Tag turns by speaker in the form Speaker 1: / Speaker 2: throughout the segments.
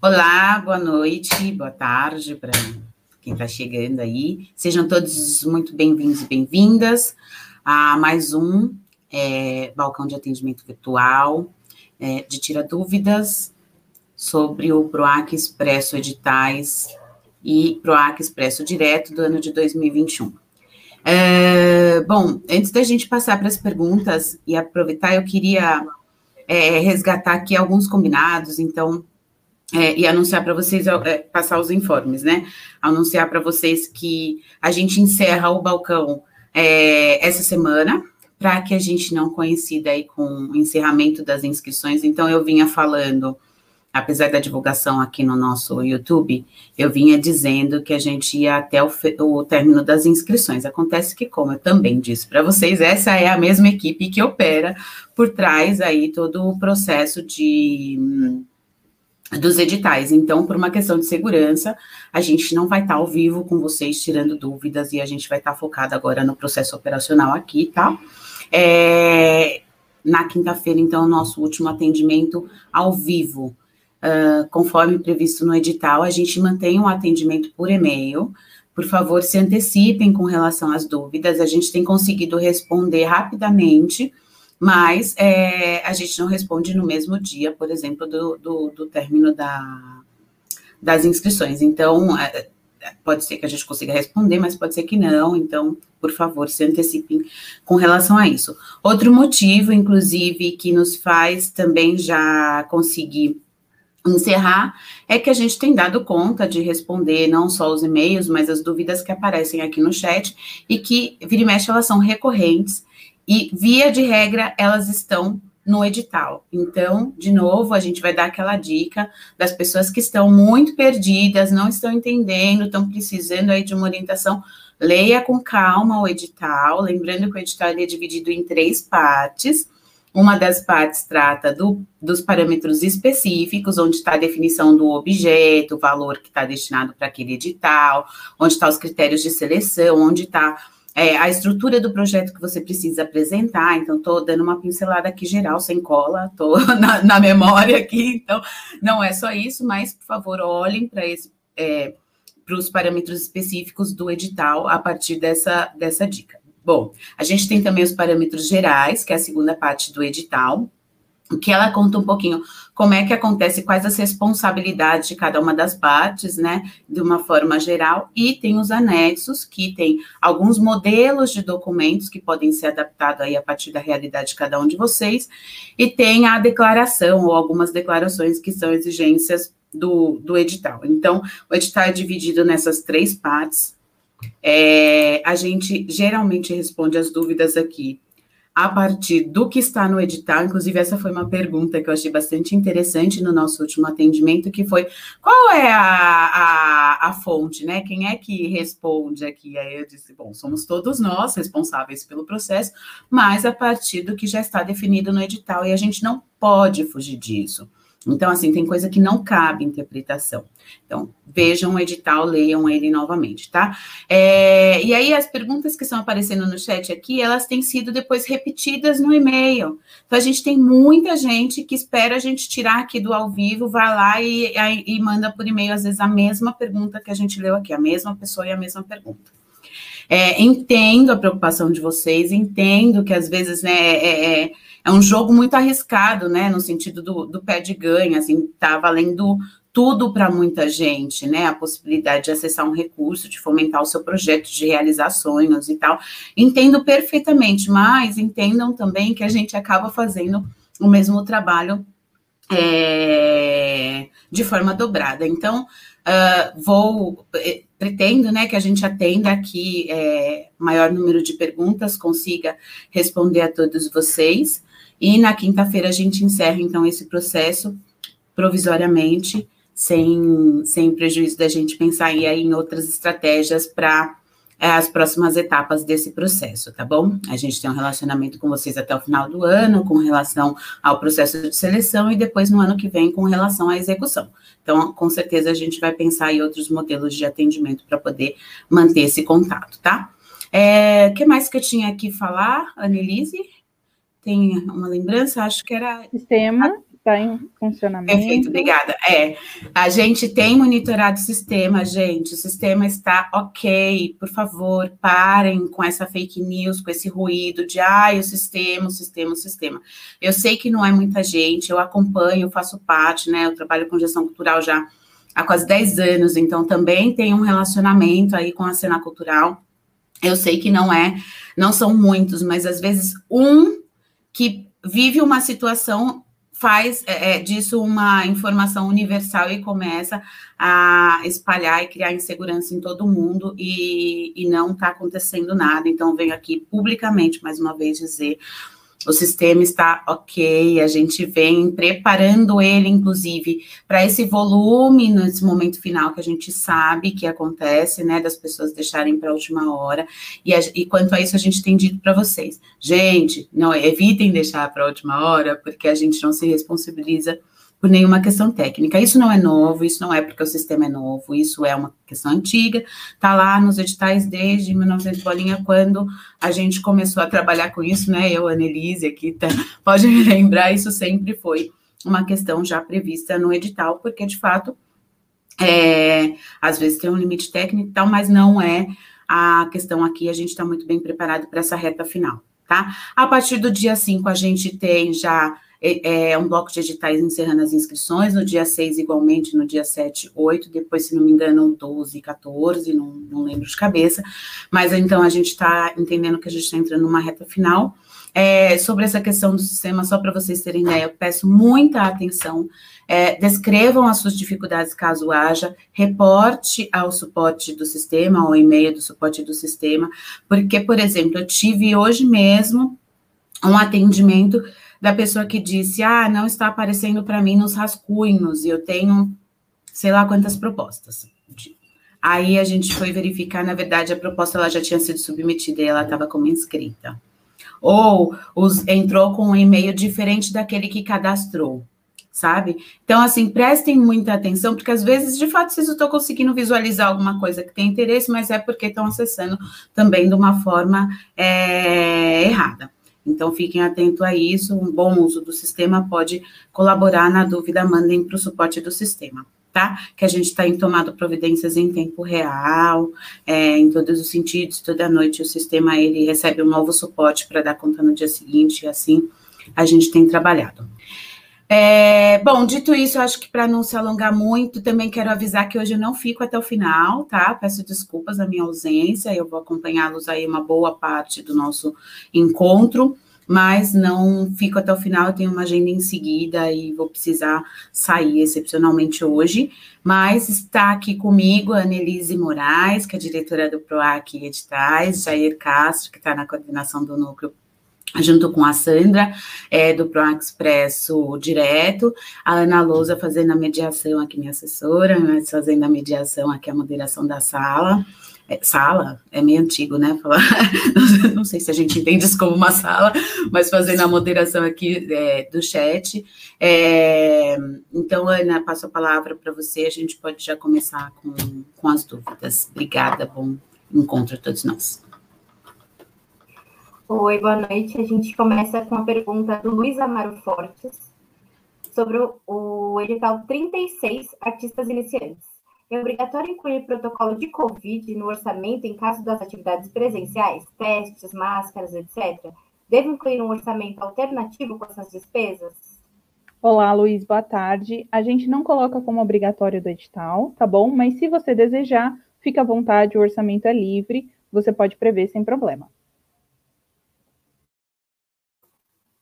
Speaker 1: Olá, boa noite, boa tarde para quem está chegando aí. Sejam todos muito bem-vindos e bem-vindas a mais um é, balcão de atendimento virtual é, de tira dúvidas sobre o PROAC Expresso Editais e PROAC Expresso Direto do ano de 2021. É, bom, antes da gente passar para as perguntas e aproveitar, eu queria é, resgatar aqui alguns combinados, então, é, e anunciar para vocês, é, passar os informes, né? Anunciar para vocês que a gente encerra o balcão é, essa semana, para que a gente não coincida aí com o encerramento das inscrições. Então, eu vinha falando apesar da divulgação aqui no nosso YouTube, eu vinha dizendo que a gente ia até o, o término das inscrições. Acontece que, como eu também disse para vocês, essa é a mesma equipe que opera por trás aí todo o processo de dos editais. Então, por uma questão de segurança, a gente não vai estar ao vivo com vocês tirando dúvidas e a gente vai estar focado agora no processo operacional aqui, tá? É, na quinta-feira, então, nosso último atendimento ao vivo uh, conforme previsto no edital, a gente mantém um atendimento por e-mail. Por favor, se antecipem com relação às dúvidas. A gente tem conseguido responder rapidamente, mas é, a gente não responde no mesmo dia, por exemplo, do, do, do término da, das inscrições. Então, é, pode ser que a gente consiga responder, mas pode ser que não. Então, por favor, se antecipem com relação a isso. Outro motivo, inclusive, que nos faz também já conseguir encerrar é que a gente tem dado conta de responder não só os e-mails, mas as dúvidas que aparecem aqui no chat e que, vira e mexe, elas são recorrentes e, via de regra, elas estão no edital. Então, de novo, a gente vai dar aquela dica das pessoas que estão muito perdidas, não estão entendendo, estão precisando aí de uma orientação. Leia com calma o edital, lembrando que o edital é dividido em três partes uma das partes trata do, dos parâmetros específicos, onde está a definição do objeto, o valor que está destinado para aquele edital, onde estão os critérios de seleção, onde está é, a estrutura do projeto que você precisa apresentar. Então, estou dando uma pincelada aqui geral, sem cola, estou na, na, memória aqui. Então, não é só isso, mas, por favor, olhem para. É, os parâmetros específicos do edital a partir dessa, dessa dica. Bom, a gente tem também os parâmetros gerais, que é a segunda parte do edital, que ela conta um pouquinho como é que acontece, quais as responsabilidades de cada uma das partes, né, de uma forma geral, e tem os anexos, que tem alguns modelos de documentos que podem ser adaptados aí a partir da realidade de cada um de vocês, e tem a declaração, ou algumas declarações que são exigências do, do edital. Então, o edital é dividido nessas três partes, é, a gente geralmente responde as dúvidas aqui a partir do que está no edital. Inclusive, essa foi uma pergunta que eu achei bastante interessante no nosso último atendimento, que foi qual é a, a, a fonte, né? Quem é que responde aqui? Aí eu disse, bom, somos todos nós responsáveis pelo processo, mas a partir do que já está definido no edital, e a gente não pode fugir disso. Então, assim, tem coisa que não cabe interpretação. Então, vejam o edital, leiam ele novamente, tá? É, e aí, as perguntas que estão aparecendo no chat aqui, elas têm sido depois repetidas no e-mail. Então, a gente tem muita gente que espera a gente tirar aqui do ao vivo, vai lá e, e manda por e-mail, às vezes, a mesma pergunta que a gente leu aqui, a mesma pessoa e a mesma pergunta. É, entendo a preocupação de vocês, entendo que às vezes, né, é, é um jogo muito arriscado, né? No sentido do, do pé de ganho, assim, tá valendo tudo para muita gente, né? A possibilidade de acessar um recurso, de fomentar o seu projeto, de realizar sonhos e tal. Entendo perfeitamente, mas entendam também que a gente acaba fazendo o mesmo trabalho é, de forma dobrada. Então, uh, vou eh, pretendo, né, que a gente atenda aqui é, maior número de perguntas, consiga responder a todos vocês. E na quinta-feira a gente encerra, então, esse processo provisoriamente, sem, sem prejuízo da gente pensar aí em outras estratégias para é, as próximas etapas desse processo, tá bom? A gente tem um relacionamento com vocês até o final do ano, com relação ao processo de seleção, e depois no ano que vem com relação à execução. Então, com certeza, a gente vai pensar em outros modelos de atendimento para poder manter esse contato, tá? O é, que mais que eu tinha aqui falar, Annelise? Tem uma lembrança, acho que era.
Speaker 2: Sistema está em funcionamento.
Speaker 1: Perfeito, obrigada. É, a gente tem monitorado o sistema, gente. O sistema está ok. Por favor, parem com essa fake news, com esse ruído de ai, o sistema, o sistema, o sistema. Eu sei que não é muita gente, eu acompanho, faço parte, né? Eu trabalho com gestão cultural já há quase 10 anos, então também tem um relacionamento aí com a cena cultural. Eu sei que não é, não são muitos, mas às vezes um que vive uma situação faz é, é, disso uma informação universal e começa a espalhar e criar insegurança em todo mundo e, e não está acontecendo nada. Então, venho aqui publicamente, mais uma vez, dizer o sistema está ok, a gente vem preparando ele, inclusive, para esse volume nesse momento final que a gente sabe que acontece, né, das pessoas deixarem para a última hora. E, a, e, quanto a isso, a gente tem dito para vocês, gente, não evitem deixar para a última hora, porque a gente não se responsabiliza por nenhuma questão técnica. Isso não é novo, isso não é porque o sistema é novo, isso é uma questão antiga, está lá nos editais desde 1900 bolinha, quando a gente começou a trabalhar com isso, né? Eu, Annelise, aqui, tá, pode me lembrar, isso sempre foi uma questão já prevista no edital, porque de fato, é, às vezes tem um limite técnico e tal, mas não é a questão aqui, a gente está muito bem preparado para essa reta final, tá? A partir do dia 5, a gente tem já é, é um bloco de editais encerrando as inscrições, no dia 6 igualmente, no dia 7, 8, depois, se não me engano, 12, 14, não, não lembro de cabeça, mas então a gente está entendendo que a gente está entrando numa reta final. É, sobre essa questão do sistema, só para vocês terem ideia, eu peço muita atenção, é, descrevam as suas dificuldades caso haja, reporte ao suporte do sistema, ao e-mail do suporte do sistema, porque, por exemplo, eu tive hoje mesmo um atendimento da pessoa que disse: ah, não está aparecendo para mim nos rascunhos, e eu tenho sei lá quantas propostas. Aí a gente foi verificar, na verdade, a proposta ela já tinha sido submetida e ela estava como inscrita. Ou os, entrou com um e-mail diferente daquele que cadastrou, sabe? Então, assim, prestem muita atenção, porque às vezes, de fato, vocês estão conseguindo visualizar alguma coisa que tem interesse, mas é porque estão acessando também de uma forma é, errada. Então, fiquem atentos a isso. Um bom uso do sistema pode colaborar. Na dúvida, mandem para o suporte do sistema, tá? Que a gente está em tomado providências em tempo real, é, em todos os sentidos. Toda noite o sistema ele recebe um novo suporte para dar conta no dia seguinte. E assim a gente tem trabalhado. É, bom, dito isso, acho que para não se alongar muito, também quero avisar que hoje eu não fico até o final, tá? Peço desculpas a minha ausência, eu vou acompanhá-los aí uma boa parte do nosso encontro, mas não fico até o final, eu tenho uma agenda em seguida e vou precisar sair excepcionalmente hoje. Mas está aqui comigo a Annelise Moraes, que é diretora do PROAC Editais, Jair Castro, que está na coordenação do núcleo junto com a Sandra, é, do Pro Expresso Direto, a Ana Lousa fazendo a mediação aqui, minha assessora, mas fazendo a mediação aqui, a moderação da sala. É, sala, é meio antigo, né? Falar, não sei se a gente entende isso como uma sala, mas fazendo a moderação aqui é, do chat. É, então, Ana, passo a palavra para você, a gente pode já começar com, com as dúvidas. Obrigada, bom encontro a todos nós.
Speaker 3: Oi, boa noite. A gente começa com a pergunta do Luiz Amaro Fortes sobre o edital 36 Artistas Iniciantes. É obrigatório incluir protocolo de Covid no orçamento em caso das atividades presenciais, testes, máscaras, etc. Deve incluir um orçamento alternativo com essas despesas?
Speaker 2: Olá, Luiz, boa tarde. A gente não coloca como obrigatório do edital, tá bom? Mas se você desejar, fica à vontade, o orçamento é livre, você pode prever sem problema.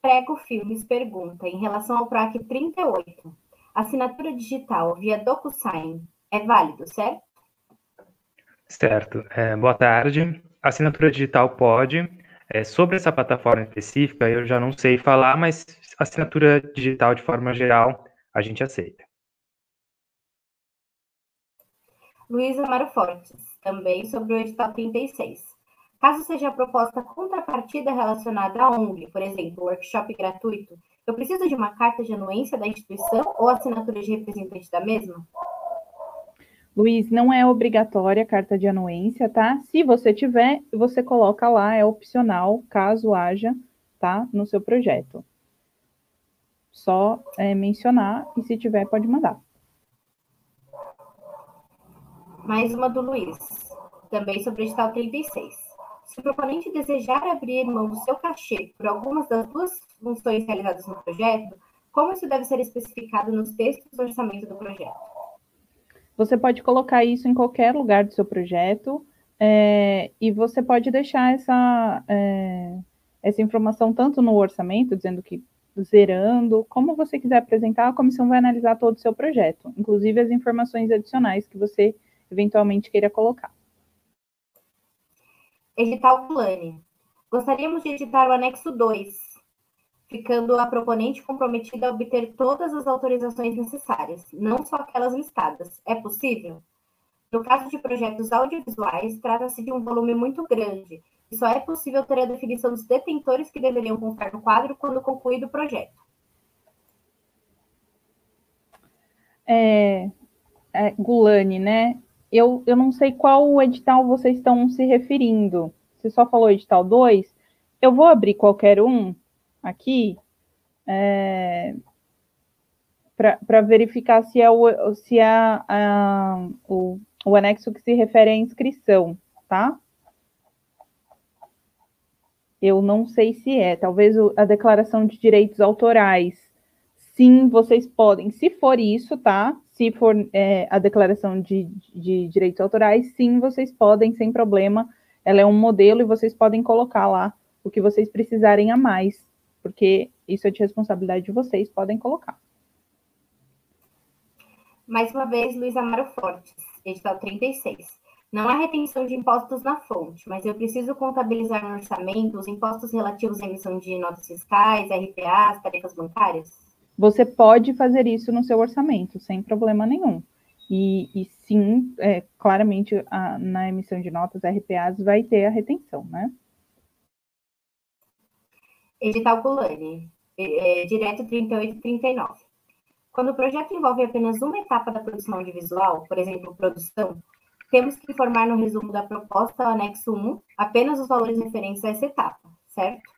Speaker 3: Prego Filmes pergunta, em relação ao PROAC 38, assinatura digital via DocuSign é válido, certo?
Speaker 4: Certo. É, boa tarde. Assinatura digital pode. É, sobre essa plataforma específica, eu já não sei falar, mas assinatura digital de forma geral, a gente aceita.
Speaker 3: Luiz Amaro Fortes, também sobre o edital 36. Caso seja proposta contrapartida relacionada à ONG, por exemplo, workshop gratuito, eu preciso de uma carta de anuência da instituição ou assinatura de representante da mesma?
Speaker 2: Luiz, não é obrigatória a carta de anuência, tá? Se você tiver, você coloca lá, é opcional, caso haja, tá? No seu projeto. Só é, mencionar e se tiver, pode mandar.
Speaker 3: Mais uma do Luiz, também sobre o edital 36. Se o proponente desejar abrir mão do seu cachê por algumas das duas funções realizadas no projeto, como isso deve ser especificado nos textos do orçamento do projeto?
Speaker 2: Você pode colocar isso em qualquer lugar do seu projeto é, e você pode deixar essa, é, essa informação tanto no orçamento, dizendo que zerando, como você quiser apresentar, a comissão vai analisar todo o seu projeto, inclusive as informações adicionais que você eventualmente queira colocar.
Speaker 3: Edital Plane. Gostaríamos de editar o anexo 2, ficando a proponente comprometida a obter todas as autorizações necessárias, não só aquelas listadas. É possível? No caso de projetos audiovisuais, trata-se de um volume muito grande, e só é possível ter a definição dos detentores que deveriam constar no quadro quando concluído o projeto.
Speaker 2: É, é, Gulani, né? Eu, eu não sei qual edital vocês estão se referindo. Você só falou edital 2. Eu vou abrir qualquer um aqui é, para verificar se é, o, se é a, o, o anexo que se refere à inscrição, tá? Eu não sei se é. Talvez a declaração de direitos autorais. Sim, vocês podem. Se for isso, tá? Se for é, a declaração de, de direitos autorais, sim, vocês podem, sem problema. Ela é um modelo e vocês podem colocar lá o que vocês precisarem a mais, porque isso é de responsabilidade de vocês, podem colocar.
Speaker 3: Mais uma vez, Luiz Amaro Fortes, edital 36. Não há retenção de impostos na fonte, mas eu preciso contabilizar no orçamento os impostos relativos à emissão de notas fiscais, RPAs, tarefas bancárias?
Speaker 2: Você pode fazer isso no seu orçamento, sem problema nenhum. E, e sim, é, claramente, a, na emissão de notas RPAs vai ter a retenção, né?
Speaker 3: Edital Culane, é, é, direto 38 e 39. Quando o projeto envolve apenas uma etapa da produção audiovisual, por exemplo, produção, temos que informar no resumo da proposta, anexo 1, apenas os valores referentes a essa etapa, certo?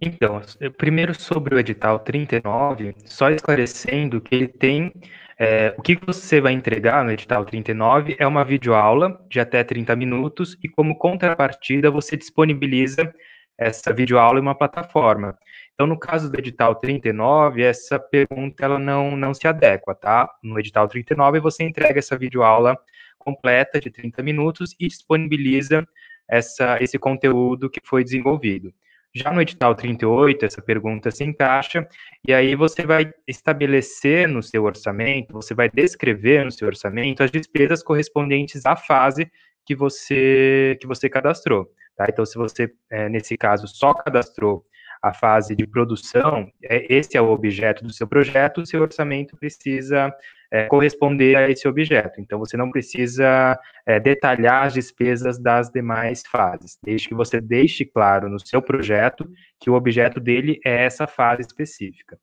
Speaker 4: Então, primeiro sobre o edital 39, só esclarecendo que ele tem. É, o que você vai entregar no edital 39 é uma videoaula de até 30 minutos e, como contrapartida, você disponibiliza essa videoaula em uma plataforma. Então, no caso do edital 39, essa pergunta ela não, não se adequa, tá? No edital 39, você entrega essa videoaula completa de 30 minutos e disponibiliza essa, esse conteúdo que foi desenvolvido. Já no edital 38, essa pergunta se encaixa, e aí você vai estabelecer no seu orçamento, você vai descrever no seu orçamento as despesas correspondentes à fase que você, que você cadastrou. Tá? Então, se você, é, nesse caso, só cadastrou a fase de produção, é, esse é o objeto do seu projeto, o seu orçamento precisa é, corresponder a esse objeto. Então, você não precisa é, detalhar as despesas das demais fases, desde que você deixe claro no seu projeto que o objeto dele é essa fase específica.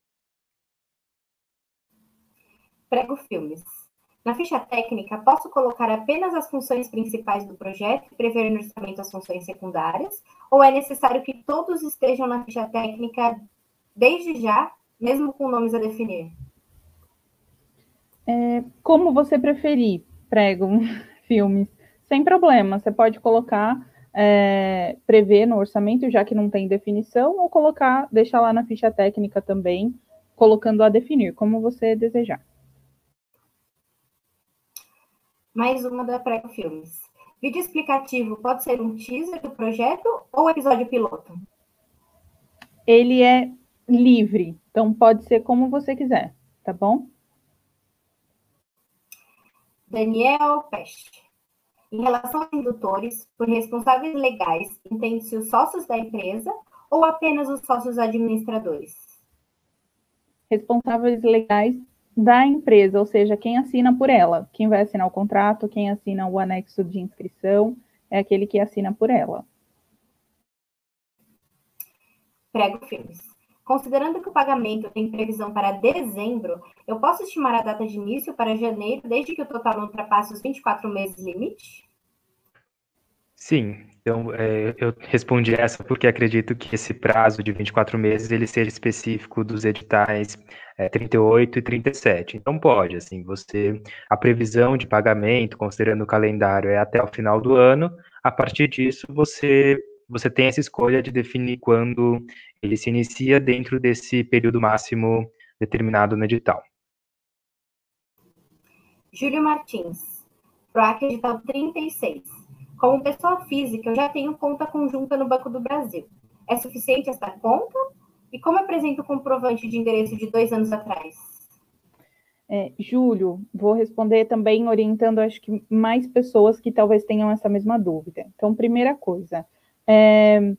Speaker 3: Prego filmes. Na ficha técnica, posso colocar apenas as funções principais do projeto e prever no orçamento as funções secundárias? Ou é necessário que todos estejam na ficha técnica desde já, mesmo com nomes a definir?
Speaker 2: É, como você preferir, prego filmes. Sem problema, você pode colocar, é, prever no orçamento, já que não tem definição, ou colocar, deixar lá na ficha técnica também, colocando a definir, como você desejar.
Speaker 3: Mais uma da Prego Filmes. Vídeo explicativo pode ser um teaser do projeto ou episódio piloto?
Speaker 2: Ele é livre, então pode ser como você quiser, tá bom?
Speaker 3: Daniel Peste. Em relação aos indutores, por responsáveis legais, entende-se os sócios da empresa ou apenas os sócios administradores?
Speaker 2: Responsáveis legais da empresa, ou seja, quem assina por ela. Quem vai assinar o contrato, quem assina o anexo de inscrição, é aquele que assina por ela.
Speaker 3: Prego filmes. Considerando que o pagamento tem previsão para dezembro, eu posso estimar a data de início para janeiro, desde que o total não ultrapasse os 24 meses limite?
Speaker 4: Sim, então é, eu respondi essa porque acredito que esse prazo de 24 meses ele seja específico dos editais é, 38 e 37. Então pode, assim, você a previsão de pagamento, considerando o calendário, é até o final do ano. A partir disso, você você tem essa escolha de definir quando ele se inicia dentro desse período máximo determinado no edital.
Speaker 3: Júlio Martins, PROAC edital 36. Como pessoa física, eu já tenho conta conjunta no Banco do Brasil. É suficiente essa conta? E como apresento o comprovante de endereço de dois anos atrás?
Speaker 2: É, Júlio, vou responder também orientando, acho que mais pessoas que talvez tenham essa mesma dúvida. Então, primeira coisa, é,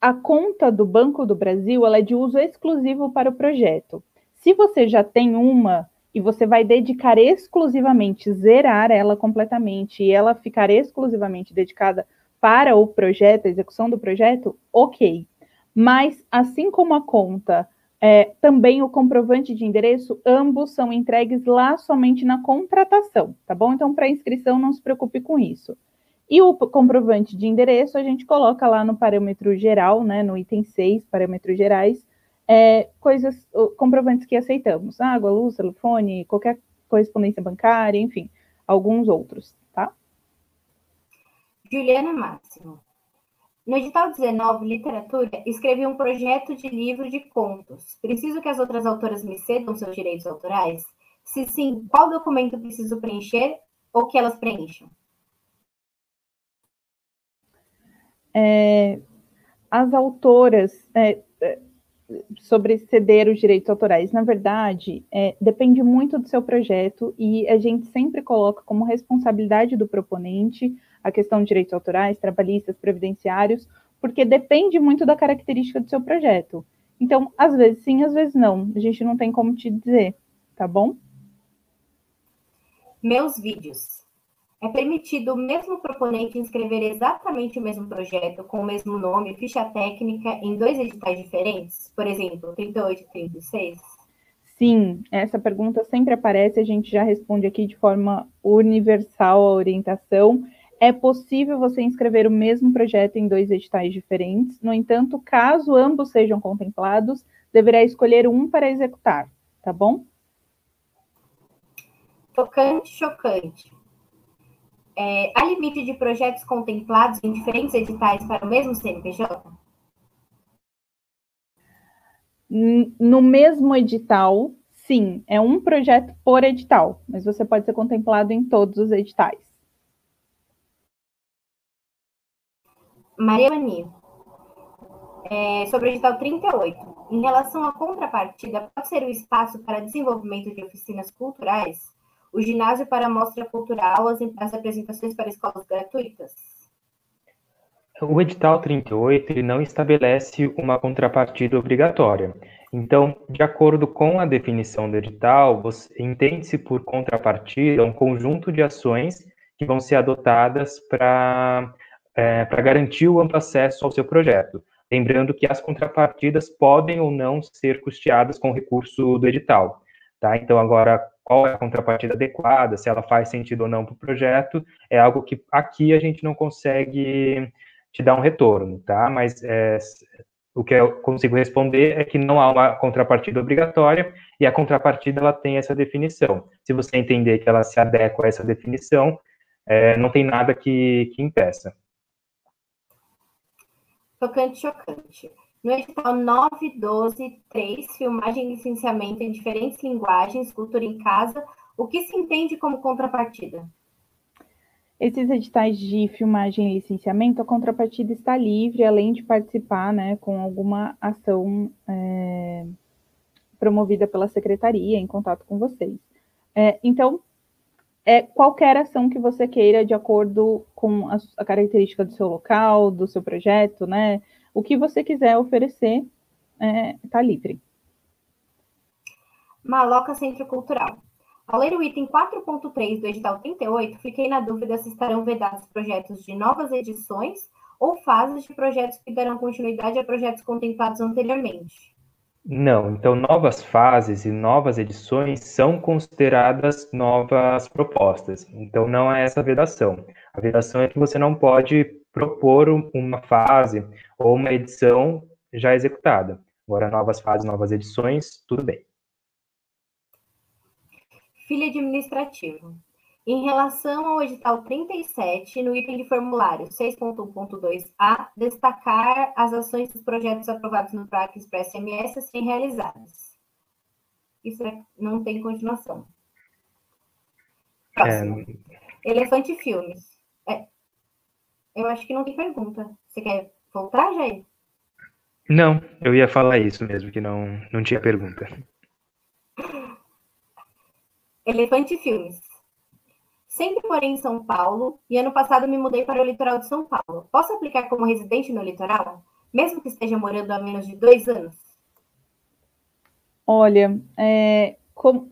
Speaker 2: a conta do Banco do Brasil ela é de uso exclusivo para o projeto. Se você já tem uma e você vai dedicar exclusivamente, zerar ela completamente e ela ficar exclusivamente dedicada para o projeto, a execução do projeto, ok. Mas, assim como a conta, é, também o comprovante de endereço, ambos são entregues lá somente na contratação, tá bom? Então, para inscrição, não se preocupe com isso. E o comprovante de endereço a gente coloca lá no parâmetro geral, né, no item 6, parâmetros gerais, é, coisas, comprovantes que aceitamos, água, luz, telefone, qualquer correspondência bancária, enfim, alguns outros, tá?
Speaker 3: Juliana Máximo. No edital 19, literatura, escrevi um projeto de livro de contos. Preciso que as outras autoras me cedam seus direitos autorais? Se sim, qual documento preciso preencher ou que elas preencham?
Speaker 2: É, as autoras é, é, sobre ceder os direitos autorais. Na verdade, é, depende muito do seu projeto e a gente sempre coloca como responsabilidade do proponente a questão de direitos autorais, trabalhistas, previdenciários, porque depende muito da característica do seu projeto. Então, às vezes sim, às vezes não. A gente não tem como te dizer, tá bom?
Speaker 3: Meus vídeos. É permitido o mesmo proponente inscrever exatamente o mesmo projeto, com o mesmo nome, ficha técnica, em dois editais diferentes? Por exemplo, 38 e 36?
Speaker 2: Sim, essa pergunta sempre aparece, a gente já responde aqui de forma universal a orientação. É possível você inscrever o mesmo projeto em dois editais diferentes, no entanto, caso ambos sejam contemplados, deverá escolher um para executar, tá bom?
Speaker 3: Tocante, chocante. É, há limite de projetos contemplados em diferentes editais para o mesmo CNPJ?
Speaker 2: No mesmo edital, sim, é um projeto por edital, mas você pode ser contemplado em todos os editais.
Speaker 3: Maria Mani, é, sobre o edital 38. Em relação à contrapartida, pode ser o espaço para desenvolvimento de oficinas culturais? O ginásio para mostra cultural, as, as apresentações para escolas gratuitas?
Speaker 4: O edital 38 ele não estabelece uma contrapartida obrigatória. Então, de acordo com a definição do edital, entende-se por contrapartida um conjunto de ações que vão ser adotadas para é, garantir o amplo acesso ao seu projeto. Lembrando que as contrapartidas podem ou não ser custeadas com recurso do edital. Tá? Então, agora, qual é a contrapartida adequada, se ela faz sentido ou não para o projeto, é algo que aqui a gente não consegue te dar um retorno, tá? Mas é, o que eu consigo responder é que não há uma contrapartida obrigatória e a contrapartida ela tem essa definição. Se você entender que ela se adequa a essa definição, é, não tem nada que, que impeça.
Speaker 3: Tocante chocante. No edital 9.12.3, filmagem e licenciamento em diferentes linguagens, cultura em casa, o que se entende como contrapartida?
Speaker 2: Esses editais de filmagem e licenciamento, a contrapartida está livre, além de participar né, com alguma ação é, promovida pela secretaria em contato com vocês. É, então, é qualquer ação que você queira, de acordo com a, a característica do seu local, do seu projeto, né? O que você quiser oferecer está é, livre.
Speaker 3: Maloca Centro Cultural. Ao ler o item 4.3 do edital 38, fiquei na dúvida se estarão vedados projetos de novas edições ou fases de projetos que darão continuidade a projetos contemplados anteriormente.
Speaker 4: Não, então novas fases e novas edições são consideradas novas propostas. Então não é essa vedação. A vedação é que você não pode propor uma fase ou uma edição já executada. Agora, novas fases, novas edições, tudo bem.
Speaker 3: Filho administrativo. Em relação ao edital 37, no item de formulário 6.1.2a, destacar as ações dos projetos aprovados no PRAC Express MS serem realizadas. Isso é, não tem continuação. Próximo. É... Elefante Filmes. Eu acho que não tem pergunta. Você quer voltar, Jair?
Speaker 4: Não, eu ia falar isso mesmo, que não, não tinha pergunta.
Speaker 3: Elefante Filmes. Sempre morei em São Paulo e ano passado me mudei para o litoral de São Paulo. Posso aplicar como residente no litoral, mesmo que esteja morando há menos de dois anos?
Speaker 2: Olha, é, como,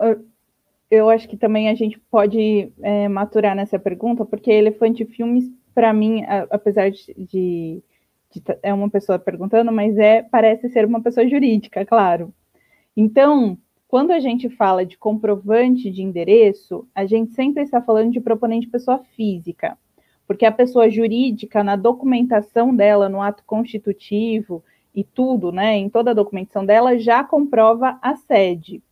Speaker 2: eu acho que também a gente pode é, maturar nessa pergunta, porque Elefante Filmes, para mim, apesar de, de, de, é uma pessoa perguntando, mas é parece ser uma pessoa jurídica, claro. Então, quando a gente fala de comprovante de endereço, a gente sempre está falando de proponente pessoa física, porque a pessoa jurídica, na documentação dela, no ato constitutivo e tudo, né, em toda a documentação dela, já comprova a sede.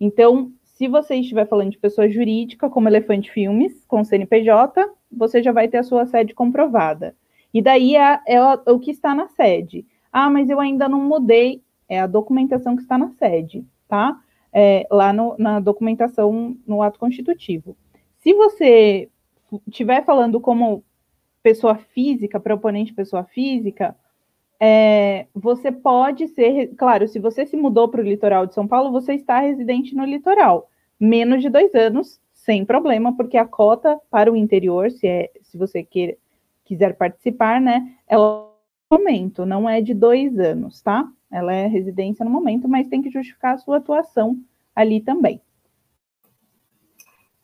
Speaker 2: Então, se você estiver falando de pessoa jurídica, como Elefante Filmes, com CNPJ, você já vai ter a sua sede comprovada. E daí é, é o que está na sede. Ah, mas eu ainda não mudei. É a documentação que está na sede, tá? é, lá no, na documentação no ato constitutivo. Se você estiver falando como pessoa física, proponente pessoa física, é, você pode ser, claro, se você se mudou para o litoral de São Paulo, você está residente no litoral, menos de dois anos, sem problema, porque a cota para o interior, se, é, se você quer, quiser participar, né, é o momento, não é de dois anos, tá? Ela é residência no momento, mas tem que justificar a sua atuação ali também.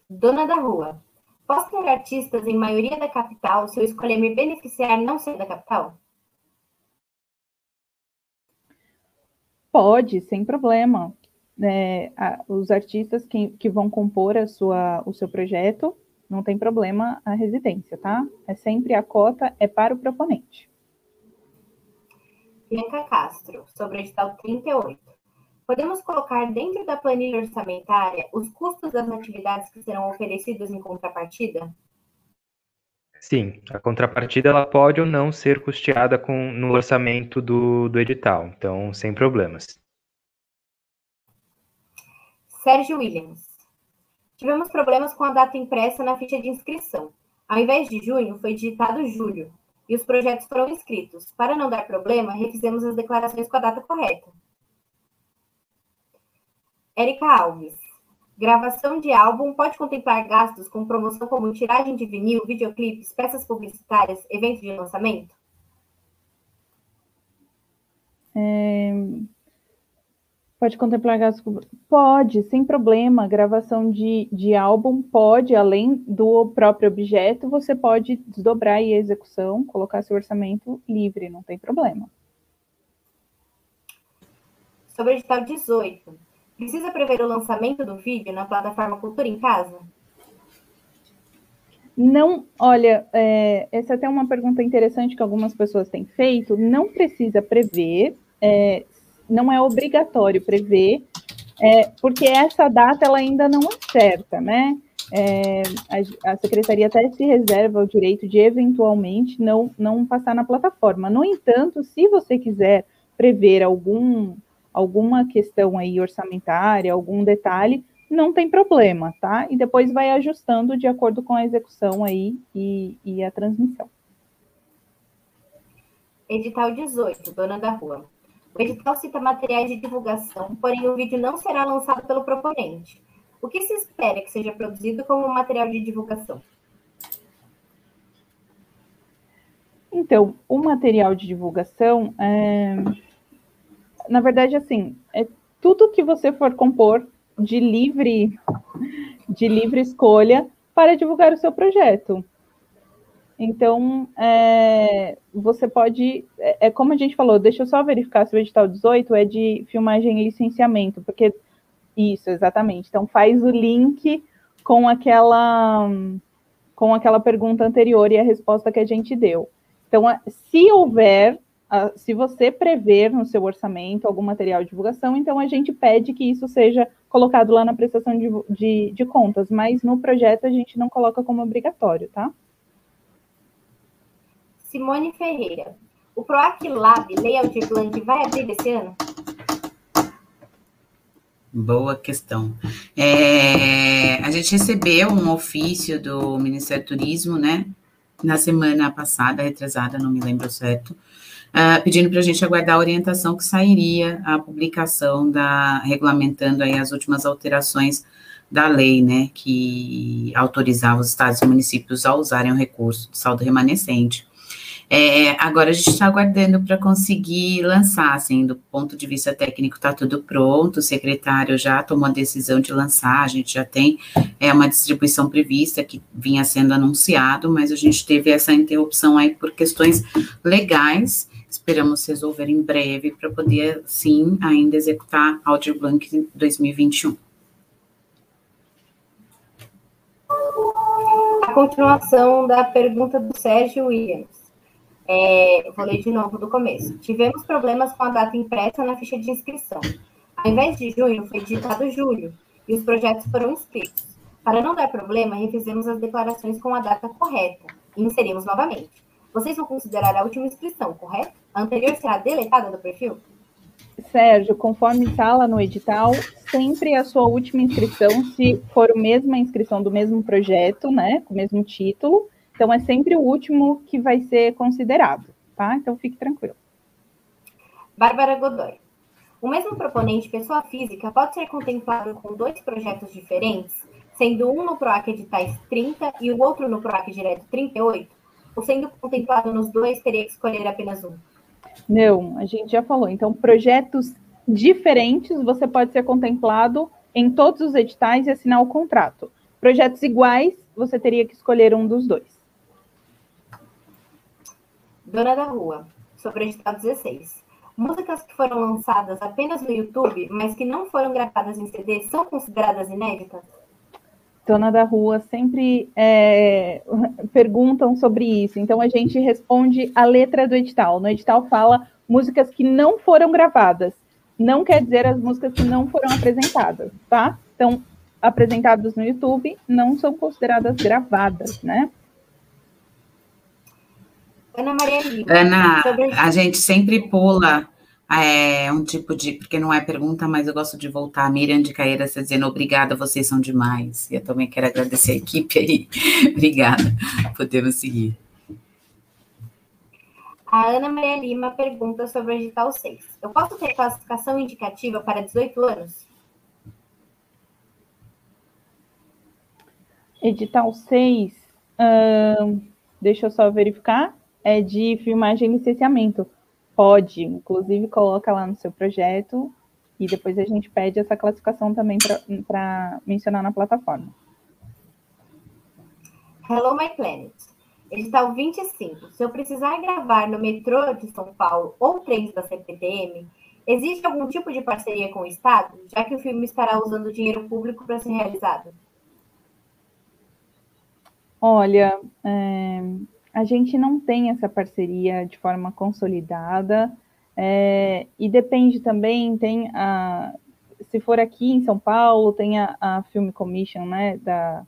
Speaker 3: Dona da Rua. Posso ter artistas em maioria da capital se eu escolher me beneficiar não ser da capital?
Speaker 2: Pode, sem problema. É, a, os artistas que, que vão compor a sua, o seu projeto, não tem problema a residência, tá? É sempre a cota é para o proponente.
Speaker 3: Bianca Castro, sobre o edital 38. Podemos colocar dentro da planilha orçamentária os custos das atividades que serão oferecidas em contrapartida?
Speaker 4: Sim, a contrapartida ela pode ou não ser custeada com, no orçamento do, do edital, então sem problemas.
Speaker 3: Sérgio Williams. Tivemos problemas com a data impressa na ficha de inscrição. Ao invés de junho, foi digitado julho e os projetos foram inscritos. Para não dar problema, refizemos as declarações com a data correta. Érica Alves. Gravação de álbum pode contemplar gastos com promoção como tiragem de vinil, videoclipes, peças publicitárias, eventos de lançamento?
Speaker 2: É... Pode contemplar gastos. Pode, sem problema. Gravação de, de álbum pode, além do próprio objeto, você pode desdobrar aí a execução, colocar seu orçamento livre, não tem problema.
Speaker 3: Sobre o edital 18. Precisa prever o lançamento do vídeo na plataforma Cultura em Casa?
Speaker 2: Não, olha, é, essa é até uma pergunta interessante que algumas pessoas têm feito. Não precisa prever, é, não é obrigatório prever, é, porque essa data ela ainda não é certa, né? É, a, a, secretaria até se reserva o direito de eventualmente não, não passar na plataforma. No entanto, se você quiser prever algum, alguma questão aí orçamentária, algum detalhe, não tem problema, tá? E depois vai ajustando de acordo com a execução aí e, e a transmissão.
Speaker 3: Edital 18, Dona da Rua. O edital cita materiais de divulgação, porém o vídeo não será lançado pelo proponente. O que se espera que seja produzido como material de divulgação?
Speaker 2: Então, o material de divulgação, é... na verdade, assim, é tudo que você for compor de livre, de livre escolha para divulgar o seu projeto. Então, é, você pode. É, é, como a gente falou, deixa eu só verificar se o edital 18 é de filmagem e licenciamento, porque. Isso, exatamente. Então, faz o link com aquela, com aquela pergunta anterior e a resposta que a gente deu. Então, se houver, se você prever no seu orçamento algum material de divulgação, então a gente pede que isso seja colocado lá na prestação de, de, de contas, mas no projeto a gente não coloca como obrigatório, tá?
Speaker 3: Simone Ferreira. O PROAC Lab Layout Blank vai abrir esse ano?
Speaker 1: Boa questão. É, a gente recebeu um ofício do Ministério do Turismo, né? Na semana passada, retrasada, não me lembro certo, uh, pedindo para a gente aguardar a orientação que sairia a publicação da regulamentando aí as últimas alterações da lei, né, que autorizava os estados e municípios a usarem o recurso de saldo remanescente. É, agora a gente está aguardando para conseguir lançar, assim, do ponto de vista técnico está tudo pronto, o secretário já tomou a decisão de lançar, a gente já tem é, uma distribuição prevista que vinha sendo anunciado, mas a gente teve essa interrupção aí por questões legais, esperamos resolver em breve para poder, sim, ainda executar Audio Blank em 2021.
Speaker 3: A continuação da pergunta do Sérgio Williams. É, vou ler de novo do começo. Tivemos problemas com a data impressa na ficha de inscrição. Ao invés de junho, foi digitado julho, e os projetos foram inscritos. Para não dar problema, refizemos as declarações com a data correta e inserimos novamente. Vocês vão considerar a última inscrição, correto? A anterior será deletada do perfil?
Speaker 2: Sérgio, conforme fala no edital, sempre a sua última inscrição, se for a mesma inscrição do mesmo projeto, né, com o mesmo título, então, é sempre o último que vai ser considerado, tá? Então, fique tranquilo.
Speaker 3: Bárbara Godoy. O mesmo proponente, pessoa física, pode ser contemplado com dois projetos diferentes, sendo um no PROAC Editais 30 e o outro no PROAC Direto 38? Ou sendo contemplado nos dois, teria que escolher apenas um?
Speaker 2: Não, a gente já falou. Então, projetos diferentes, você pode ser contemplado em todos os editais e assinar o contrato. Projetos iguais, você teria que escolher um dos dois.
Speaker 3: Dona da Rua, sobre o edital 16. Músicas que foram lançadas apenas no YouTube, mas que não foram gravadas em CD, são consideradas inéditas?
Speaker 2: Dona da Rua sempre é, perguntam sobre isso, então a gente responde a letra do edital. No edital fala músicas que não foram gravadas, não quer dizer as músicas que não foram apresentadas, tá? Então, apresentadas no YouTube não são consideradas gravadas, né?
Speaker 3: Ana Maria Lima.
Speaker 1: Ana, a gente sempre pula é, um tipo de. Porque não é pergunta, mas eu gosto de voltar. A Miriam de Caeira está dizendo obrigada, vocês são demais. E eu também quero agradecer a equipe aí. obrigada. Podemos seguir.
Speaker 3: A Ana Maria Lima pergunta sobre o edital 6. Eu posso ter classificação indicativa para 18 anos?
Speaker 2: Edital 6. Uh, deixa eu só verificar é de filmagem e licenciamento. Pode, inclusive coloca lá no seu projeto e depois a gente pede essa classificação também para mencionar na plataforma.
Speaker 3: Hello My Planet. Edital 25. Se eu precisar gravar no metrô de São Paulo ou trens da CPTM, existe algum tipo de parceria com o Estado, já que o filme estará usando dinheiro público para ser realizado?
Speaker 2: Olha, é, a gente não tem essa parceria de forma consolidada, é, e depende também, tem a, se for aqui em São Paulo, tem a, a Film Commission, né, da,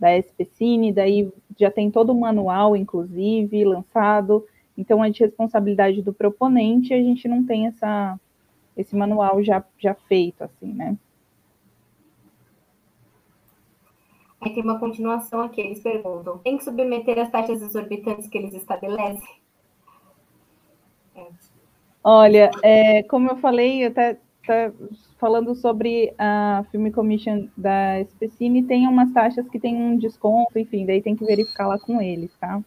Speaker 2: da SPCine, daí já tem todo o manual, inclusive, lançado, então é de responsabilidade do proponente, a gente não tem essa, esse manual já, já feito, assim, né.
Speaker 3: Aí tem uma continuação aqui, eles perguntam: tem que submeter as taxas exorbitantes que eles estabelecem?
Speaker 2: É. Olha, é, como eu falei, até, até falando sobre a Film Commission da Specine, tem umas taxas que tem um desconto, enfim, daí tem que verificar lá com eles, tá?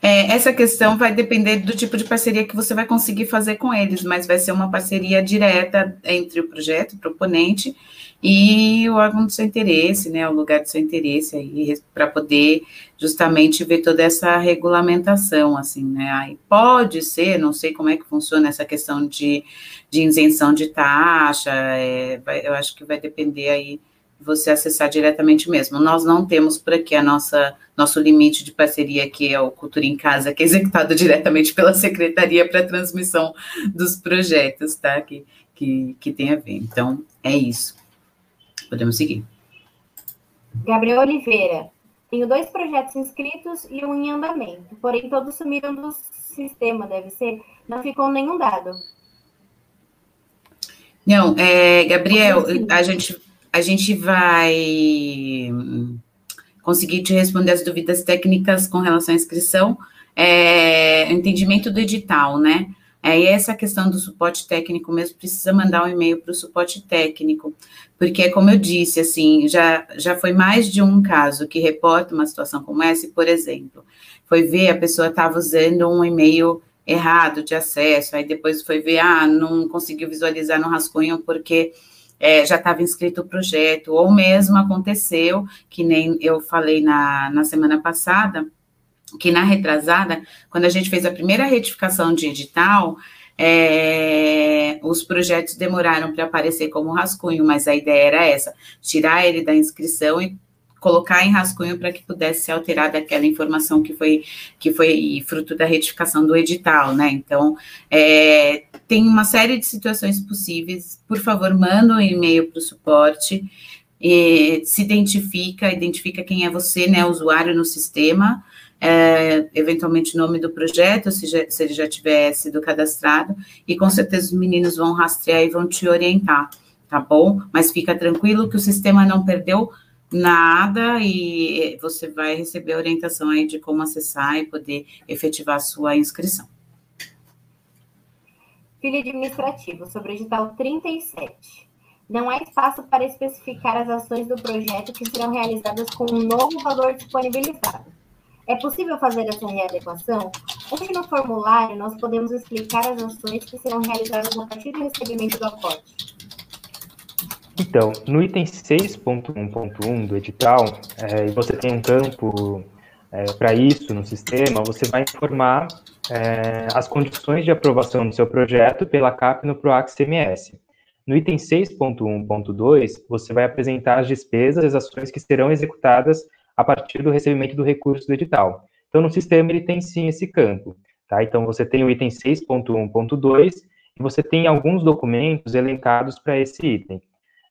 Speaker 1: É, essa questão vai depender do tipo de parceria que você vai conseguir fazer com eles, mas vai ser uma parceria direta entre o projeto, o proponente, e o órgão do seu interesse, né, o lugar do seu interesse aí, para poder justamente ver toda essa regulamentação, assim, né, aí pode ser, não sei como é que funciona essa questão de, de isenção de taxa, é, vai, eu acho que vai depender aí você acessar diretamente mesmo. Nós não temos por aqui a nossa nosso limite de parceria, que é o Cultura em Casa, que é executado diretamente pela Secretaria para transmissão dos projetos, tá? Que, que, que tem a ver. Então, é isso. Podemos seguir.
Speaker 3: Gabriel Oliveira. Tenho dois projetos inscritos e um em andamento, porém todos sumiram do sistema, deve ser. Não ficou nenhum dado.
Speaker 1: Não, é, Gabriel, a gente, a gente vai conseguir te responder as dúvidas técnicas com relação à inscrição, é, entendimento do edital, né? É, e essa questão do suporte técnico mesmo precisa mandar um e-mail para o suporte técnico, porque, como eu disse, assim, já, já foi mais de um caso que reporta uma situação como essa, e, por exemplo, foi ver a pessoa estava usando um e-mail errado de acesso, aí depois foi ver, ah, não conseguiu visualizar no rascunho porque é, já estava inscrito o projeto, ou mesmo aconteceu, que nem eu falei na, na semana passada, que na retrasada, quando a gente fez a primeira retificação de edital, é, os projetos demoraram para aparecer como rascunho, mas a ideia era essa: tirar ele da inscrição e colocar em rascunho para que pudesse ser alterada aquela informação que foi que foi fruto da retificação do edital, né? Então, é, tem uma série de situações possíveis. Por favor, manda um e-mail para o suporte. Se identifica, identifica quem é você, né, usuário no sistema, é, eventualmente o nome do projeto, se, já, se ele já tiver sido cadastrado, e com certeza os meninos vão rastrear e vão te orientar, tá bom? Mas fica tranquilo que o sistema não perdeu nada e você vai receber orientação aí de como acessar e poder efetivar a sua inscrição.
Speaker 3: Filho administrativo, sobre o edital 37. Não há espaço para especificar as ações do projeto que serão realizadas com um novo valor disponibilizado. É possível fazer essa readequação? Onde no formulário nós podemos explicar as ações que serão realizadas a partir do recebimento do aporte?
Speaker 4: Então, no item 6.1.1 do edital, é, você tem um campo é, para isso no sistema, você vai informar é, as condições de aprovação do seu projeto pela CAP no PROAX CMS. No item 6.1.2, você vai apresentar as despesas e as ações que serão executadas a partir do recebimento do recurso do edital. Então, no sistema, ele tem sim esse campo. Tá? Então, você tem o item 6.1.2 e você tem alguns documentos elencados para esse item.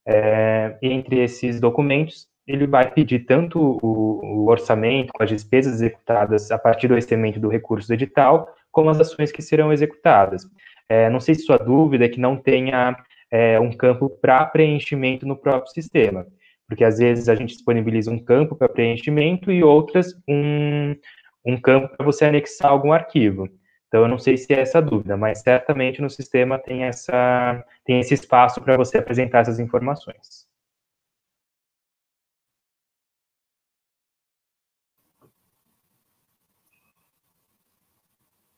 Speaker 4: É, entre esses documentos, ele vai pedir tanto o, o, orçamento com as despesas executadas a partir do recebimento do recurso do edital, como as ações que serão executadas. É, não sei se sua dúvida é que não tenha é, um campo para preenchimento no próprio sistema porque às vezes a gente disponibiliza um campo para preenchimento e outras um, um campo para você anexar algum arquivo. Então, eu não sei se é essa dúvida, mas certamente no sistema tem, essa, tem esse espaço para você apresentar essas informações.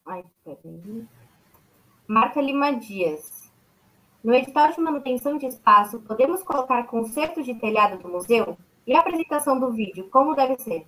Speaker 3: Ai, Marta Lima Dias. No edital de manutenção de espaço, podemos colocar conserto de telhado do museu? E a apresentação do vídeo, como deve ser?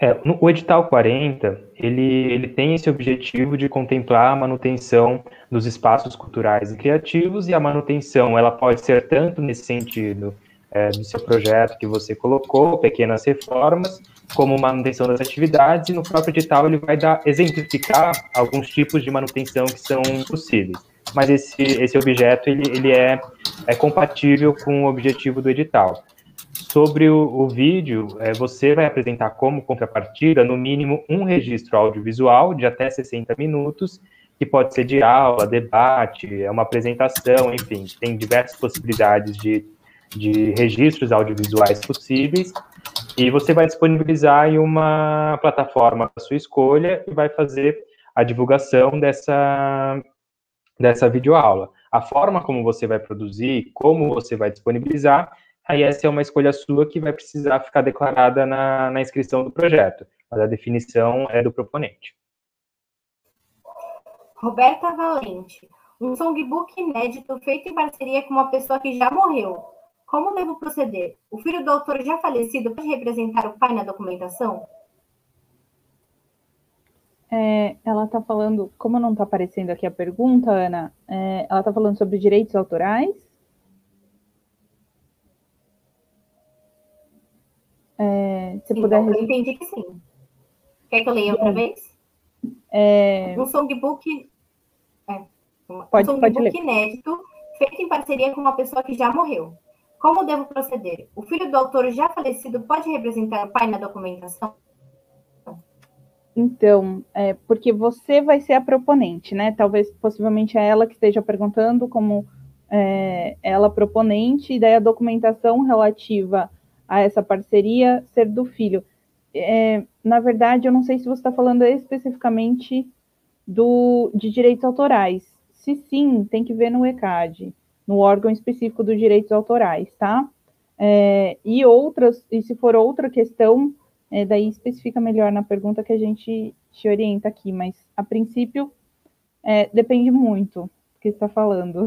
Speaker 4: É, no, o edital 40, ele, ele tem esse objetivo de contemplar a manutenção dos espaços culturais e criativos, e a manutenção, ela pode ser tanto nesse sentido é, do seu projeto que você colocou, pequenas reformas, como manutenção das atividades, e no próprio edital ele vai dar, exemplificar alguns tipos de manutenção que são possíveis. Mas esse, esse objeto ele, ele é, é compatível com o objetivo do edital. Sobre o, o vídeo, é, você vai apresentar como contrapartida, no mínimo, um registro audiovisual de até 60 minutos, que pode ser de aula, debate, é uma apresentação, enfim, tem diversas possibilidades de de registros audiovisuais possíveis e você vai disponibilizar em uma plataforma da sua escolha e vai fazer a divulgação dessa, dessa videoaula. A forma como você vai produzir, como você vai disponibilizar, aí essa é uma escolha sua que vai precisar ficar declarada na, na inscrição do projeto, mas a definição é do proponente.
Speaker 3: Roberta Valente, um songbook inédito feito em parceria com uma pessoa que já morreu. Como devo proceder? O filho do autor já falecido pode representar o pai na documentação?
Speaker 2: É, ela está falando, como não está aparecendo aqui a pergunta, Ana, é, ela está falando sobre direitos autorais. É, se sim, puder.
Speaker 3: Eu entendi que sim. Quer que eu leia outra vez? É... Um songbook. É, um pode, songbook pode ler. inédito, feito em parceria com uma pessoa que já morreu. Como devo proceder? O filho do autor já falecido pode representar o pai na documentação?
Speaker 2: Então, é, porque você vai ser a proponente, né? Talvez, possivelmente, é ela que esteja perguntando como é, ela proponente, e daí a documentação relativa a essa parceria ser do filho. É, na verdade, eu não sei se você está falando especificamente do, de direitos autorais. Se sim, tem que ver no ECAD, no órgão específico dos direitos autorais, tá? É, e outras, e se for outra questão, é, daí especifica melhor na pergunta que a gente te orienta aqui, mas a princípio é, depende muito do que está falando.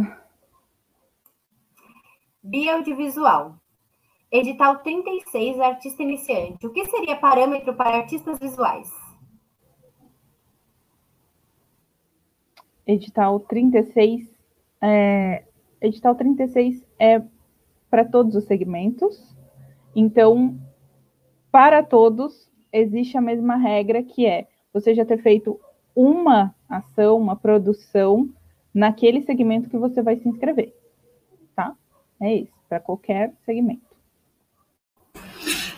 Speaker 3: Bioaudiovisual. Edital 36, artista iniciante. O que seria parâmetro para artistas visuais?
Speaker 2: Edital 36, é, edital 36 é para todos os segmentos. Então, para todos, existe a mesma regra que é você já ter feito uma ação, uma produção naquele segmento que você vai se inscrever, tá? É isso, para qualquer segmento.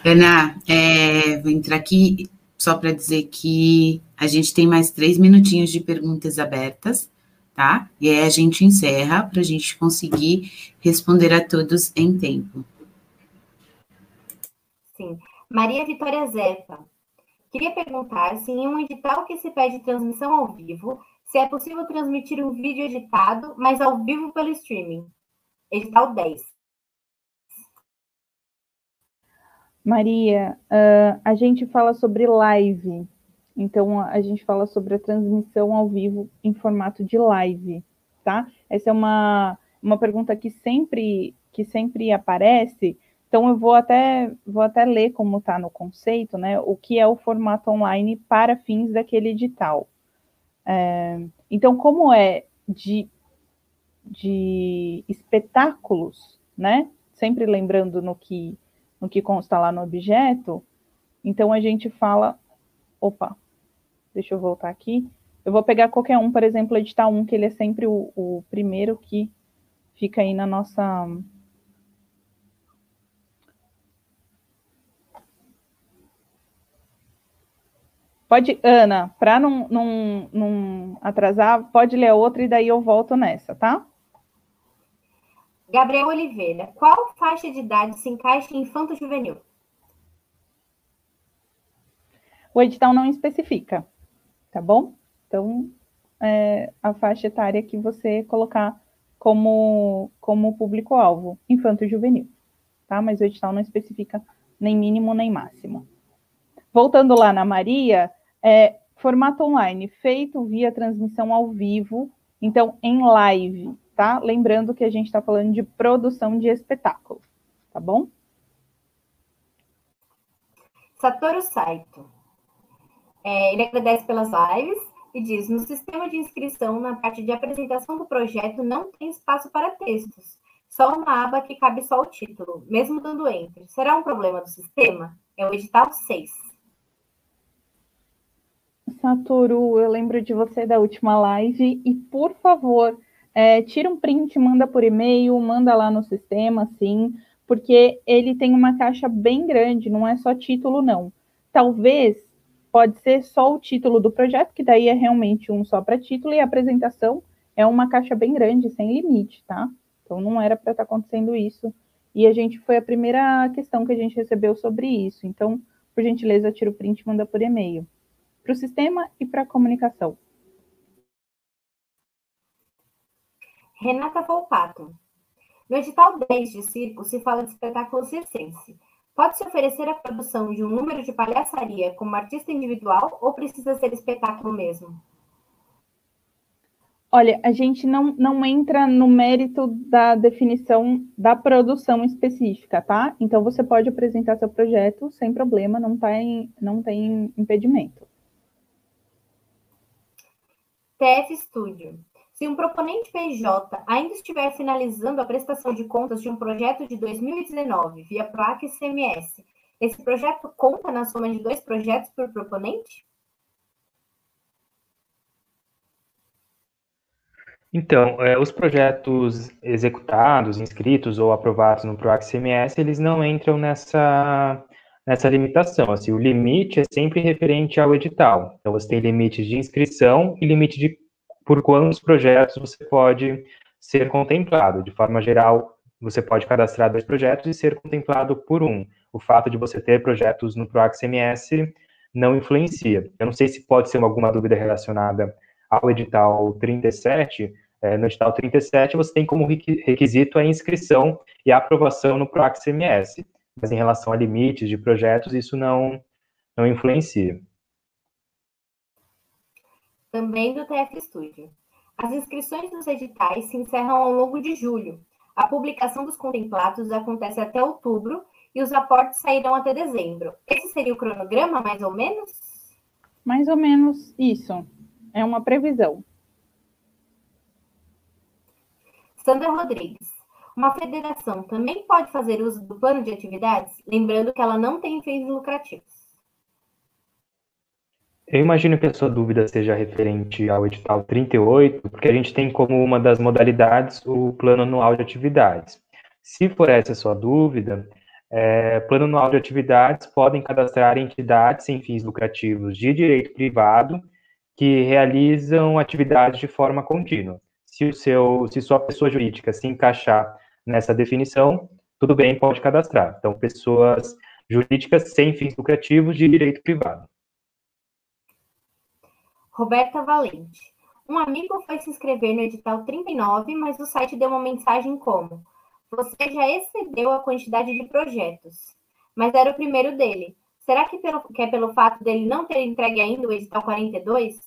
Speaker 1: Ana, é, vou entrar aqui só para dizer que a gente tem mais três minutinhos de perguntas abertas, tá? E aí a gente encerra para a gente conseguir responder a todos em tempo.
Speaker 3: Sim. Maria Vitória Zepa. Queria perguntar se em um edital que se pede transmissão ao vivo, se é possível transmitir um vídeo editado, mas ao vivo pelo streaming. Edital 10.
Speaker 2: Maria, uh, a gente fala sobre live. Então, a gente fala sobre a transmissão ao vivo em formato de live, tá? Essa é uma, uma pergunta que sempre, que sempre aparece, então, eu vou até, vou até ler como está no conceito, né? O que é o formato online para fins daquele edital. É, então, como é de, de espetáculos, né? Sempre lembrando no que, no que consta lá no objeto, então a gente fala. Opa, deixa eu voltar aqui. Eu vou pegar qualquer um, por exemplo, edital 1, que ele é sempre o, o primeiro que fica aí na nossa Pode, Ana, para não, não, não atrasar, pode ler outra e daí eu volto nessa, tá?
Speaker 3: Gabriel Oliveira, qual faixa de idade se encaixa em infanto juvenil?
Speaker 2: O edital não especifica, tá bom? Então, é, a faixa etária que você colocar como, como público-alvo, infanto juvenil, tá? Mas o edital não especifica nem mínimo nem máximo. Voltando lá na Maria, é, formato online, feito via transmissão ao vivo, então em live, tá? Lembrando que a gente está falando de produção de espetáculo, tá bom?
Speaker 3: Satoru Saito. É, ele agradece pelas lives e diz: no sistema de inscrição, na parte de apresentação do projeto, não tem espaço para textos, só uma aba que cabe só o título, mesmo dando enter. Será um problema do sistema? É o edital 6.
Speaker 2: Satoru, eu lembro de você da última live e, por favor, é, tira um print, manda por e-mail, manda lá no sistema, sim, porque ele tem uma caixa bem grande, não é só título, não. Talvez pode ser só o título do projeto, que daí é realmente um só para título, e a apresentação é uma caixa bem grande, sem limite, tá? Então não era para estar tá acontecendo isso. E a gente foi a primeira questão que a gente recebeu sobre isso. Então, por gentileza, tira o print e manda por e-mail para o sistema e para a comunicação.
Speaker 3: Renata Volpato. No edital 10 de circo se fala de espetáculo circense. Pode-se oferecer a produção de um número de palhaçaria como artista individual ou precisa ser espetáculo mesmo?
Speaker 2: Olha, a gente não, não entra no mérito da definição da produção específica, tá? Então você pode apresentar seu projeto sem problema, não, tá em, não tem impedimento.
Speaker 3: TF Studio. Se um proponente PJ ainda estiver finalizando a prestação de contas de um projeto de 2019 via PROAC CMS, esse projeto conta na soma de dois projetos por proponente?
Speaker 4: Então, é, os projetos executados, inscritos ou aprovados no PROAC CMS, eles não entram nessa, nessa limitação. Assim, o limite é sempre referente ao edital. Então, você tem limites de inscrição e limite de por quantos projetos você pode ser contemplado. De forma geral, você pode cadastrar dois projetos e ser contemplado por um. O fato de você ter projetos no PROAC CMS não influencia. Eu não sei se pode ser alguma dúvida relacionada ao edital 37. É, no edital 37, você tem como requisito a inscrição e a aprovação no PROAC CMS mas em relação a limites de projetos, isso não, não influencia.
Speaker 3: Também do TF Studio. As inscrições dos editais se encerram ao longo de julho. A publicação dos contemplados acontece até outubro e os aportes sairão até dezembro. Esse seria o cronograma, mais ou menos?
Speaker 2: Mais ou menos isso. É uma previsão.
Speaker 3: Sandra Rodrigues. Uma federação também pode fazer uso do plano de atividades, lembrando que ela não tem fins lucrativos.
Speaker 4: Eu imagino que a sua dúvida seja referente ao edital 38, porque a gente tem como uma das modalidades o plano anual de atividades. Se for essa a sua dúvida, é, plano anual de atividades podem cadastrar entidades sem fins lucrativos de direito privado que realizam atividades de forma contínua. Se, o seu, se sua pessoa jurídica se encaixar nessa definição, tudo bem, pode cadastrar. Então, pessoas jurídicas sem fins lucrativos de direito privado.
Speaker 3: Roberta Valente. Um amigo foi se inscrever no edital 39, mas o site deu uma mensagem como: Você já excedeu a quantidade de projetos, mas era o primeiro dele. Será que, pelo, que é pelo fato dele não ter entregue ainda o edital 42?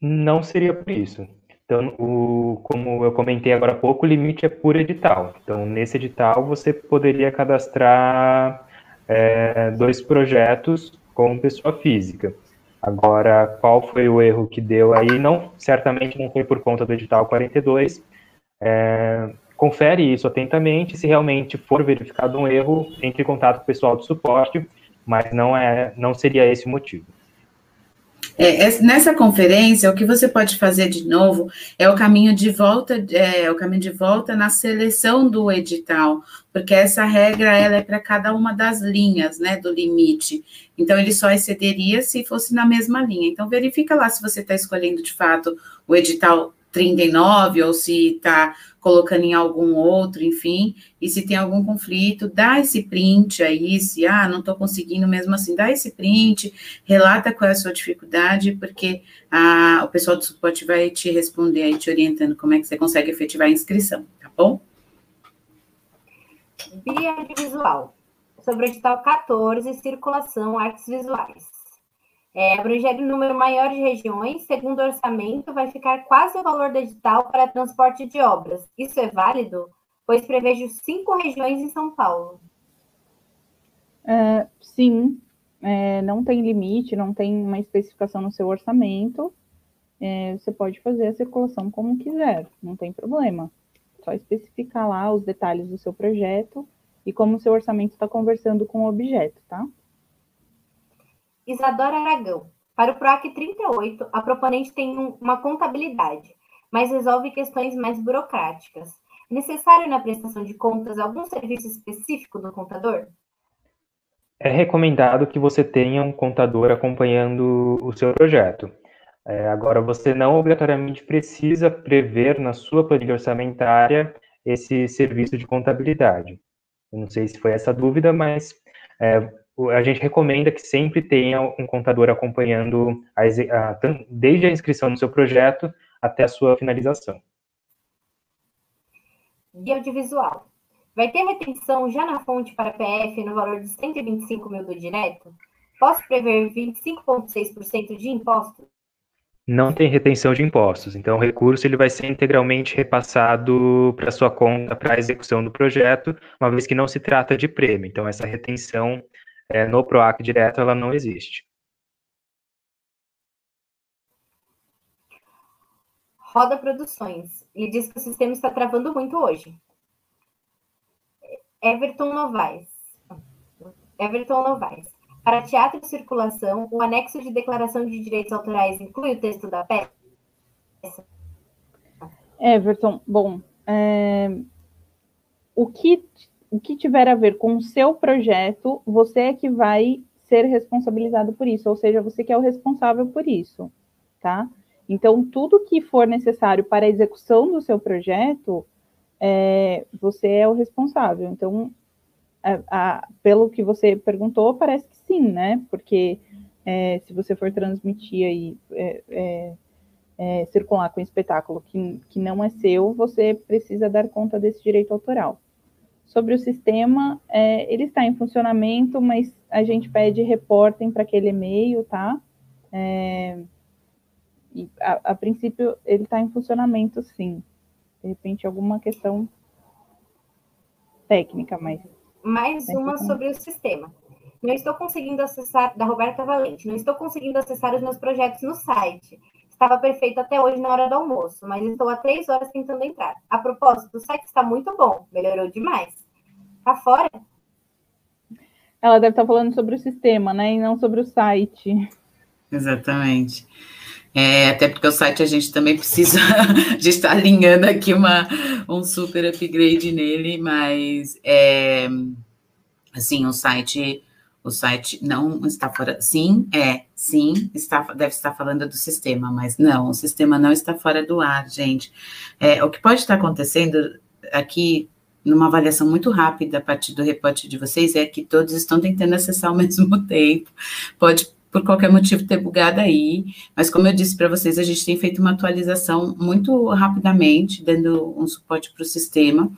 Speaker 4: Não seria por isso. Então, o, como eu comentei agora há pouco, o limite é por edital. Então, nesse edital, você poderia cadastrar é, dois projetos com pessoa física. Agora, qual foi o erro que deu aí? Não, certamente não foi por conta do edital 42. É, confere isso atentamente. Se realmente for verificado um erro, entre em contato com o pessoal do suporte, mas não é, não seria esse o motivo.
Speaker 1: É, é, nessa conferência, o que você pode fazer de novo é o caminho de volta, é, o caminho de volta na seleção do edital, porque essa regra ela é para cada uma das linhas, né, do limite. Então ele só excederia se fosse na mesma linha. Então verifica lá se você está escolhendo de fato o edital 39 ou se está colocando em algum outro, enfim, e se tem algum conflito, dá esse print aí, se, ah, não estou conseguindo mesmo assim, dá esse print, relata qual é a sua dificuldade, porque a, o pessoal do suporte vai te responder aí, te orientando como é que você consegue efetivar a inscrição, tá bom?
Speaker 3: Via visual, sobre o edital 14, circulação, artes visuais. É, abranger número maior de regiões, segundo o orçamento, vai ficar quase o valor do edital para transporte de obras. Isso é válido? Pois prevejo cinco regiões em São Paulo.
Speaker 2: É, sim, é, não tem limite, não tem uma especificação no seu orçamento. É, você pode fazer a circulação como quiser, não tem problema. Só especificar lá os detalhes do seu projeto e como o seu orçamento está conversando com o objeto, tá?
Speaker 3: Isadora Aragão. Para o PROAC 38, a proponente tem um, uma contabilidade, mas resolve questões mais burocráticas. É necessário na prestação de contas algum serviço específico do contador?
Speaker 4: É recomendado que você tenha um contador acompanhando o seu projeto. É, agora, você não obrigatoriamente precisa prever na sua planilha orçamentária esse serviço de contabilidade. Eu não sei se foi essa dúvida, mas é, a gente recomenda que sempre tenha um contador acompanhando a, a, desde a inscrição no seu projeto até a sua finalização.
Speaker 3: Guia audiovisual. Vai ter retenção já na fonte para PF no valor de 125 mil do direto? Posso prever 25,6% de imposto?
Speaker 4: Não tem retenção de impostos, então o recurso ele vai ser integralmente repassado para sua conta para a execução do projeto, uma vez que não se trata de prêmio. Então essa retenção é, no PROAC direto ela não existe.
Speaker 3: Roda Produções. Ele diz que o sistema está travando muito hoje. Everton Novaes. Everton Novaes. Para teatro e circulação, o anexo de declaração de direitos autorais inclui o texto da peça?
Speaker 2: Everton, bom, é, o, que, o que tiver a ver com o seu projeto, você é que vai ser responsabilizado por isso, ou seja, você que é o responsável por isso, tá? Então, tudo que for necessário para a execução do seu projeto, é, você é o responsável. Então, a, a, pelo que você perguntou, parece que sim, né? Porque é, se você for transmitir aí, é, é, é, circular com um espetáculo que, que não é seu, você precisa dar conta desse direito autoral. Sobre o sistema, é, ele está em funcionamento, mas a gente pede reportem para aquele e-mail, tá? É, e a, a princípio, ele está em funcionamento, sim. De repente, alguma questão técnica, mas.
Speaker 3: Mais uma sobre o sistema. Não estou conseguindo acessar, da Roberta Valente, não estou conseguindo acessar os meus projetos no site. Estava perfeito até hoje na hora do almoço, mas estou há três horas tentando entrar. A propósito, o site está muito bom, melhorou demais. Tá fora?
Speaker 2: Ela deve estar falando sobre o sistema, né? E não sobre o site.
Speaker 1: Exatamente. É, até porque o site a gente também precisa, a gente está alinhando aqui uma, um super upgrade nele, mas é, assim, o site, o site não está fora. Sim, é, sim, está, deve estar falando do sistema, mas não, o sistema não está fora do ar, gente. É, o que pode estar acontecendo aqui numa avaliação muito rápida a partir do reporte de vocês é que todos estão tentando acessar ao mesmo tempo. Pode por qualquer motivo ter bugado aí, mas como eu disse para vocês, a gente tem feito uma atualização muito rapidamente, dando um suporte para o sistema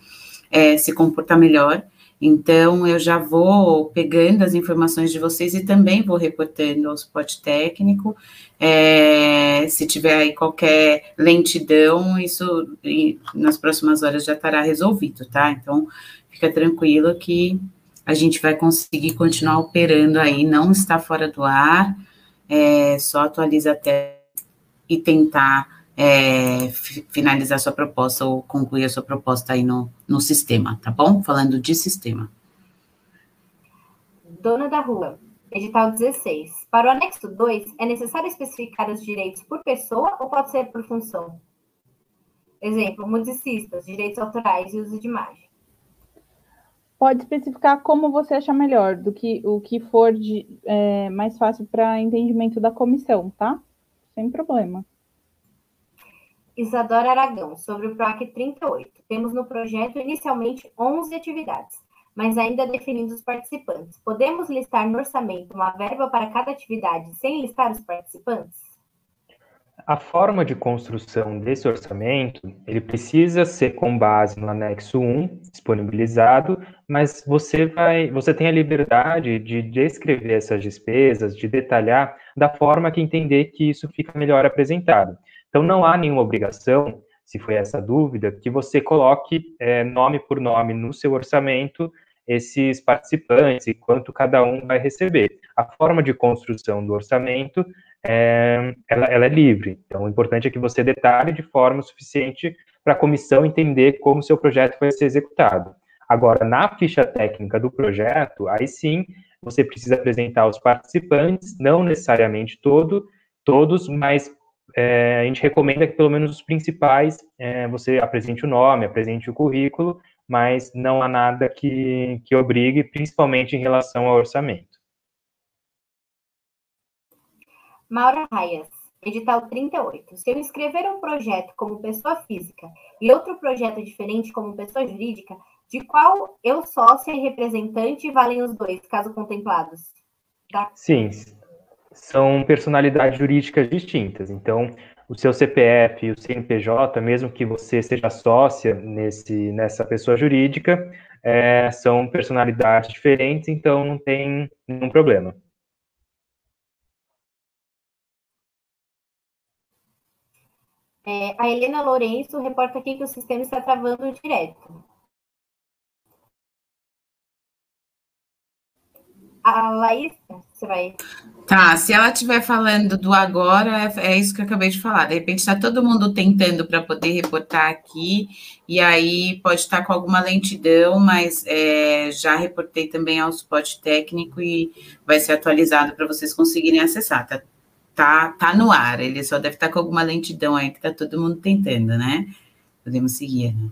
Speaker 1: é, se comportar melhor. Então, eu já vou pegando as informações de vocês e também vou reportando ao suporte técnico. É, se tiver aí qualquer lentidão, isso nas próximas horas já estará resolvido, tá? Então, fica tranquilo que a gente vai conseguir continuar operando aí, não está fora do ar, é, só atualiza até e tentar é, finalizar sua proposta ou concluir a sua proposta aí no, no sistema, tá bom? Falando de sistema.
Speaker 3: Dona da Rua, edital 16. Para o anexo 2, é necessário especificar os direitos por pessoa ou pode ser por função? Exemplo, musicistas, direitos autorais e uso de imagem
Speaker 2: pode especificar como você achar melhor, do que o que for de, é, mais fácil para entendimento da comissão, tá? Sem problema.
Speaker 3: Isadora Aragão, sobre o PROAC 38. Temos no projeto inicialmente 11 atividades, mas ainda definindo os participantes. Podemos listar no orçamento uma verba para cada atividade sem listar os participantes?
Speaker 4: A forma de construção desse orçamento, ele precisa ser com base no anexo 1 disponibilizado, mas você vai, você tem a liberdade de descrever essas despesas, de detalhar da forma que entender que isso fica melhor apresentado. Então não há nenhuma obrigação, se foi essa dúvida, que você coloque é, nome por nome no seu orçamento esses participantes e quanto cada um vai receber. A forma de construção do orçamento é, ela, ela, é livre. Então, o importante é que você detalhe de forma suficiente para a comissão entender como seu projeto vai ser executado. Agora, na ficha técnica do projeto, aí sim, você precisa apresentar os participantes, não necessariamente todo, todos, mas é, a gente recomenda que pelo menos os principais é, você apresente o nome, apresente o currículo, mas não há nada que, que obrigue, principalmente em relação ao orçamento.
Speaker 3: Maura Raias, edital 38. Se eu inscrever um projeto como pessoa física e outro projeto diferente como pessoa jurídica, de qual eu sócia e representante valem os dois, caso contemplados?
Speaker 4: Tá? Sim, são personalidades jurídicas distintas. Então, o seu CPF o CNPJ, mesmo que você seja sócia nesse, nessa pessoa jurídica, é, são personalidades diferentes, então não tem nenhum problema.
Speaker 3: É, a Helena Lourenço reporta aqui que o sistema está travando direto. A Laís, você vai.
Speaker 1: Tá, se ela estiver falando do agora, é, é, isso que eu acabei de falar. De repente está todo mundo tentando para poder reportar aqui, e aí pode estar com alguma lentidão, mas é, já reportei também ao suporte técnico e vai ser atualizado para vocês conseguirem acessar. Tá, tá, tá no ar, ele só deve estar com alguma lentidão aí que está todo mundo tentando, né? Podemos seguir, né?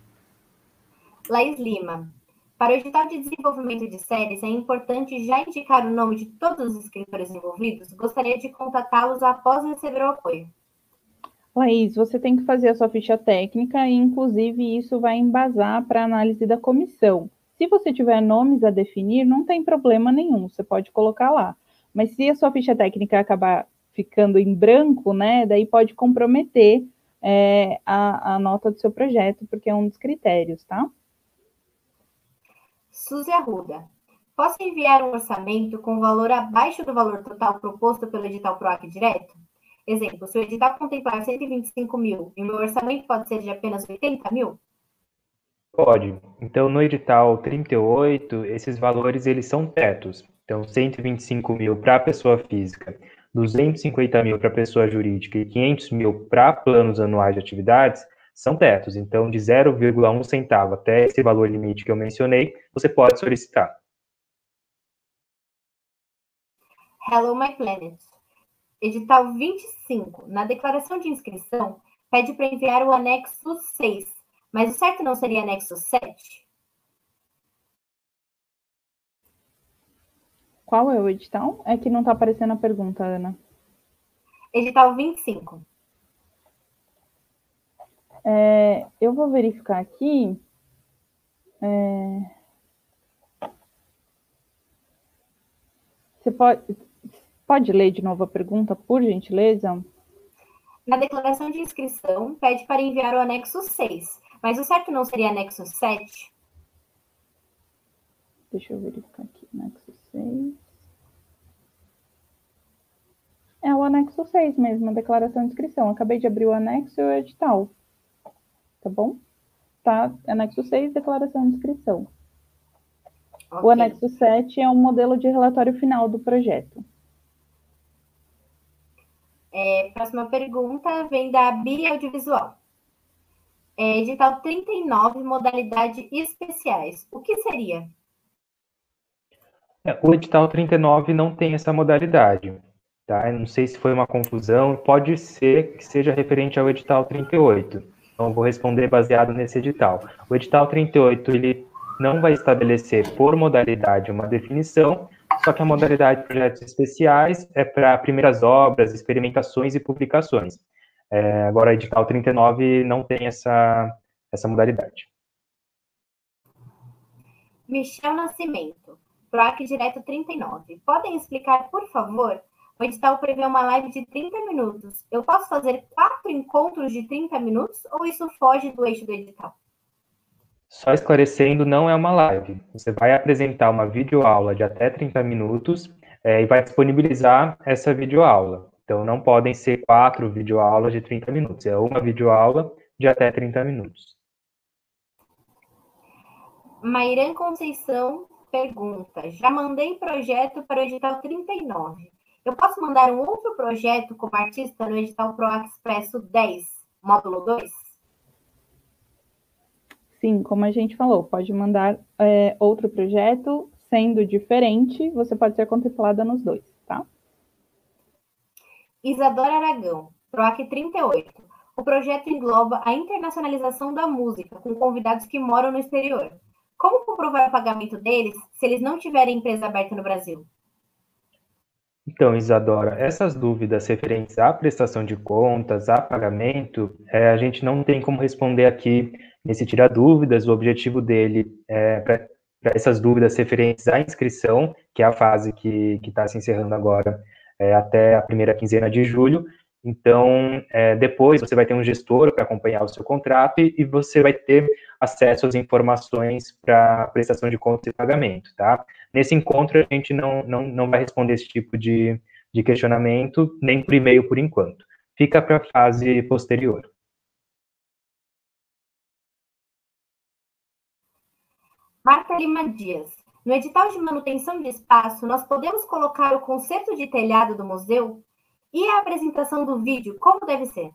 Speaker 3: Laís Lima. Para o edital de desenvolvimento de séries, é importante já indicar o nome de todos os escritores envolvidos? Gostaria de contatá-los após receber o apoio.
Speaker 2: Laís, você tem que fazer a sua ficha técnica e, inclusive, isso vai embasar para a análise da comissão. Se você tiver nomes a definir, não tem problema nenhum, você pode colocar lá. Mas se a sua ficha técnica acabar ficando em branco, né, daí pode comprometer é, a, a nota do seu projeto, porque é um dos critérios, tá?
Speaker 3: Suzy Arruda. Posso enviar um orçamento com valor abaixo do valor total proposto pelo edital PROAC direto? Exemplo, se o edital contemplar 125 mil e o meu orçamento pode ser de apenas 80 mil?
Speaker 4: Pode. Então, no edital 38, esses valores eles são tetos. Então, 125 mil para a pessoa física, 250 mil para a pessoa jurídica e 500 mil para planos anuais de atividades são tetos. Então, de 0,1 centavo até esse valor limite que eu mencionei, você pode solicitar.
Speaker 3: Hello My Planet. Edital 25, na declaração de inscrição, pede para enviar o anexo 6, mas o certo não seria anexo 7?
Speaker 2: Qual é o edital? É que não está aparecendo a pergunta, Ana.
Speaker 3: Edital 25.
Speaker 2: É, eu vou verificar aqui. É, você pode, pode ler de novo a pergunta, por gentileza?
Speaker 3: Na declaração de inscrição, pede para enviar o anexo 6, mas o certo não seria anexo 7?
Speaker 2: Deixa eu verificar aqui, anexo 6. É o anexo 6 mesmo, a declaração de inscrição. Acabei de abrir o anexo e o edital tá bom? Tá? Anexo 6, declaração de inscrição. Okay. O anexo 7 é um modelo de relatório final do projeto.
Speaker 3: É, próxima pergunta vem da Bia Audiovisual. É, edital 39, modalidade especiais. O que seria?
Speaker 4: É, o edital 39 não tem essa modalidade. Tá? Eu não sei se foi uma confusão, pode ser que seja referente ao edital 38. Então, vou responder baseado nesse edital. O edital 38, ele não vai estabelecer por modalidade uma definição, só que a modalidade de projetos especiais é para primeiras obras, experimentações e publicações. É, agora, o edital 39 não tem essa, essa modalidade.
Speaker 3: Michel Nascimento, PROAC Direto 39. Podem explicar, por favor, o edital prevê uma live de 30 minutos. Eu posso fazer quatro encontros de 30 minutos ou isso foge do eixo do edital?
Speaker 4: Só esclarecendo, não é uma live. Você vai apresentar uma videoaula de até 30 minutos é, e vai disponibilizar essa videoaula. Então, não podem ser quatro videoaulas de 30 minutos. É uma videoaula de até 30 minutos.
Speaker 3: Mairan Conceição pergunta: já mandei projeto para o edital 39. Eu posso mandar um outro projeto como artista no edital Pro Expresso 10, módulo 2?
Speaker 2: Sim, como a gente falou, pode mandar é, outro projeto, sendo diferente, você pode ser contemplada nos dois, tá?
Speaker 3: Isadora Aragão, PROAC 38. O projeto engloba a internacionalização da música, com convidados que moram no exterior. Como comprovar o pagamento deles se eles não tiverem empresa aberta no Brasil?
Speaker 4: Então, Isadora, essas dúvidas referentes à prestação de contas, a pagamento, é, a gente não tem como responder aqui nesse Tira Dúvidas. O objetivo dele é para essas dúvidas referentes à inscrição, que é a fase que está se encerrando agora é, até a primeira quinzena de julho. Então, é, depois você vai ter um gestor para acompanhar o seu contrato e, e você vai ter acesso às informações para prestação de contas e pagamento, tá? Nesse encontro, a gente não, não, não vai responder esse tipo de, de questionamento, nem por e-mail por enquanto. Fica para a fase posterior.
Speaker 3: Marta Lima Dias. No edital de manutenção de espaço, nós podemos colocar o conserto de telhado do museu e a apresentação do vídeo, como deve ser?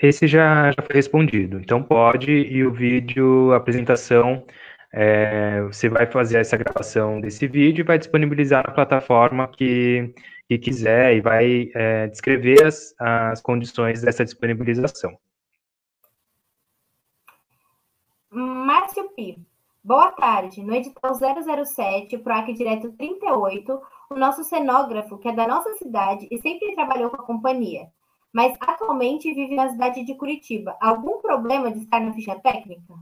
Speaker 4: Esse já, já foi respondido. Então pode, e o vídeo, a apresentação, é, você vai fazer essa gravação desse vídeo e vai disponibilizar na plataforma que, que quiser e vai é, descrever as, as condições dessa disponibilização.
Speaker 3: Márcio Pi, boa tarde. No edital 007, PROAC Direto 38, o nosso cenógrafo, que é da nossa cidade e sempre trabalhou com a companhia, mas atualmente vive na cidade de Curitiba. Algum problema de estar na ficha técnica?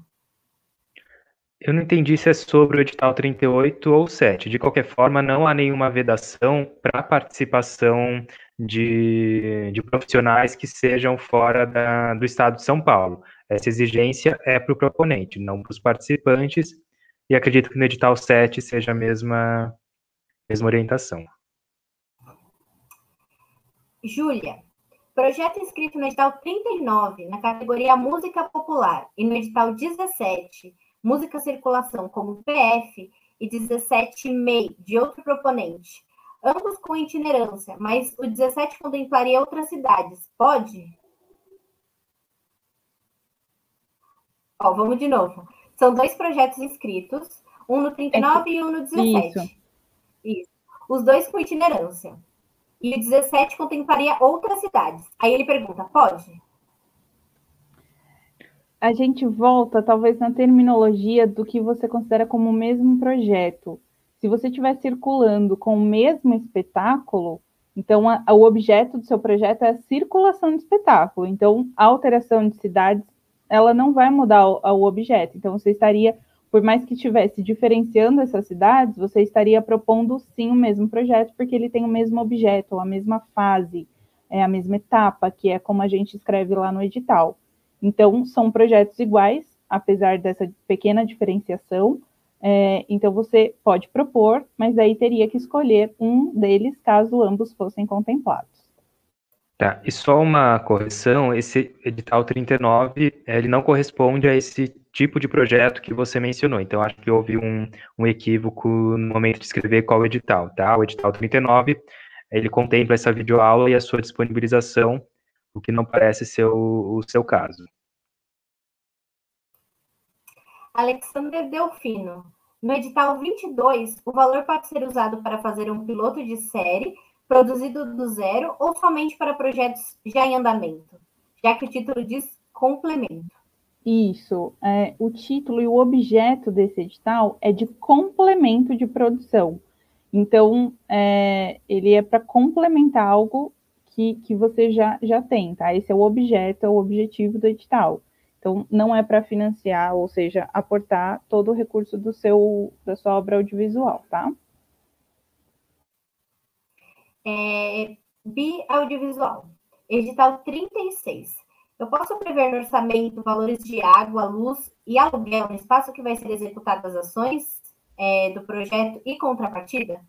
Speaker 4: Eu não entendi se é sobre o edital 38 ou 7. De qualquer forma, não há nenhuma vedação para participação de, de, profissionais que sejam fora da, do estado de São Paulo. Essa exigência é para o proponente, não para os participantes, e acredito que no edital 7 seja a mesma, mesma orientação.
Speaker 3: Júlia, projeto inscrito no edital 39, na categoria Música Popular, e no edital 17, música circulação como PF e 17 MEI de outro proponente, ambos com itinerância, mas o 17 contemplaria outras cidades. Pode? Ó, vamos de novo. São dois projetos inscritos, um no 39 é, e um no 17. Isso. isso. Os dois com itinerância. E o 17 contemplaria outras cidades. Aí ele pergunta: pode?
Speaker 2: A gente volta talvez na terminologia do que você considera como o mesmo projeto. Se você estiver circulando com o mesmo espetáculo, então a, a, o objeto do seu projeto é a circulação de espetáculo. Então, a alteração de cidades, ela não vai mudar o, o objeto. Então, você estaria, por mais que estivesse diferenciando essas cidades, você estaria propondo sim o mesmo projeto, porque ele tem o mesmo objeto, a mesma fase, é a mesma etapa, que é como a gente escreve lá no edital. Então, são projetos iguais, apesar dessa pequena diferenciação. É, então, você pode propor, mas aí teria que escolher um deles caso ambos fossem contemplados.
Speaker 4: Tá, e só uma correção, esse edital 39, ele não corresponde a esse tipo de projeto que você mencionou, então acho que houve um, um equívoco no momento de escrever qual edital, tá? O edital 39, ele contempla essa videoaula e a sua disponibilização o que não parece ser o, o seu caso.
Speaker 3: Alexander Delfino. No edital 22, o valor pode ser usado para fazer um piloto de série produzido do zero ou somente para projetos já em andamento, já que o título diz complemento.
Speaker 2: Isso. É, o título e o objeto desse edital é de complemento de produção. Então, é, ele é para complementar algo que, que você já, já tem, tá? Esse é o objeto, é o objetivo do edital. Então, não é para financiar, ou seja, aportar todo o recurso do seu, da sua obra audiovisual, tá?
Speaker 3: É, bi audiovisual, edital 36. Eu posso prever no orçamento valores de água, luz e aluguel no espaço que vai ser executado as ações é, do projeto e contrapartida?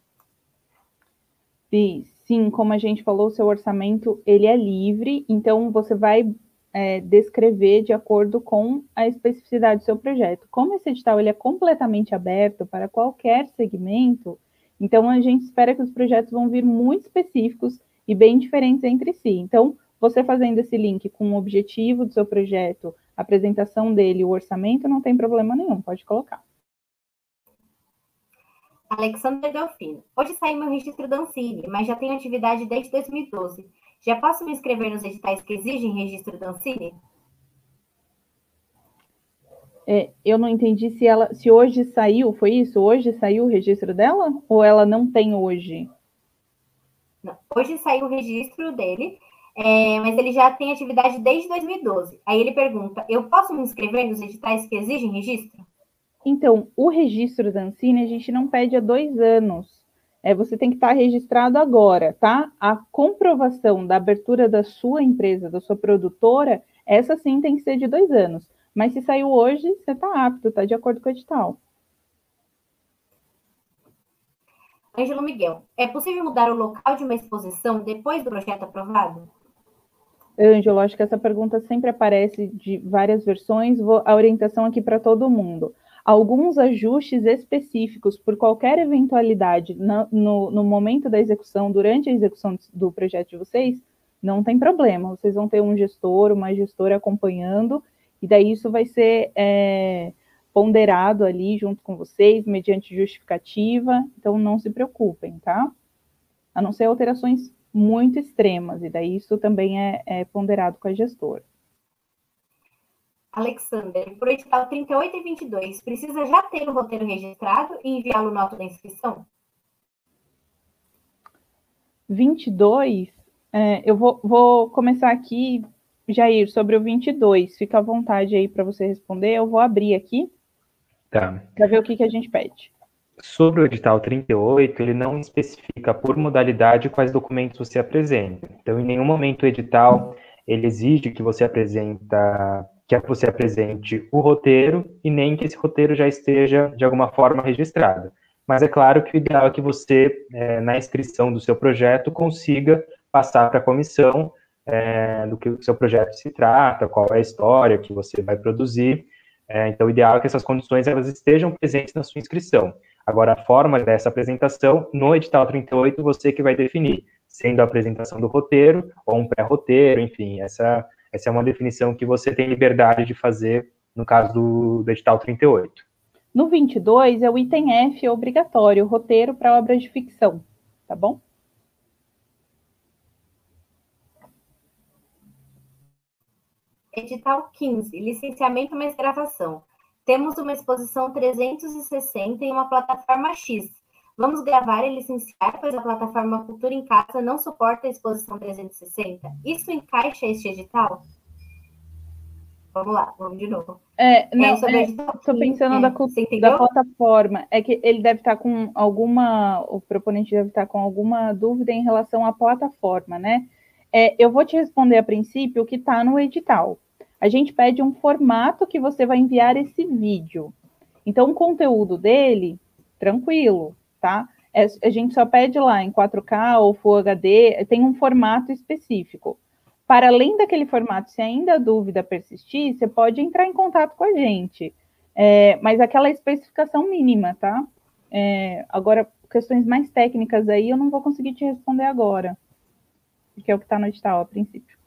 Speaker 2: Bi, sim, como a gente falou, o seu orçamento ele é livre, então você vai é, descrever de acordo com a especificidade do seu projeto. Como esse edital ele é completamente aberto para qualquer segmento, então a gente espera que os projetos vão vir muito específicos e bem diferentes entre si. Então, você fazendo esse link com o objetivo do seu projeto, a apresentação dele, o orçamento, não tem problema nenhum, pode colocar.
Speaker 3: Alexandre Delfino. Hoje saiu meu registro da Ancine, mas já tenho atividade desde 2012. Já posso me inscrever nos editais que exigem registro da Ancine?
Speaker 2: É, eu não entendi se ela, se hoje saiu, foi isso? Hoje saiu o registro dela? Ou ela não tem hoje?
Speaker 3: Não, hoje saiu o registro dele, é, mas ele já tem atividade desde 2012. Aí ele pergunta: eu posso me inscrever nos editais que exigem registro?
Speaker 2: Então, o registro da Ancine a gente não pede há dois anos. É, você tem que estar registrado agora, tá? A comprovação da abertura da sua empresa, da sua produtora, essa sim tem que ser de dois anos. Mas se saiu hoje, você está apto, está de acordo com o edital.
Speaker 3: Ângelo Miguel, é possível mudar o local de uma exposição depois do projeto aprovado?
Speaker 2: Ângelo, acho que essa pergunta sempre aparece de várias versões. Vou, a orientação aqui para todo mundo. Alguns ajustes específicos por qualquer eventualidade no, no, no, momento da execução, durante a execução do projeto de vocês, não tem problema. Vocês vão ter um gestor, uma gestora acompanhando, e daí isso vai ser é, ponderado ali junto com vocês, mediante justificativa, então não se preocupem, tá? A não ser alterações muito extremas, e daí isso também é, é ponderado com a gestora.
Speaker 3: Alexander, por edital 38 e 22, precisa já ter o roteiro registrado e enviá-lo no auto da inscrição?
Speaker 2: 22, é, eu vou, vou começar aqui, Jair, sobre o 22. Fica à vontade aí para você responder. Eu vou abrir aqui
Speaker 4: tá.
Speaker 2: para ver o que, que a gente pede.
Speaker 4: Sobre o edital 38, ele não especifica por modalidade quais documentos você apresenta. Então, em nenhum momento o edital ele exige que você apresenta que você apresente o roteiro e nem que esse roteiro já esteja de alguma forma registrado. Mas é claro que o ideal é que você, é, na inscrição do seu projeto, consiga passar para a comissão é, do que o seu projeto se trata, qual é a história que você vai produzir. É, então, o ideal é que essas condições elas estejam presentes na sua inscrição. Agora, a forma dessa apresentação, no edital 38, você que vai definir, sendo a apresentação do roteiro ou um pré-roteiro, enfim, essa essa é uma definição que você tem liberdade de fazer no caso do, do edital 38.
Speaker 2: No 22 é o item F é obrigatório, roteiro para obras de ficção, tá bom?
Speaker 3: Edital 15, licenciamento mais gravação. Temos uma exposição 360 em uma plataforma X. Vamos gravar e licenciar, pois a plataforma Cultura em Casa não suporta a exposição 360. Isso encaixa este edital? Vamos lá, vamos de novo.
Speaker 2: É, não, é, estou pensando é, da, da plataforma. É que ele deve estar com alguma, o proponente deve estar com alguma dúvida em relação à plataforma, né? É, eu vou te responder a princípio o que está no edital. A gente pede um formato que você vai enviar esse vídeo. Então, o conteúdo dele, tranquilo, tá? É, a gente só pede lá em 4K ou Full HD, tem um formato específico. Para além daquele formato, se ainda a dúvida persistir, você pode entrar em contato com a gente. É, mas aquela especificação mínima, tá? É, agora, questões mais técnicas aí eu não vou conseguir te responder agora, porque é o que está no edital a princípio.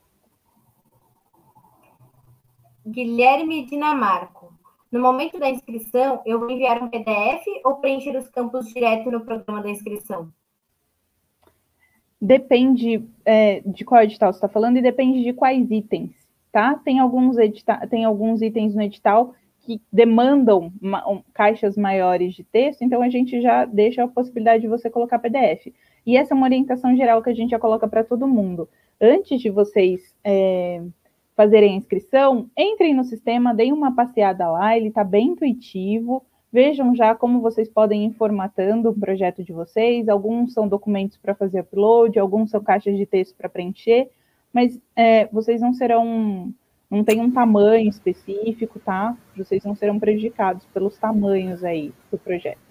Speaker 3: Guilherme Dinamarco. No momento da inscrição, eu vou enviar um PDF ou preencher os campos direto no programa da inscrição?
Speaker 2: Depende é, de qual edital você está falando e depende de quais itens, tá? Tem alguns, edita tem alguns itens no edital que demandam caixas maiores de texto, então a gente já deixa a possibilidade de você colocar PDF. E essa é uma orientação geral que a gente já coloca para todo mundo. Antes de vocês é, fazerem a inscrição, entrem no sistema, deem uma passeada lá, ele está bem intuitivo. Vejam já como vocês podem ir formatando o projeto de vocês. Alguns são documentos para fazer upload, alguns são caixas de texto para preencher, mas é, vocês não serão, não tem um tamanho específico, tá? Vocês não serão prejudicados pelos tamanhos aí do projeto.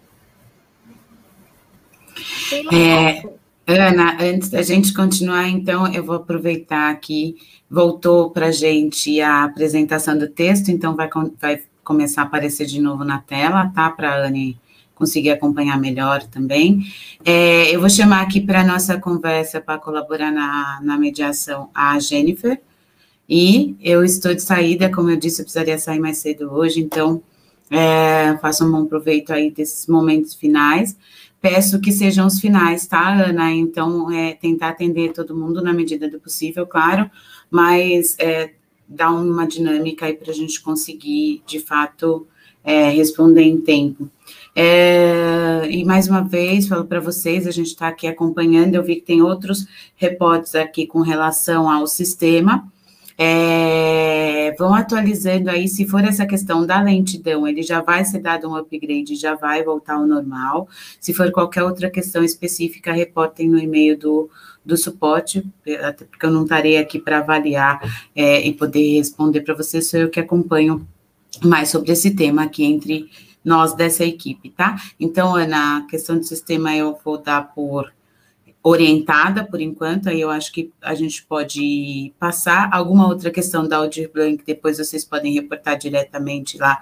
Speaker 1: É, Ana, antes da gente continuar, então, eu vou aproveitar aqui, voltou para a gente a apresentação do texto, então vai, vai começar a aparecer de novo na tela, tá? Para a Anne conseguir acompanhar melhor também. É, eu vou chamar aqui para a nossa conversa para colaborar na, na mediação a Jennifer, e eu estou de saída, como eu disse, eu precisaria sair mais cedo hoje, então é, faça um bom proveito aí desses momentos finais. Peço que sejam os finais, tá, Ana? Então, é, tentar atender todo mundo na medida do possível, claro, mas é, dar uma dinâmica aí para a gente conseguir, de fato, é, responder em tempo. É, e mais uma vez, falo para vocês, a gente está aqui acompanhando, eu vi que tem outros reportes aqui com relação ao sistema, é, vão atualizando aí, se for essa questão da lentidão, ele já vai ser dado um upgrade, já vai voltar ao normal. Se for qualquer outra questão específica, reportem no e-mail do, do suporte, até porque eu não estarei aqui para avaliar é, e poder responder para vocês, sou eu que acompanho mais sobre esse tema aqui entre nós dessa equipe, tá? Então, Ana, a questão do sistema eu vou dar por orientada por enquanto, aí eu acho que a gente pode passar. Alguma outra questão da Audir Blanc, depois vocês podem reportar diretamente lá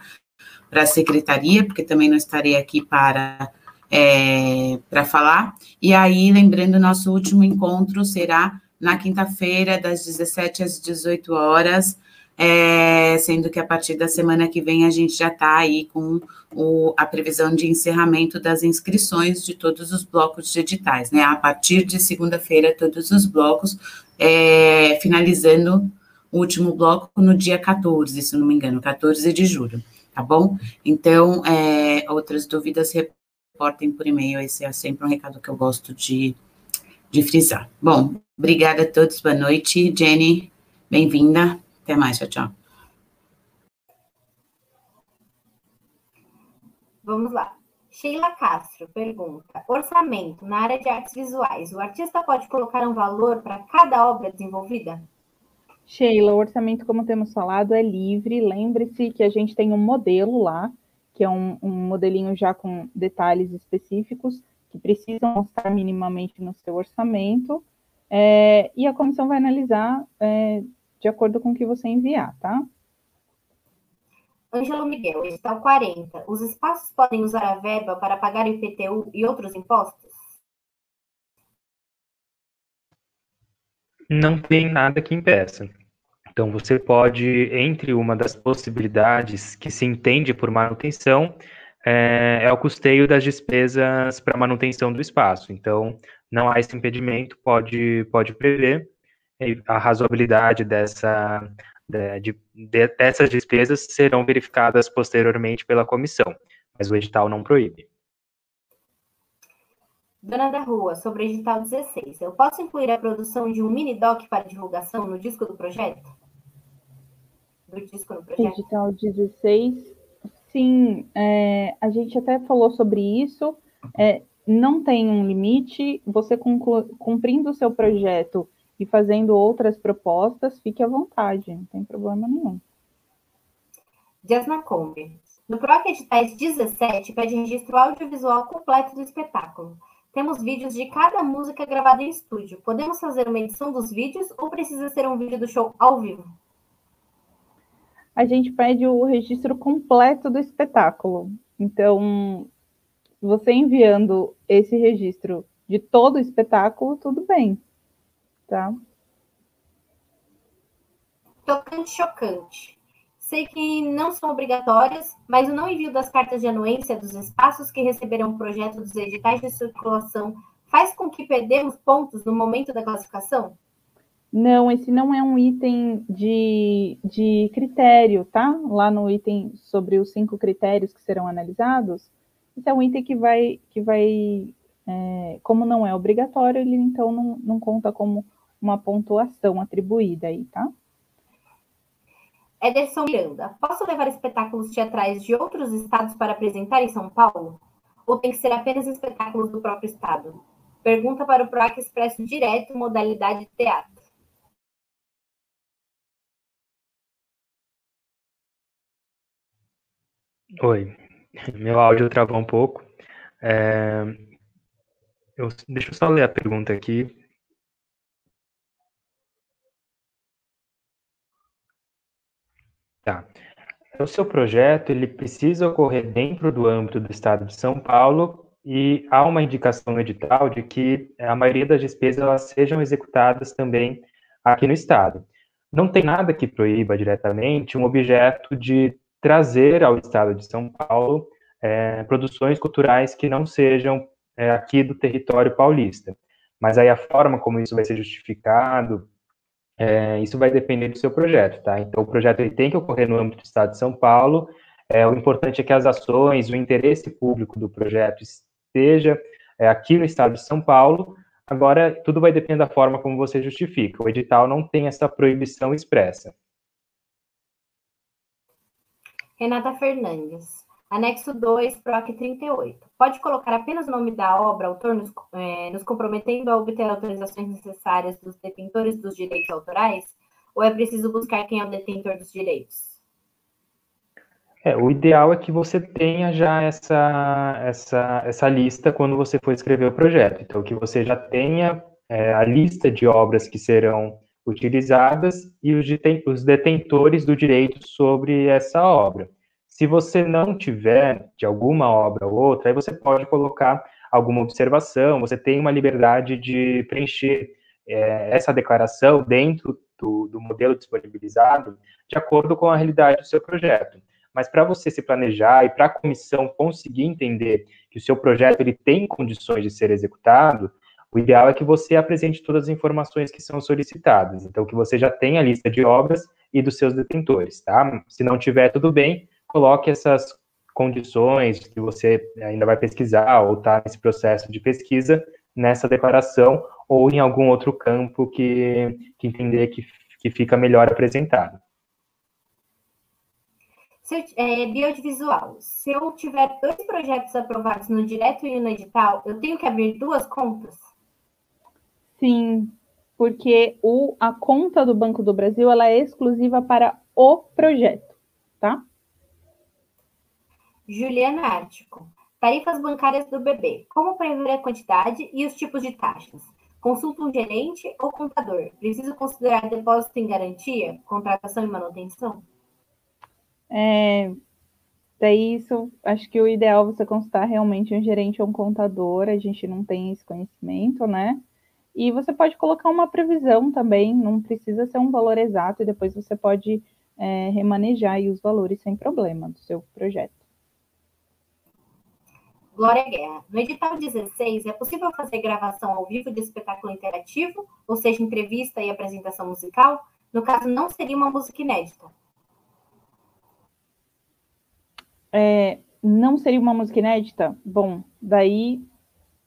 Speaker 1: para a secretaria, porque também não estarei aqui para, é, para falar. E aí, lembrando, nosso último encontro será na quinta-feira, das 17 às 18 horas, é, sendo que a partir da semana que vem a gente já está aí com o, a previsão de encerramento das inscrições de todos os blocos de editais, né? A partir de segunda-feira, todos os blocos, é, finalizando o último bloco no dia 14, se não me engano, 14 de julho, tá bom? Então, é, outras dúvidas, reportem por e-mail, esse é sempre um recado que eu gosto de, de frisar. Bom, obrigada a todos, boa noite. Jenny, bem-vinda. Até mais, tchau, tchau.
Speaker 3: Vamos lá. Sheila Castro pergunta: orçamento na área de artes visuais, o artista pode colocar um valor para cada obra desenvolvida?
Speaker 2: Sheila, o orçamento, como temos falado, é livre. Lembre-se que a gente tem um modelo lá, que é um, um modelinho já com detalhes específicos que precisam mostrar minimamente no seu orçamento. É, e a comissão vai analisar é, de acordo com o que você enviar, tá?
Speaker 3: Ângelo Miguel, edital 40. Os espaços podem usar a verba para pagar IPTU e outros impostos?
Speaker 4: Não tem nada que impeça. Então, você pode, entre uma das possibilidades que se entende por manutenção, é, é o custeio das despesas para manutenção do espaço. Então, não há esse impedimento, pode, pode prever a razoabilidade dessa, de, de, dessas despesas serão verificadas posteriormente pela comissão, mas o edital não proíbe.
Speaker 3: Dona da Rua, sobre o edital 16, eu posso incluir a produção de um mini doc para divulgação no disco do projeto?
Speaker 2: Do disco no projeto? Edital 16, sim, é, a gente até falou sobre isso, é, não tem um limite, você cumprindo o seu projeto e fazendo outras propostas, fique à vontade, não tem problema nenhum.
Speaker 3: Jasna Kombi. No PROC Editais 17, pede registro audiovisual completo do espetáculo. Temos vídeos de cada música gravada em estúdio. Podemos fazer uma edição dos vídeos ou precisa ser um vídeo do show ao vivo?
Speaker 2: A gente pede o registro completo do espetáculo. Então, você enviando esse registro de todo o espetáculo, tudo bem tá?
Speaker 3: Tocante chocante. Sei que não são obrigatórias, mas o não envio das cartas de anuência dos espaços que receberão o projeto dos editais de circulação faz com que perdemos pontos no momento da classificação?
Speaker 2: Não, esse não é um item de, de critério, tá? Lá no item sobre os cinco critérios que serão analisados, esse é um item que vai, que vai é, como não é obrigatório, ele então não, não conta como uma pontuação atribuída aí, tá?
Speaker 3: Ederson Miranda, posso levar espetáculos teatrais de outros estados para apresentar em São Paulo? Ou tem que ser apenas espetáculos do próprio estado? Pergunta para o PROAC Expresso Direto, modalidade teatro.
Speaker 4: Oi, meu áudio travou um pouco. É... Eu... Deixa eu só ler a pergunta aqui Tá. O seu projeto ele precisa ocorrer dentro do âmbito do Estado de São Paulo e há uma indicação no edital de que a maioria das despesas elas sejam executadas também aqui no Estado. Não tem nada que proíba diretamente um objeto de trazer ao Estado de São Paulo é, produções culturais que não sejam é, aqui do território paulista. Mas aí a forma como isso vai ser justificado, é, isso vai depender do seu projeto, tá? Então, o projeto ele tem que ocorrer no âmbito do Estado de São Paulo. É, o importante é que as ações, o interesse público do projeto esteja é, aqui no Estado de São Paulo. Agora, tudo vai depender da forma como você justifica. O edital não tem essa proibição expressa.
Speaker 3: Renata Fernandes. Anexo 2, PROC 38. Pode colocar apenas o nome da obra, autor, nos, é, nos comprometendo a obter autorizações necessárias dos detentores dos direitos autorais? Ou é preciso buscar quem é o detentor dos direitos?
Speaker 4: É, o ideal é que você tenha já essa, essa, essa lista quando você for escrever o projeto. Então, que você já tenha é, a lista de obras que serão utilizadas e os, os detentores do direito sobre essa obra. Se você não tiver de alguma obra ou outra, aí você pode colocar alguma observação, você tem uma liberdade de preencher é, essa declaração dentro do, do modelo disponibilizado de acordo com a realidade do seu projeto. Mas para você se planejar e para a comissão conseguir entender que o seu projeto ele tem condições de ser executado, o ideal é que você apresente todas as informações que são solicitadas. Então, que você já tenha a lista de obras e dos seus detentores, tá? Se não tiver tudo bem, coloque essas condições que você ainda vai pesquisar ou está nesse processo de pesquisa nessa declaração ou em algum outro campo que, que entender que, que fica melhor apresentado.
Speaker 3: Se eu, é, biodiovisual. Se eu tiver dois projetos aprovados no direto e no edital, eu tenho que abrir duas contas?
Speaker 2: Sim, porque o, a conta do Banco do Brasil ela é exclusiva para o projeto?
Speaker 3: Juliana Ártico. Tarifas bancárias do bebê. Como prever a quantidade e os tipos de taxas? Consulta um gerente ou contador. Preciso considerar depósito em garantia, contratação e manutenção?
Speaker 2: É, daí isso, acho que o ideal é você consultar realmente um gerente ou um contador, a gente não tem esse conhecimento, né? E você pode colocar uma previsão também, não precisa ser um valor exato, e depois você pode é, remanejar os valores sem problema do seu projeto.
Speaker 3: Glória Guerra. No edital 16, é possível fazer gravação ao vivo de espetáculo interativo, ou seja, entrevista e apresentação musical? No caso, não seria uma música inédita.
Speaker 2: É, não seria uma música inédita? Bom, daí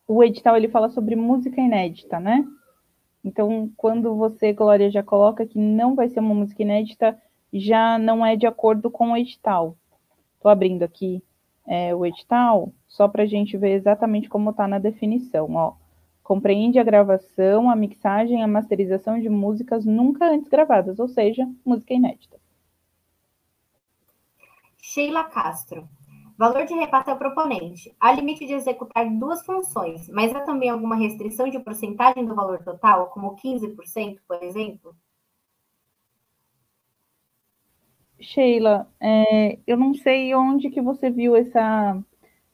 Speaker 2: o edital ele fala sobre música inédita, né? Então, quando você, Glória, já coloca que não vai ser uma música inédita, já não é de acordo com o edital. Estou abrindo aqui é, o edital, só para a gente ver exatamente como está na definição. Ó. Compreende a gravação, a mixagem, a masterização de músicas nunca antes gravadas, ou seja, música inédita.
Speaker 3: Sheila Castro. Valor de repasse ao proponente. Há limite de executar duas funções, mas há também alguma restrição de porcentagem do valor total, como 15%, por exemplo?
Speaker 2: Sheila, é, eu não sei onde que você viu essa,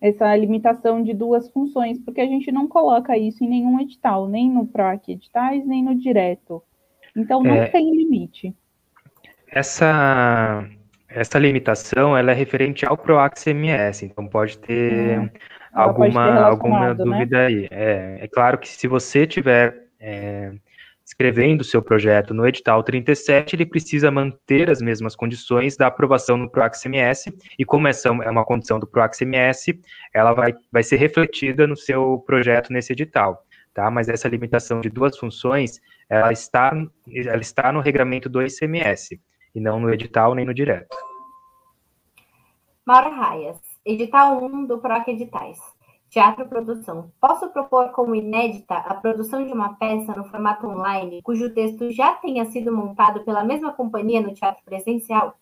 Speaker 2: essa limitação de duas funções, porque a gente não coloca isso em nenhum edital, nem no PROAC editais, nem no direto. Então, não é, tem limite.
Speaker 4: Essa, essa limitação, ela é referente ao PROAC CMS, então pode ter hum, alguma, pode ter alguma né? dúvida né? aí. É, é claro que se você tiver... É, escrevendo seu projeto no edital 37, ele precisa manter as mesmas condições da aprovação no PROAC-CMS, e como essa é uma condição do PROAC-CMS, ela vai, vai ser refletida no seu projeto nesse edital, tá? Mas essa limitação de duas funções, ela está, ela está no regramento do ICMS, e não no edital nem no direto.
Speaker 3: Maura Raias, edital 1 do PROAC Editais. Teatro Produção. Posso propor como inédita a produção de uma peça no formato online, cujo texto já tenha sido montado pela mesma companhia no teatro presencial?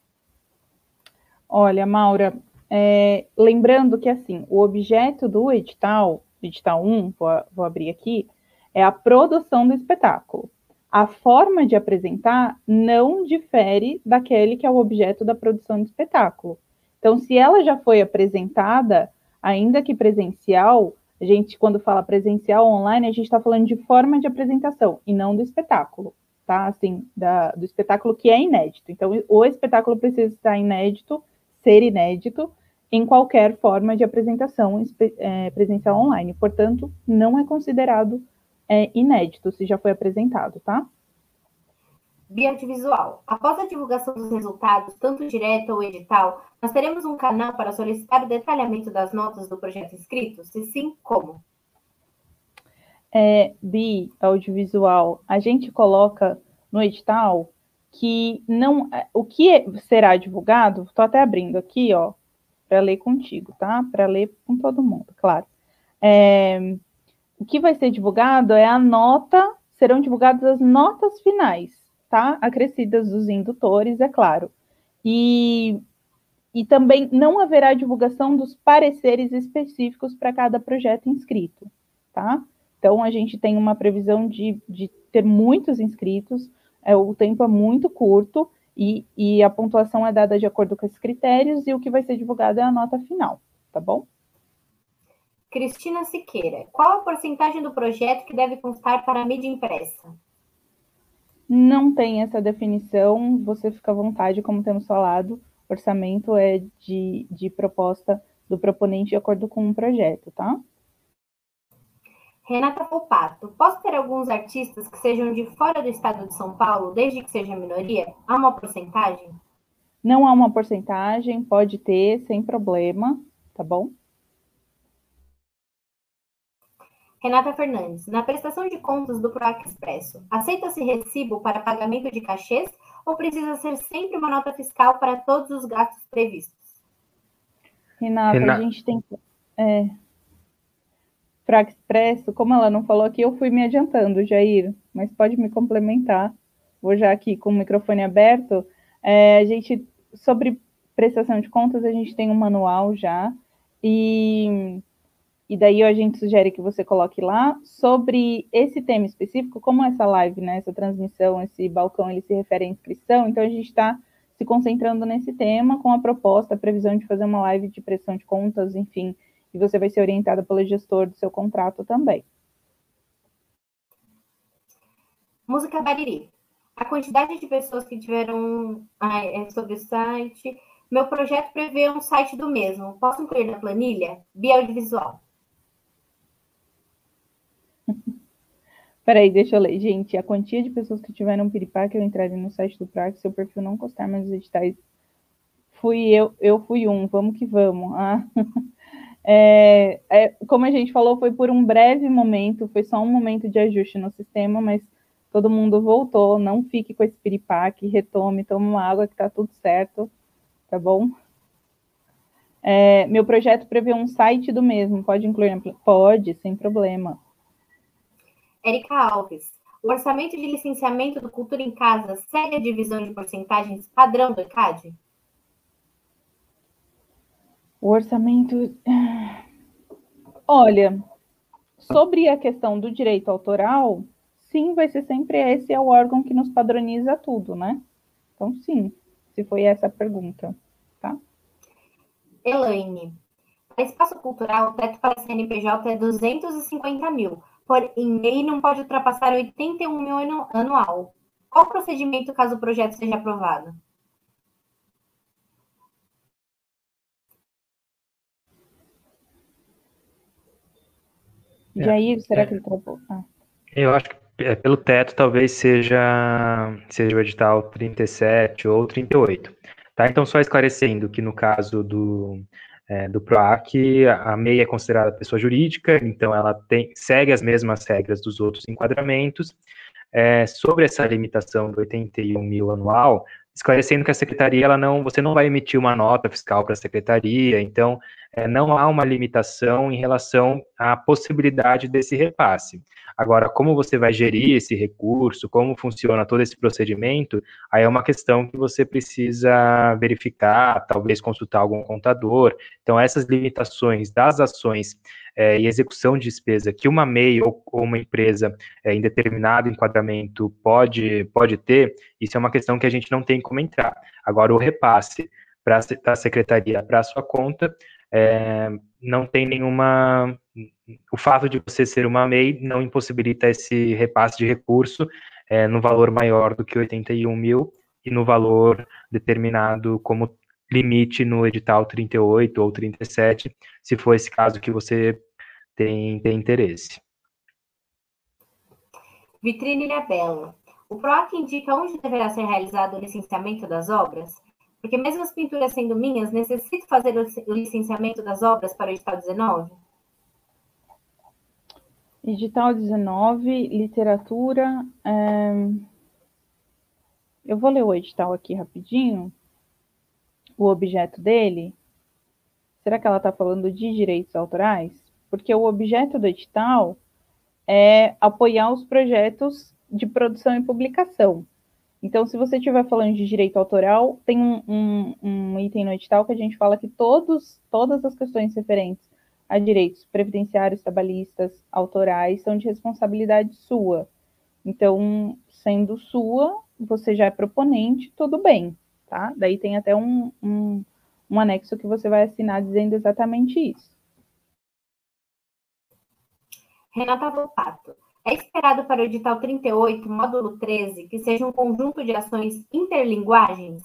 Speaker 2: Olha, Maura, é, lembrando que assim, o objeto do edital, edital 1, vou, vou abrir aqui, é a produção do espetáculo. A forma de apresentar não difere daquele que é o objeto da produção do espetáculo. Então, se ela já foi apresentada, ainda que presencial, a gente, quando fala presencial online, a gente está falando de forma de apresentação e não do espetáculo, tá? Assim, da, do espetáculo que é inédito. Então, o espetáculo precisa estar inédito, ser inédito, em qualquer forma de apresentação é, presencial online. Portanto, não é considerado é, inédito se já foi apresentado, tá?
Speaker 3: Biaudiovisual. Após a divulgação dos resultados, tanto direto ou edital, nós teremos um canal para solicitar o detalhamento das notas do projeto inscrito? Se sim, como?
Speaker 2: É, bi audiovisual, a gente coloca no edital que não é, o que será divulgado, estou até abrindo aqui, ó, para ler contigo, tá? Para ler com todo mundo, claro. É, o que vai ser divulgado é a nota, serão divulgadas as notas finais tá? Acrescidas dos indutores, é claro. E, e também não haverá divulgação dos pareceres específicos para cada projeto inscrito, tá? Então, a gente tem uma previsão de, de ter muitos inscritos, é, o tempo é muito curto, e, e a pontuação é dada de acordo com esses critérios e o que vai ser divulgado é a nota final, tá bom?
Speaker 3: Cristina Siqueira, qual a porcentagem do projeto que deve constar para a mídia impressa?
Speaker 2: Não tem essa definição, você fica à vontade, como temos falado, orçamento é de, de proposta do proponente de acordo com o um projeto, tá?
Speaker 3: Renata Polpato, posso ter alguns artistas que sejam de fora do estado de São Paulo, desde que seja minoria? Há uma porcentagem?
Speaker 2: Não há uma porcentagem, pode ter, sem problema, tá bom?
Speaker 3: Renata Fernandes, na prestação de contas do PROAC Expresso, aceita-se recibo para pagamento de cachês ou precisa ser sempre uma nota fiscal para todos os gastos previstos?
Speaker 2: Renata, Renata. a gente tem é, PROAC Expresso, como ela não falou aqui, eu fui me adiantando, Jair, mas pode me complementar. Vou já aqui com o microfone aberto. É, a gente, sobre prestação de contas, a gente tem um manual já, e e daí a gente sugere que você coloque lá sobre esse tema específico, como essa live, né, essa transmissão, esse balcão, ele se refere à inscrição, então a gente está se concentrando nesse tema com a proposta, a previsão de fazer uma live de pressão de contas, enfim, e você vai ser orientada pelo gestor do seu contrato também.
Speaker 3: Música Bariri. A quantidade de pessoas que tiveram ah, é sobre o site. Meu projeto prevê um site do mesmo. Posso incluir na planilha? Biaudiovisual.
Speaker 2: Peraí, deixa eu ler. Gente, a quantia de pessoas que tiveram piripaque eu entrarem no site do PRAC, seu perfil não constar mais os editais. Fui eu, eu fui um, vamos que vamos. Ah. É, é, como a gente falou, foi por um breve momento, foi só um momento de ajuste no sistema, mas todo mundo voltou. Não fique com esse piripaque, retome, tome uma água que tá tudo certo, tá bom? É, meu projeto prevê um site do mesmo, pode incluir? Pode, sem problema.
Speaker 3: Érica Alves. O orçamento de licenciamento do Cultura em Casa segue a divisão de porcentagens padrão do ECAD?
Speaker 2: O orçamento. Olha, sobre a questão do direito autoral, sim, vai ser sempre esse é o órgão que nos padroniza tudo, né? Então, sim, se foi essa a pergunta, tá?
Speaker 3: Elaine, para espaço cultural, o teto para CNPJ é 250 mil, porém não pode ultrapassar 81 mil anual. Qual o procedimento caso o projeto seja aprovado?
Speaker 2: Jair, será é, que ele travou? Ah.
Speaker 4: Eu acho que é, pelo teto talvez seja, seja o edital 37 ou 38. Tá? Então, só esclarecendo que no caso do, é, do PROAC, a MEI é considerada pessoa jurídica, então ela tem, segue as mesmas regras dos outros enquadramentos. É, sobre essa limitação do 81 mil anual, esclarecendo que a secretaria, ela não, você não vai emitir uma nota fiscal para a secretaria, então é, não há uma limitação em relação à possibilidade desse repasse. Agora, como você vai gerir esse recurso, como funciona todo esse procedimento, aí é uma questão que você precisa verificar, talvez consultar algum contador. Então, essas limitações das ações é, e execução de despesa que uma MEI ou, ou uma empresa é, em determinado enquadramento pode, pode ter, isso é uma questão que a gente não tem como entrar. Agora, o repasse para a secretaria para a sua conta, é, não tem nenhuma. O fato de você ser uma MEI não impossibilita esse repasse de recurso é, no valor maior do que 81 mil e no valor determinado como limite no edital 38 ou 37, se for esse caso que você tem, tem interesse.
Speaker 3: Vitrine Bela. O PROAC indica onde deverá ser realizado o licenciamento das obras? Porque mesmo as pinturas sendo minhas, necessito fazer o licenciamento das obras para o edital 19?
Speaker 2: Edital 19, literatura. É... Eu vou ler o edital aqui rapidinho. O objeto dele. Será que ela está falando de direitos autorais? Porque o objeto do edital é apoiar os projetos de produção e publicação. Então, se você estiver falando de direito autoral, tem um, um, um, item no edital que a gente fala que todos, todas as questões referentes a direitos previdenciários, trabalhistas, autorais, são de responsabilidade sua. Então, sendo sua, você já é proponente, tudo bem, tá? Daí tem até um, um, um anexo que você vai assinar dizendo exatamente isso.
Speaker 3: Renata Volpato. É esperado para o edital 38, módulo 13, que seja um conjunto de ações interlinguagens?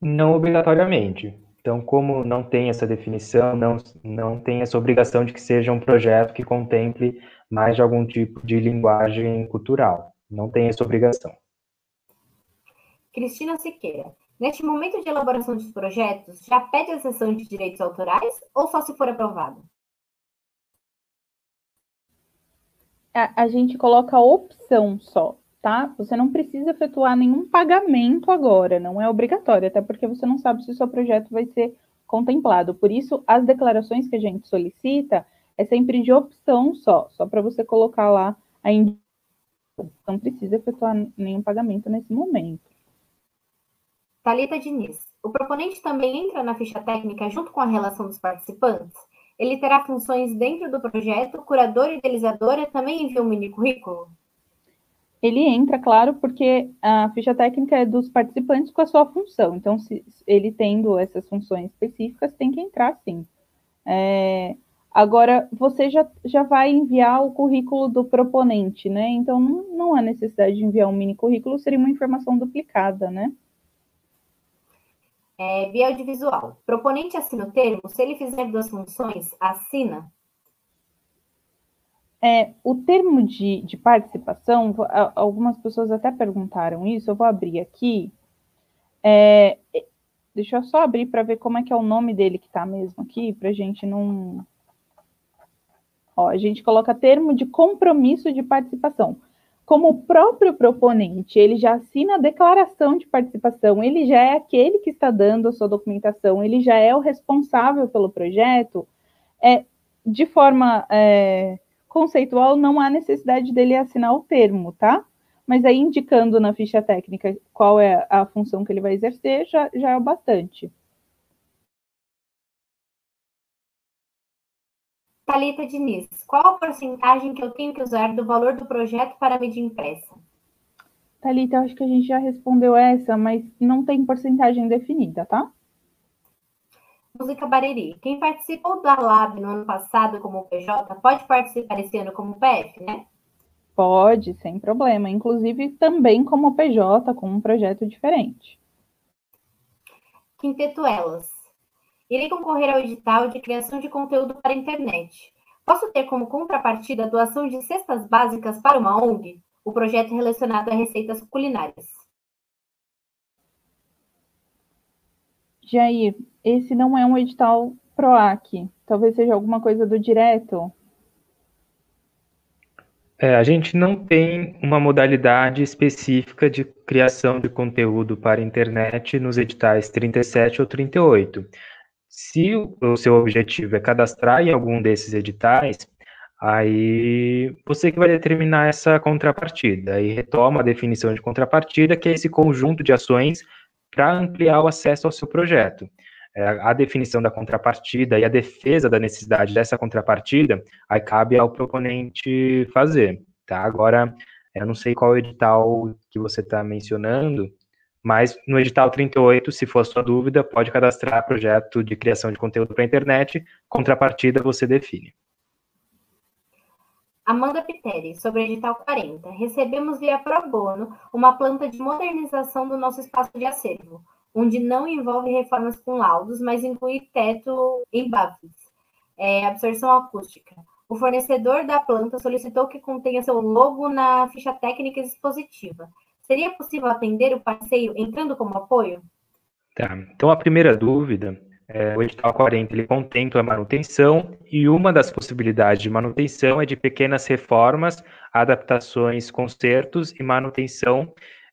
Speaker 4: Não obrigatoriamente. Então, como não tem essa definição, não, não tem essa obrigação de que seja um projeto que contemple mais de algum tipo de linguagem cultural. Não tem essa obrigação.
Speaker 3: Cristina Siqueira. Neste momento de elaboração dos projetos, já pede a sessão de direitos autorais ou só se for aprovado?
Speaker 2: A, a gente coloca opção só tá? Você não precisa efetuar nenhum pagamento agora, não é obrigatório, até porque você não sabe se o seu projeto vai ser contemplado. Por isso, as declarações que a gente solicita é sempre de opção só, só para você colocar lá a indicação. Não precisa efetuar nenhum pagamento nesse momento.
Speaker 3: Talita Diniz, o proponente também entra na ficha técnica junto com a relação dos participantes? Ele terá funções dentro do projeto, curador e idealizadora também envia um mini currículo?
Speaker 2: ele entra, claro, porque a ficha técnica é dos participantes com a sua função. Então, se ele tendo essas funções específicas, tem que entrar sim. É, agora, você já, já vai enviar o currículo do proponente, né? Então, não, não há necessidade de enviar um mini currículo, seria uma informação duplicada, né?
Speaker 3: É, audiovisual. Proponente assina o termo, se ele fizer duas funções, assina?
Speaker 2: É, o termo de, de participação, algumas pessoas até perguntaram isso, eu vou abrir aqui. É, deixa eu só abrir para ver como é que é o nome dele que está mesmo aqui, para a gente não. Ó, a gente coloca termo de compromisso de participação. Como o próprio proponente, ele já assina a declaração de participação, ele já é aquele que está dando a sua documentação, ele já é o responsável pelo projeto, é, de forma é, conceitual, não há necessidade dele assinar o termo, tá? Mas aí, indicando na ficha técnica qual é a função que ele vai exercer, já, já é o bastante.
Speaker 3: Talita Diniz, qual a porcentagem que eu tenho que usar do valor do projeto para a mídia impressa?
Speaker 2: Talita, acho que a gente já respondeu essa, mas não tem porcentagem definida, tá?
Speaker 3: Música Bariri. Quem participou da Lab no ano passado como PJ pode participar esse ano como PF, né?
Speaker 2: Pode, sem problema. Inclusive também como PJ, com um projeto diferente.
Speaker 3: Quinteto Elas. Irei concorrer ao edital de criação de conteúdo para a internet. Posso ter como contrapartida a doação de cestas básicas para uma ONG? O projeto é relacionado a receitas culinárias.
Speaker 2: Jair, esse não é um edital PROAC. Talvez seja alguma coisa do direto.
Speaker 4: É, a gente não tem uma modalidade específica de criação de conteúdo para internet nos editais 37 ou 38. Se o seu objetivo é cadastrar em algum desses editais, aí você que vai determinar essa contrapartida. Aí retoma a definição de contrapartida, que é esse conjunto de ações para ampliar o acesso ao seu projeto. É, a definição da contrapartida e a defesa da necessidade dessa contrapartida, aí cabe ao proponente fazer, tá? Agora, eu não sei qual edital que você está mencionando, mas no edital 38, se for sua dúvida, pode cadastrar projeto de criação de conteúdo para a internet, contrapartida você define.
Speaker 3: Amanda Piteri, sobre o edital 40. Recebemos via pro bono uma planta de modernização do nosso espaço de acervo, onde não envolve reformas com laudos, mas inclui teto em BAFs, é, absorção acústica. O fornecedor da planta solicitou que contenha seu logo na ficha técnica expositiva. Seria possível atender o passeio entrando como apoio?
Speaker 4: Tá. Então, a primeira dúvida é, o edital 40 ele contempla manutenção e uma das possibilidades de manutenção é de pequenas reformas, adaptações, consertos e manutenção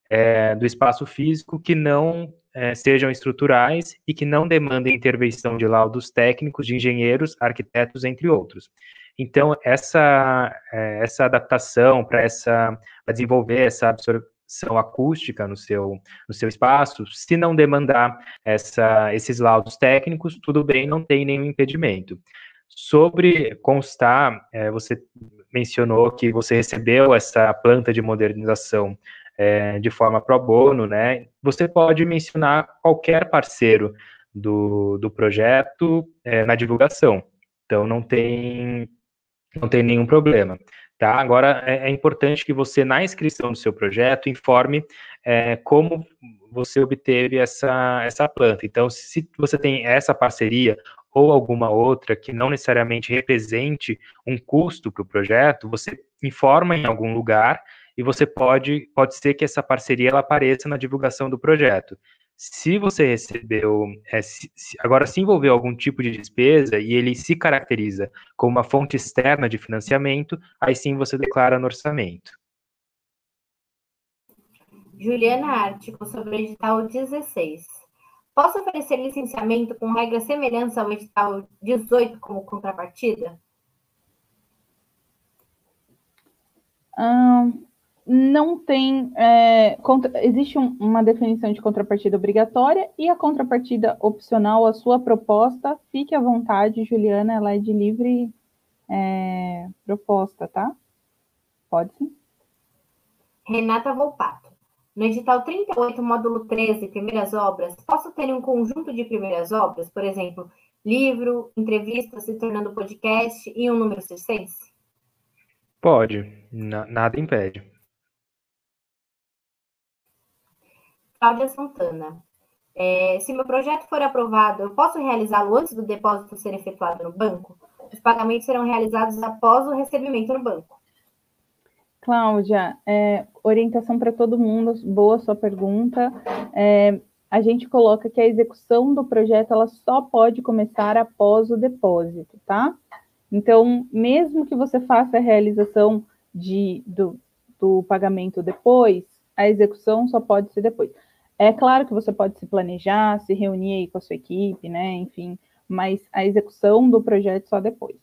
Speaker 4: é, do espaço físico que não é, sejam estruturais e que não demandem intervenção de laudos técnicos, de engenheiros, arquitetos, entre outros. Então, essa, é, essa adaptação para desenvolver essa absorção são acústica no seu, no seu espaço, se não demandar essa, esses laudos técnicos, tudo bem, não tem nenhum impedimento. Sobre constar, é, você mencionou que você recebeu essa planta de modernização é, de forma pro bono, né? Você pode mencionar qualquer parceiro do, do projeto é, na divulgação. Então não tem não tem nenhum problema. Tá? Agora é, é importante que você na inscrição do seu projeto informe é, como você obteve essa, essa planta. Então, se você tem essa parceria ou alguma outra que não necessariamente represente um custo para o projeto, você informa em algum lugar e você pode, pode ser que essa parceria ela apareça na divulgação do projeto. Se você recebeu, é, se, agora se envolveu algum tipo de despesa e ele se caracteriza como uma fonte externa de financiamento, aí sim você declara no orçamento.
Speaker 3: Juliana Ártico, sobre o edital 16. Posso oferecer licenciamento com regras semelhantes ao edital 18 como contrapartida?
Speaker 2: Hum, não tem. É, contra, existe um, uma definição de contrapartida obrigatória e a contrapartida opcional, a sua proposta. Fique à vontade, Juliana, ela é de livre é, proposta, tá? Pode sim.
Speaker 3: Renata Volpato. No edital 38, módulo 13, primeiras obras, posso ter um conjunto de primeiras obras, por exemplo, livro, entrevista se tornando podcast e um número circense?
Speaker 4: Pode, nada impede.
Speaker 3: Cláudia Santana. É, se meu projeto for aprovado, eu posso realizá-lo antes do depósito ser efetuado no banco? Os pagamentos serão realizados após o recebimento no banco.
Speaker 2: Cláudia, é, orientação para todo mundo, boa sua pergunta. É, a gente coloca que a execução do projeto ela só pode começar após o depósito, tá? Então, mesmo que você faça a realização de, do, do pagamento depois, a execução só pode ser depois. É claro que você pode se planejar, se reunir aí com a sua equipe, né? Enfim, mas a execução do projeto só depois.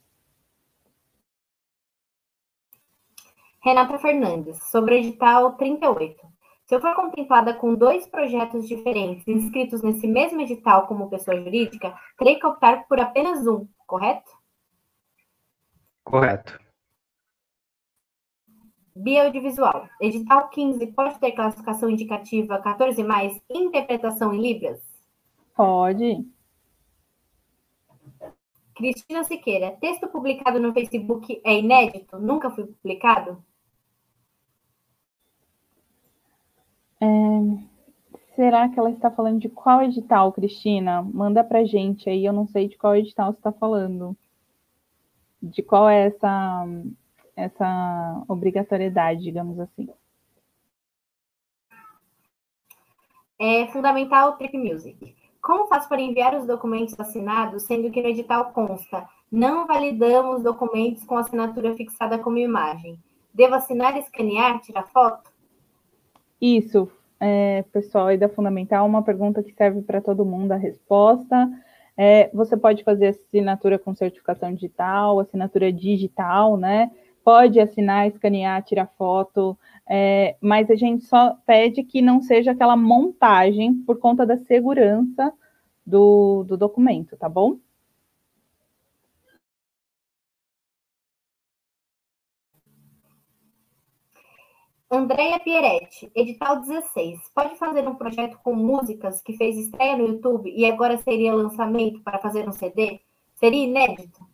Speaker 3: Renata Fernandes, sobre o edital 38. Se eu for contemplada com dois projetos diferentes inscritos nesse mesmo edital como pessoa jurídica, terei que optar por apenas um, correto?
Speaker 4: Correto.
Speaker 3: Bioaudiovisual. Edital 15 pode ter classificação indicativa 14 mais interpretação em Libras?
Speaker 2: Pode.
Speaker 3: Cristina Siqueira, texto publicado no Facebook é inédito? Nunca foi publicado?
Speaker 2: É, será que ela está falando de qual edital, Cristina? Manda para gente aí, eu não sei de qual edital você está falando. De qual é essa, essa obrigatoriedade, digamos assim.
Speaker 3: É fundamental Trip Music. Como faço para enviar os documentos assinados, sendo que no edital consta não validamos documentos com assinatura fixada como imagem? Devo assinar, escanear, tirar foto?
Speaker 2: Isso, é, pessoal aí da Fundamental, uma pergunta que serve para todo mundo a resposta. É, você pode fazer assinatura com certificação digital, assinatura digital, né? Pode assinar, escanear, tirar foto, é, mas a gente só pede que não seja aquela montagem por conta da segurança do, do documento, tá bom?
Speaker 3: Andréia Pieretti, edital 16. Pode fazer um projeto com músicas que fez estreia no YouTube e agora seria lançamento para fazer um CD? Seria inédito?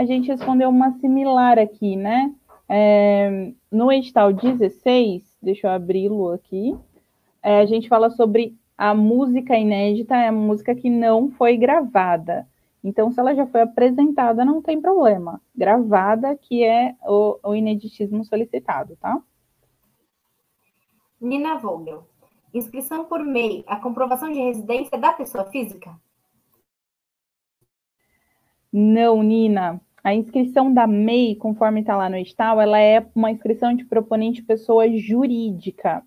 Speaker 2: A gente respondeu uma similar aqui, né? É, no edital 16, deixa eu abri-lo aqui, é, a gente fala sobre a música inédita, é a música que não foi gravada. Então, se ela já foi apresentada, não tem problema. Gravada, que é o, o ineditismo solicitado, tá?
Speaker 3: Nina Vogel. Inscrição por MEI, a comprovação de residência da pessoa física?
Speaker 2: Não, Nina. A inscrição da MEI, conforme está lá no edital, ela é uma inscrição de proponente pessoa jurídica.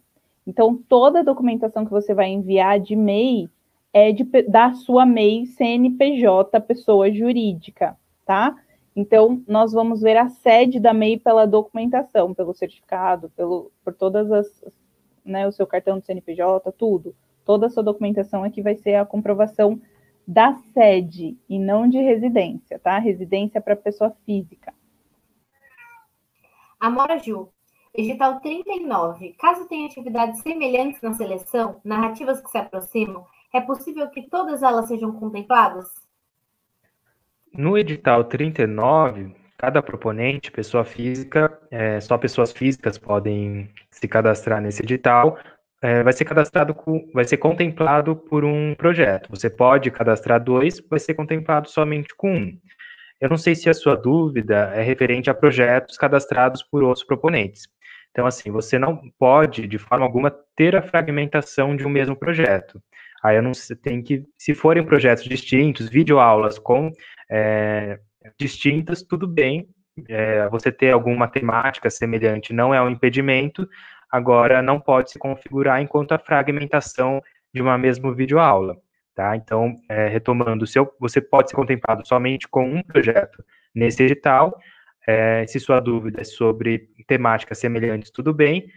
Speaker 2: Então, toda a documentação que você vai enviar de MEI é de, da sua MEI CNPJ, pessoa jurídica, tá? Então, nós vamos ver a sede da MEI pela documentação, pelo certificado, pelo, por todas as, né, o seu cartão de CNPJ, tudo. Toda a sua documentação aqui vai ser a comprovação da sede e não de residência, tá? Residência para pessoa física.
Speaker 3: Amora Ju, Edital 39. Caso tenha atividades semelhantes na seleção, narrativas que se aproximam, é possível que todas elas sejam contempladas?
Speaker 4: No edital 39, cada proponente, pessoa física, é, só pessoas físicas podem se cadastrar nesse edital, é, vai ser cadastrado, com, vai ser contemplado por um projeto. Você pode cadastrar dois, vai ser contemplado somente com um. Eu não sei se a sua dúvida é referente a projetos cadastrados por outros proponentes. Então, assim, você não pode, de forma alguma, ter a fragmentação de um mesmo projeto. Aí eu não tem que, se forem projetos distintos, videoaulas com é, distintas, tudo bem. É, você ter alguma temática semelhante não é um impedimento, agora não pode se configurar enquanto a fragmentação de uma mesma videoaula. Tá? Então, é, retomando, seu, você pode ser contemplado somente com um projeto nesse edital. É, se sua dúvida é sobre temáticas semelhantes, tudo bem.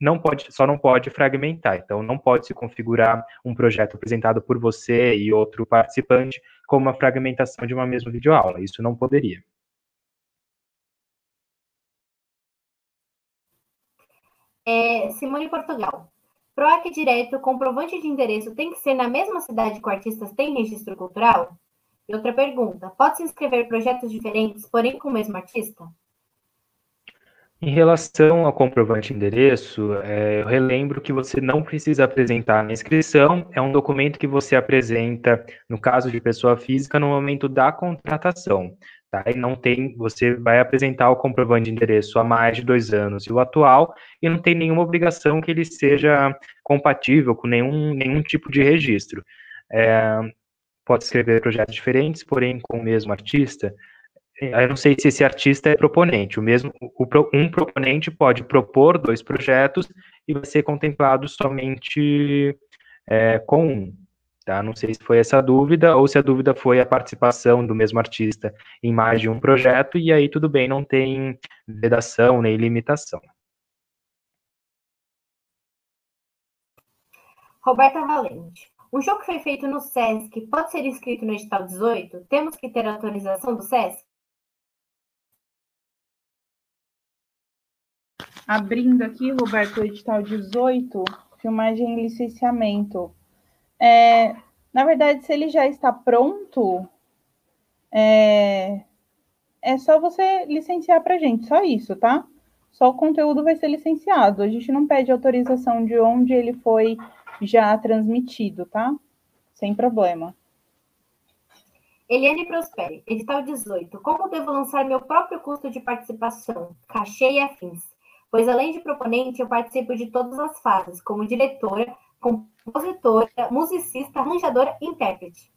Speaker 4: Não pode, só não pode fragmentar. Então, não pode se configurar um projeto apresentado por você e outro participante como uma fragmentação de uma mesma videoaula. Isso não poderia.
Speaker 3: É, Simone Portugal. PROAC direto, comprovante de endereço tem que ser na mesma cidade que o artista tem registro cultural? E outra pergunta: pode se inscrever projetos diferentes, porém com o mesmo artista?
Speaker 4: Em relação ao comprovante de endereço, é, eu relembro que você não precisa apresentar na inscrição, é um documento que você apresenta, no caso de pessoa física, no momento da contratação. Tá? E não tem, você vai apresentar o comprovante de endereço há mais de dois anos e o atual, e não tem nenhuma obrigação que ele seja compatível com nenhum, nenhum tipo de registro. É, pode escrever projetos diferentes, porém com o mesmo artista. Eu não sei se esse artista é proponente. O mesmo, um proponente pode propor dois projetos e vai ser contemplado somente é, com um. Tá? Não sei se foi essa dúvida ou se a dúvida foi a participação do mesmo artista em mais de um projeto, e aí tudo bem, não tem vedação nem limitação.
Speaker 3: Roberta Valente. Um jogo que foi feito no SESC pode ser inscrito no edital 18? Temos que ter autorização do SESC?
Speaker 2: Abrindo aqui, Roberto, o edital 18, filmagem e licenciamento. É, na verdade, se ele já está pronto, é, é só você licenciar para a gente, só isso, tá? Só o conteúdo vai ser licenciado. A gente não pede autorização de onde ele foi já transmitido, tá? Sem problema.
Speaker 3: Eliane Prosperi, edital 18. Como devo lançar meu próprio custo de participação, cachê e afins? Pois além de proponente, eu participo de todas as fases, como diretora, compositora, musicista, arranjadora e intérprete.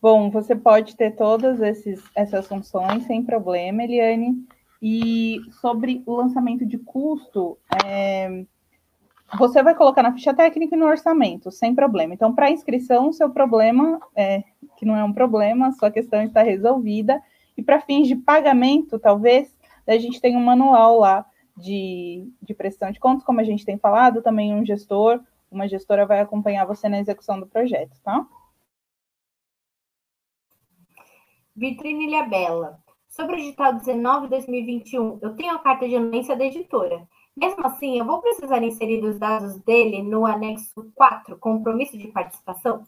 Speaker 2: Bom, você pode ter todas esses, essas funções sem problema, Eliane. E sobre o lançamento de custo, é, você vai colocar na ficha técnica e no orçamento, sem problema. Então, para inscrição, seu problema, é, que não é um problema, sua questão está resolvida. E para fins de pagamento, talvez, a gente tem um manual lá de, de prestação de contas, como a gente tem falado, também um gestor, uma gestora vai acompanhar você na execução do projeto, tá?
Speaker 3: Vitrine Ilha Bela. Sobre o edital 19 2021, eu tenho a carta de anuência da editora. Mesmo assim, eu vou precisar inserir os dados dele no anexo 4, compromisso de participação?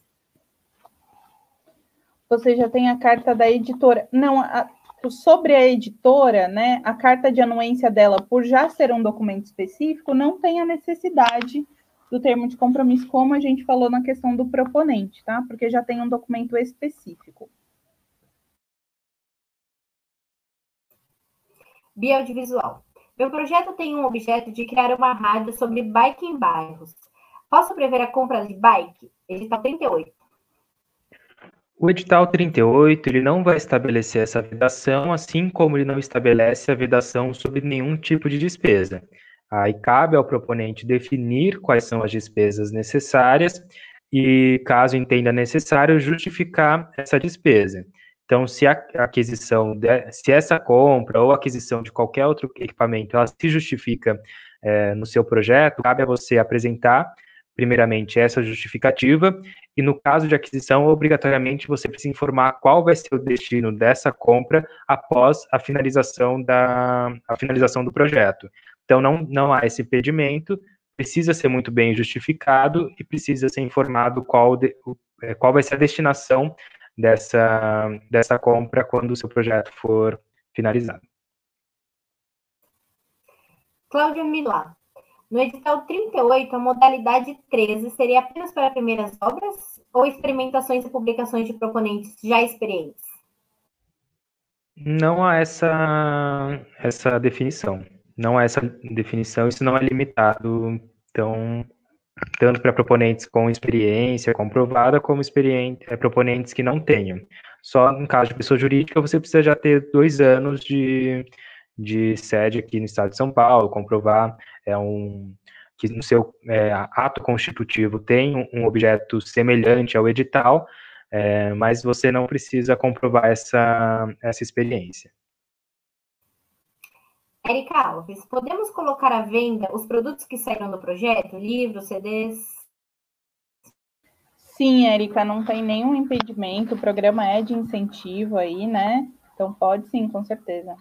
Speaker 2: Você já tem a carta da editora. Não, a, sobre a editora, né, a carta de anuência dela, por já ser um documento específico, não tem a necessidade do termo de compromisso, como a gente falou na questão do proponente, tá? Porque já tem um documento específico.
Speaker 3: Bioaudiovisual. Meu projeto tem um objeto de criar uma rádio sobre bike em bairros. Posso prever a compra de bike? Edital 38.
Speaker 4: O edital 38 ele não vai estabelecer essa vedação, assim como ele não estabelece a vedação sobre nenhum tipo de despesa. Aí cabe ao proponente definir quais são as despesas necessárias e, caso entenda necessário, justificar essa despesa. Então, se a aquisição, de, se essa compra ou aquisição de qualquer outro equipamento, ela se justifica é, no seu projeto, cabe a você apresentar primeiramente, essa justificativa, e no caso de aquisição, obrigatoriamente você precisa informar qual vai ser o destino dessa compra após a finalização, da, a finalização do projeto. Então, não, não há esse impedimento, precisa ser muito bem justificado e precisa ser informado qual, de, é, qual vai ser a destinação dessa, dessa compra quando o seu projeto for finalizado.
Speaker 3: Cláudia Milá. No edital 38, a modalidade 13 seria apenas para primeiras obras ou experimentações e publicações de proponentes já experientes?
Speaker 4: Não há essa, essa definição. Não há essa definição, isso não é limitado, então, tanto para proponentes com experiência comprovada, como experiente, é, proponentes que não tenham. Só no caso de pessoa jurídica, você precisa já ter dois anos de, de sede aqui no estado de São Paulo, comprovar é um, que no seu é, ato constitutivo tem um objeto semelhante ao edital, é, mas você não precisa comprovar essa, essa experiência.
Speaker 3: Erika Alves, podemos colocar à venda os produtos que saíram do projeto, livros, CDs?
Speaker 2: Sim, Erika, não tem nenhum impedimento, o programa é de incentivo aí, né? Então pode sim, com certeza.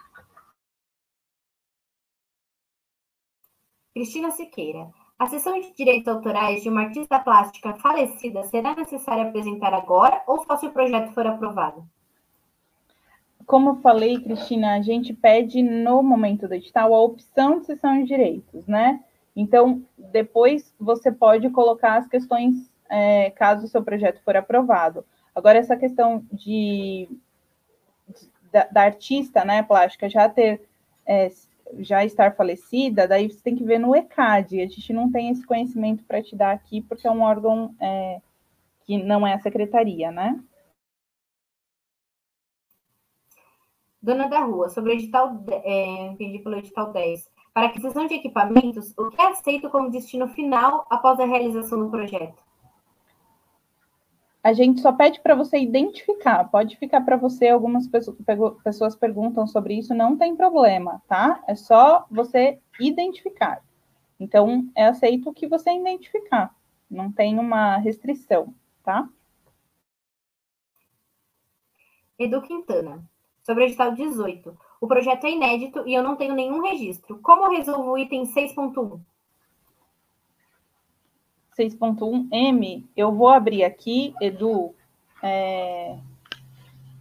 Speaker 3: Cristina Siqueira. A sessão de direitos autorais de uma artista plástica falecida será necessária apresentar agora ou só se o projeto for aprovado?
Speaker 2: Como falei, Cristina, a gente pede no momento do edital a opção de sessão de direitos, né? Então, depois você pode colocar as questões é, caso o seu projeto for aprovado. Agora, essa questão de, de da, da, artista, né, plástica, já ter é, já estar falecida, daí você tem que ver no ECAD. A gente não tem esse conhecimento para te dar aqui, porque é um órgão é, que não é a secretaria, né?
Speaker 3: Dona da Rua, sobre o edital, é, entendi pelo edital 10. Para aquisição de equipamentos, o que é aceito como destino final após a realização do projeto?
Speaker 2: A gente só pede para você identificar. Pode ficar para você, algumas pessoas perguntam sobre isso, não tem problema, tá? É só você identificar. Então, é aceito o que você identificar, não tem uma restrição, tá?
Speaker 3: Edu Quintana, sobre o edital 18. O projeto é inédito e eu não tenho nenhum registro. Como resolvo o item 6.1?
Speaker 2: 6.1M, eu vou abrir aqui, Edu, é,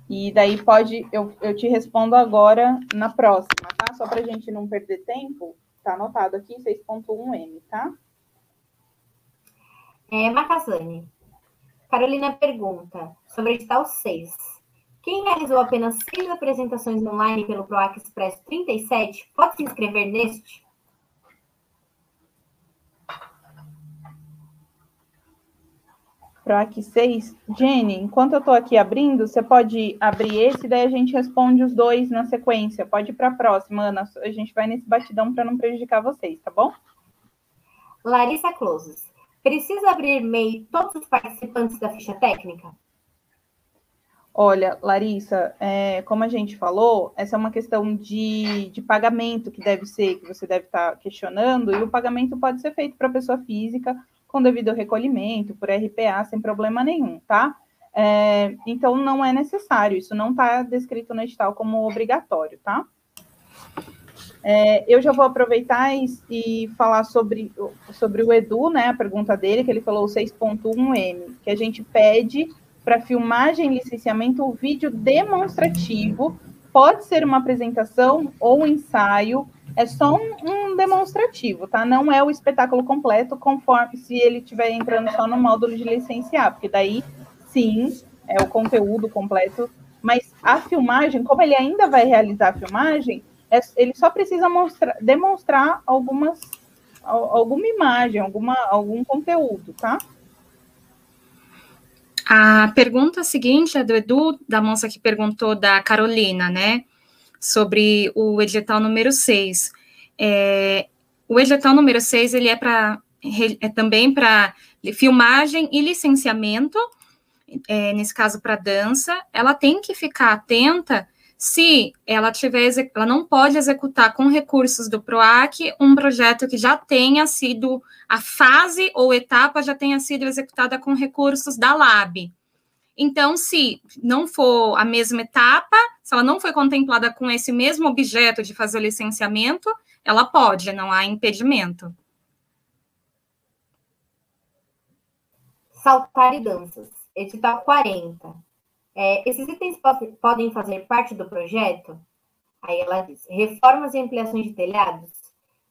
Speaker 2: e daí pode, eu, eu te respondo agora na próxima, tá? Só para a gente não perder tempo, tá anotado aqui 6.1M, tá?
Speaker 3: É, Macazane. Carolina pergunta sobre o edital 6. Quem realizou apenas seis apresentações online pelo PROAC Express 37 pode se inscrever neste?
Speaker 2: PROAC 6. Jenny, enquanto eu estou aqui abrindo, você pode abrir esse, daí a gente responde os dois na sequência. Pode ir para a próxima, Ana. A gente vai nesse batidão para não prejudicar vocês, tá bom?
Speaker 3: Larissa Closes. Precisa abrir MEI todos os participantes da ficha técnica?
Speaker 2: Olha, Larissa, é, como a gente falou, essa é uma questão de, de pagamento que deve ser, que você deve estar tá questionando, e o pagamento pode ser feito para pessoa física com devido recolhimento, por RPA, sem problema nenhum, tá? É, então, não é necessário, isso não está descrito no edital como obrigatório, tá? É, eu já vou aproveitar e, e, falar sobre, sobre o Edu, né, a pergunta dele, que ele falou 6.1M, que a gente pede para filmagem e licenciamento o vídeo demonstrativo, pode ser uma apresentação ou ensaio, é só um, um, demonstrativo, tá? Não é o espetáculo completo, conforme se ele estiver entrando só no módulo de licenciar, porque daí sim é o conteúdo completo. Mas a filmagem, como ele ainda vai realizar a filmagem, é, ele só precisa mostrar, demonstrar algumas alguma imagem, alguma, algum conteúdo, tá?
Speaker 5: A pergunta seguinte é do Edu, da moça que perguntou da Carolina, né? Sobre o edital número 6. É, o edital número 6, ele é, para é também para filmagem e licenciamento, é, nesse caso para dança, ela tem que ficar atenta se ela tiver, ela não pode executar com recursos do PROAC um projeto que já tenha sido, a fase ou etapa já tenha sido executada com recursos da LAB. Então, se não for a mesma etapa, se ela não foi contemplada com esse mesmo objeto de fazer o licenciamento, ela pode, não há impedimento.
Speaker 3: Saltar e danças, edital 40. É, esses itens podem fazer parte do projeto? Aí ela diz: reformas e ampliações de telhados,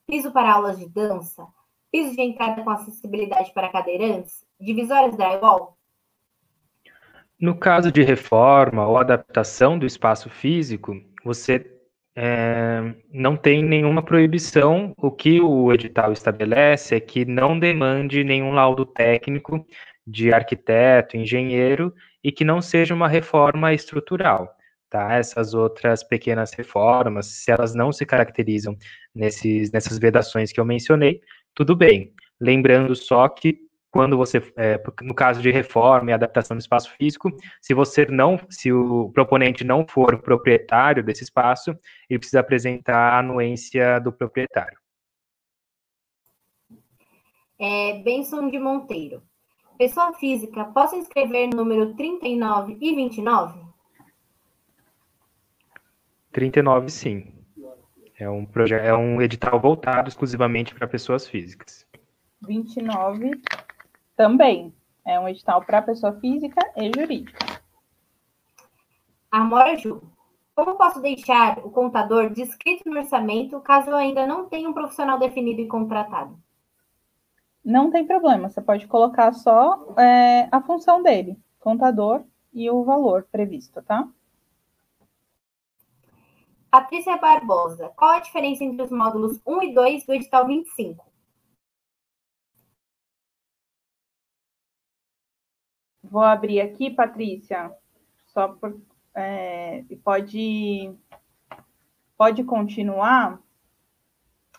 Speaker 3: piso para aulas de dança, piso de entrada com acessibilidade para cadeirantes, divisórias drywall.
Speaker 4: No caso de reforma ou adaptação do espaço físico, você é, não tem nenhuma proibição. O que o edital estabelece é que não demande nenhum laudo técnico de arquiteto, engenheiro e que não seja uma reforma estrutural. Tá? Essas outras pequenas reformas, se elas não se caracterizam nesses, nessas vedações que eu mencionei, tudo bem. Lembrando só que quando você, é, no caso de reforma e adaptação do espaço físico, se você não, se o proponente não for proprietário desse espaço, ele precisa apresentar a anuência do proprietário.
Speaker 3: É, Benson de Monteiro. Pessoa física, posso inscrever número 39 e 29?
Speaker 4: 39, sim. É um, projeto, é um edital voltado exclusivamente para pessoas físicas.
Speaker 2: 29 também. É um edital para pessoa física e jurídica.
Speaker 3: Amora Ju. Como posso deixar o contador descrito no orçamento caso eu ainda não tenha um profissional definido e contratado?
Speaker 2: Não tem problema, você pode colocar só é, a função dele, contador e o valor previsto, tá?
Speaker 3: Patrícia Barbosa, qual a diferença entre os módulos 1 e 2 do edital 25?
Speaker 2: Vou abrir aqui, Patrícia, só por. É, pode, pode continuar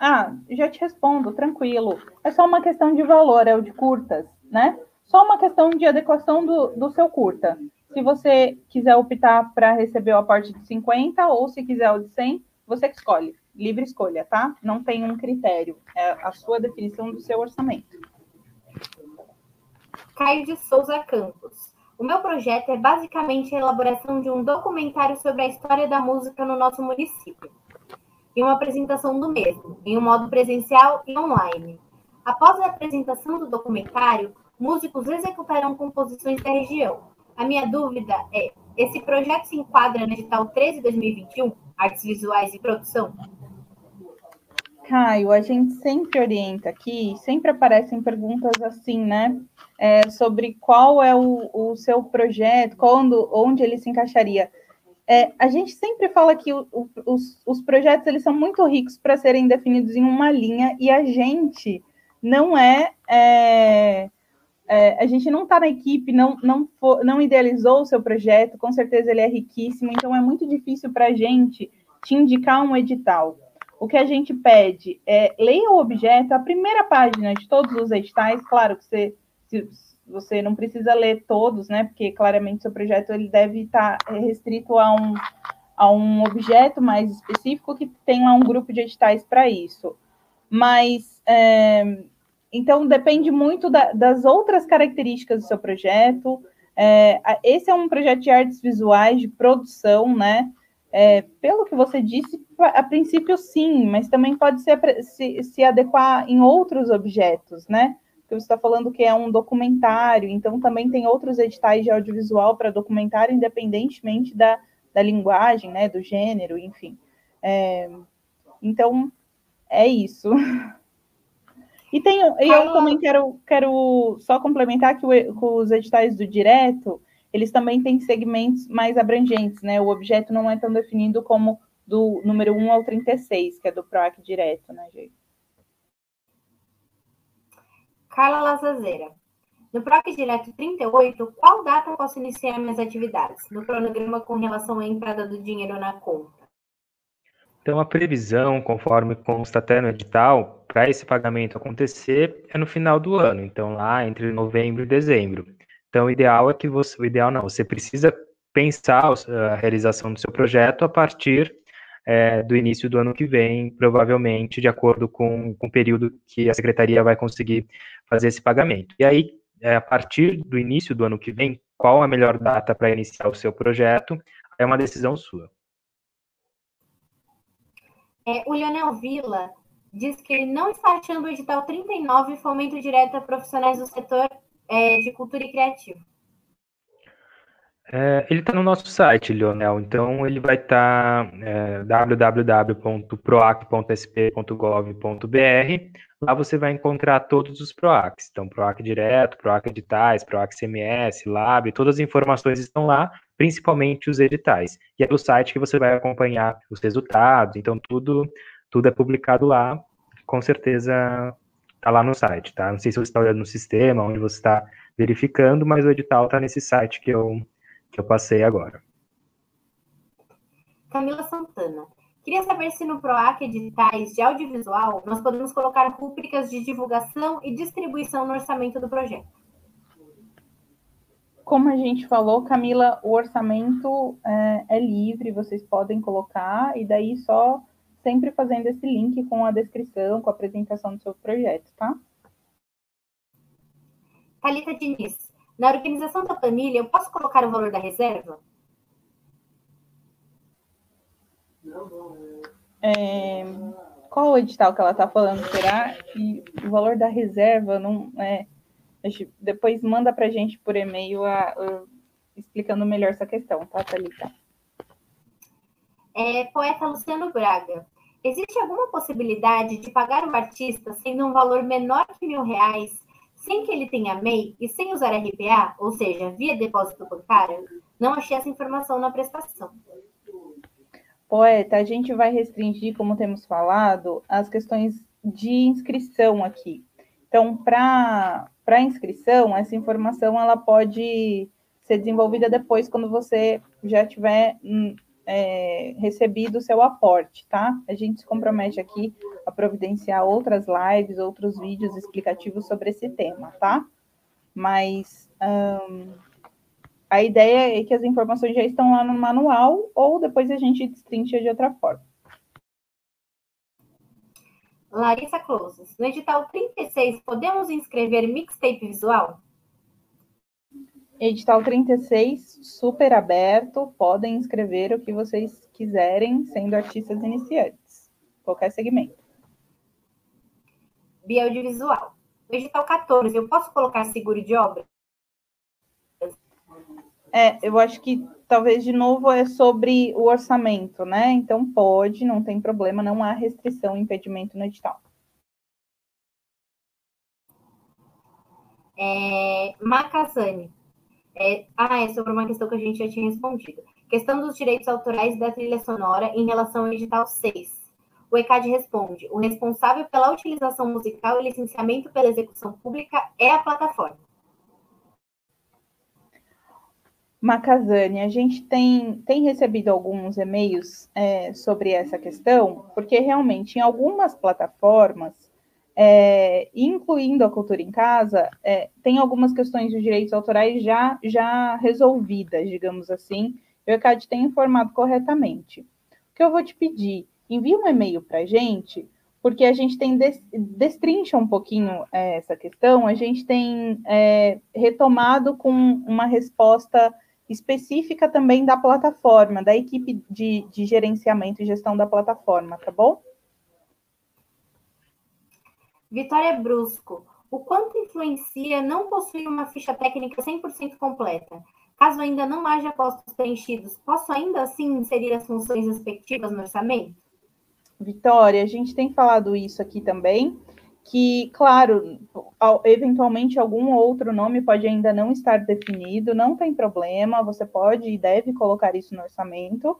Speaker 2: ah, já te respondo, tranquilo. É só uma questão de valor, é o de curtas, né? Só uma questão de adequação do, do seu curta. Se você quiser optar para receber o aporte de 50 ou se quiser o de 100, você que escolhe. Livre escolha, tá? Não tem um critério. É a sua definição do seu orçamento.
Speaker 3: Caio de Souza Campos. O meu projeto é basicamente a elaboração de um documentário sobre a história da música no nosso município e uma apresentação do mesmo, em um modo presencial e online. Após a apresentação do documentário, músicos executarão composições da região. A minha dúvida é: esse projeto se enquadra no edital 13-2021, Artes Visuais e Produção?
Speaker 2: Caio, a gente sempre orienta aqui, sempre aparecem perguntas assim, né? É, sobre qual é o, o seu projeto, quando, onde ele se encaixaria. É, a gente sempre fala que o, o, os, os projetos eles são muito ricos para serem definidos em uma linha e a gente não é, é, é a gente não está na equipe, não, não, for, não idealizou o seu projeto, com certeza ele é riquíssimo, então é muito difícil para a gente te indicar um edital. O que a gente pede é leia o objeto, a primeira página de todos os editais, claro que você, se, você não precisa ler todos, né? Porque claramente seu projeto ele deve estar é, restrito a um, a um objeto mais específico que tem lá um grupo de editais para isso. Mas é, então depende muito da, das outras características do seu projeto. É, esse é um projeto de artes visuais, de produção, né? É, pelo que você disse, a princípio sim, mas também pode ser, se, se adequar em outros objetos, né? Que você está falando que é um documentário, então também tem outros editais de audiovisual para documentário, independentemente da, da linguagem, né, do gênero, enfim. É, então, é isso. E tem, eu também quero, quero só complementar que, o, os editais do direto, eles também têm segmentos mais abrangentes, né? O objeto não é tão definido como do número 1 ao 36, que é do PROAC direto, né, gente?
Speaker 3: Carla Lazazeira. No PROC Direto 38, qual data posso iniciar minhas atividades? No cronograma com relação à entrada do dinheiro na conta.
Speaker 4: Então, a previsão, conforme consta até no edital, para esse pagamento acontecer é no final do ano, então lá entre novembro e dezembro. Então, o ideal é que você, o ideal não, você precisa pensar a realização do seu projeto a partir é, do início do ano que vem, provavelmente de acordo com, com o período que a secretaria vai conseguir fazer esse pagamento. E aí, é, a partir do início do ano que vem, qual a melhor data para iniciar o seu projeto, é uma decisão sua.
Speaker 3: É, o Leonel Villa diz que ele não está achando o edital 39 fomento direto a profissionais do setor é, de cultura e criativo.
Speaker 4: É, ele está no nosso site, Leonel, então ele vai estar tá, é, www.proac.sp.gov.br. Lá você vai encontrar todos os PROACs. Então, PROAC direto, PROAC editais, PROAC CMS, Lab, todas as informações estão lá, principalmente os editais. E é no site que você vai acompanhar os resultados, então tudo, tudo é publicado lá, com certeza está lá no site, tá? Não sei se você está olhando no sistema, onde você está verificando, mas o edital está nesse site que eu que eu passei agora.
Speaker 3: Camila Santana. Queria saber se no PROAC editais de audiovisual nós podemos colocar rúbricas de divulgação e distribuição no orçamento do projeto.
Speaker 2: Como a gente falou, Camila, o orçamento é, é livre, vocês podem colocar, e daí só sempre fazendo esse link com a descrição, com a apresentação do seu projeto, tá?
Speaker 3: Thalita Diniz. Na organização da planilha, eu posso colocar o valor da reserva?
Speaker 2: É, qual o edital que ela está falando será? E o valor da reserva não é. Depois manda para a gente por e-mail a, a, explicando melhor essa questão, tá, Thalita?
Speaker 3: É, poeta Luciano Braga. Existe alguma possibilidade de pagar o artista sendo um valor menor que mil reais sem que ele tenha MEI e sem usar RPA, ou seja, via depósito bancário, não achei essa informação na prestação.
Speaker 2: Poeta, a gente vai restringir, como temos falado, as questões de inscrição aqui. Então, para inscrição, essa informação ela pode ser desenvolvida depois, quando você já tiver hum, é, recebido o seu aporte, tá? A gente se compromete aqui a providenciar outras lives, outros vídeos explicativos sobre esse tema, tá? Mas a ideia é que as informações já estão lá no manual ou depois a gente destrincha de outra forma.
Speaker 3: Larissa Closes, no edital 36, podemos inscrever mixtape visual?
Speaker 2: Edital 36, super aberto, podem escrever o que vocês quiserem, sendo artistas iniciantes, qualquer segmento.
Speaker 3: Biaudiovisual. Edital 14, eu posso colocar seguro de obra?
Speaker 2: É, eu acho que talvez de novo é sobre o orçamento, né? Então pode, não tem problema, não há restrição, impedimento no edital.
Speaker 3: É, Macasani. É, ah, é sobre uma questão que a gente já tinha respondido. Questão dos direitos autorais da trilha sonora em relação ao edital 6. O ECAD responde: o responsável pela utilização musical e licenciamento pela execução pública é a plataforma.
Speaker 2: Macazane, a gente tem, tem recebido alguns e-mails é, sobre essa questão, porque realmente em algumas plataformas é, incluindo a cultura em casa, é, tem algumas questões de direitos autorais já, já resolvidas, digamos assim, o ECAD tem informado corretamente. O que eu vou te pedir? Envie um e-mail para a gente, porque a gente tem des, destrincha um pouquinho é, essa questão, a gente tem é, retomado com uma resposta específica também da plataforma, da equipe de, de gerenciamento e gestão da plataforma, tá bom?
Speaker 3: Vitória Brusco. O quanto influencia não possuir uma ficha técnica 100% completa? Caso ainda não haja postos preenchidos, posso ainda assim inserir as funções respectivas no orçamento?
Speaker 2: Vitória, a gente tem falado isso aqui também, que, claro, eventualmente algum outro nome pode ainda não estar definido, não tem problema, você pode e deve colocar isso no orçamento.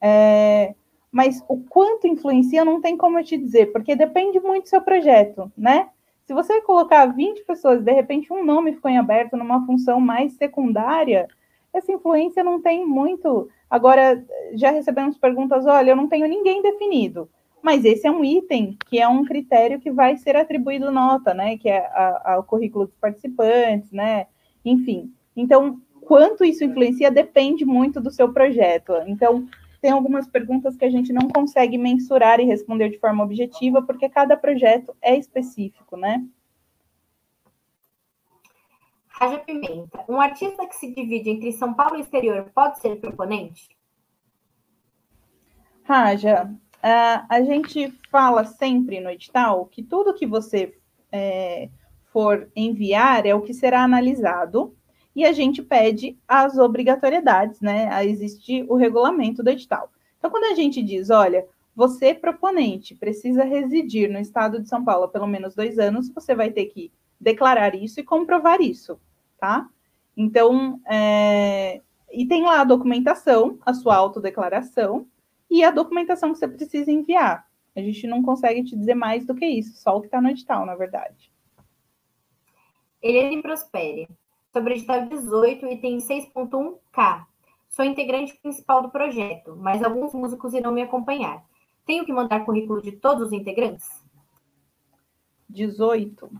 Speaker 2: É, mas o quanto influencia não tem como eu te dizer, porque depende muito do seu projeto, né? Se você colocar 20 pessoas, de repente um nome ficou em aberto numa função mais secundária, essa influência não tem muito. Agora, já recebemos perguntas: olha, eu não tenho ninguém definido, mas esse é um item que é um critério que vai ser atribuído nota, né? Que é a, a, o currículo dos participantes, né? Enfim. Então, quanto isso influencia depende muito do seu projeto. Então, tem algumas perguntas que a gente não consegue mensurar e responder de forma objetiva, porque cada projeto é específico, né?
Speaker 3: Raja Pimenta. Um artista que se divide entre São Paulo e exterior pode ser proponente?
Speaker 2: Raja, a gente fala sempre no edital que tudo que você é, for enviar é o que será analisado e a gente pede as obrigatoriedades, né? A o regulamento do edital. Então, quando a gente diz, olha, você proponente precisa residir no estado de São Paulo pelo menos dois anos, você vai ter que declarar isso e comprovar isso, tá? Então, é... e tem lá a documentação, a sua autodeclaração e a documentação que você precisa enviar. A gente não consegue te dizer mais do que isso, só o que está no edital, na verdade.
Speaker 3: Eliane Prospere sobre o edital 18, item 6.1K. Sou integrante principal do projeto, mas alguns músicos irão me acompanhar. Tenho que mandar currículo de todos os integrantes?
Speaker 2: 18.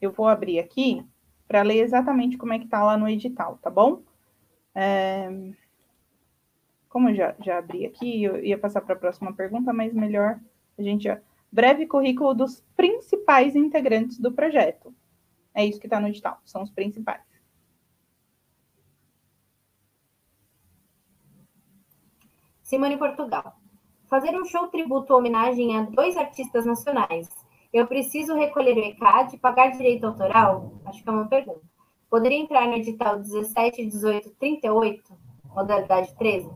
Speaker 2: Eu vou abrir aqui para ler exatamente como é que está lá no edital, tá bom? É... Como eu já, já abri aqui, eu ia passar para a próxima pergunta, mas melhor a gente. Breve currículo dos principais integrantes do projeto. É isso que está no edital, são os principais.
Speaker 3: Simone Portugal. Fazer um show tributo homenagem a dois artistas nacionais. Eu preciso recolher o ECAD e pagar direito autoral? Acho que é uma pergunta. Poderia entrar no edital 17, 18, 38, modalidade 13?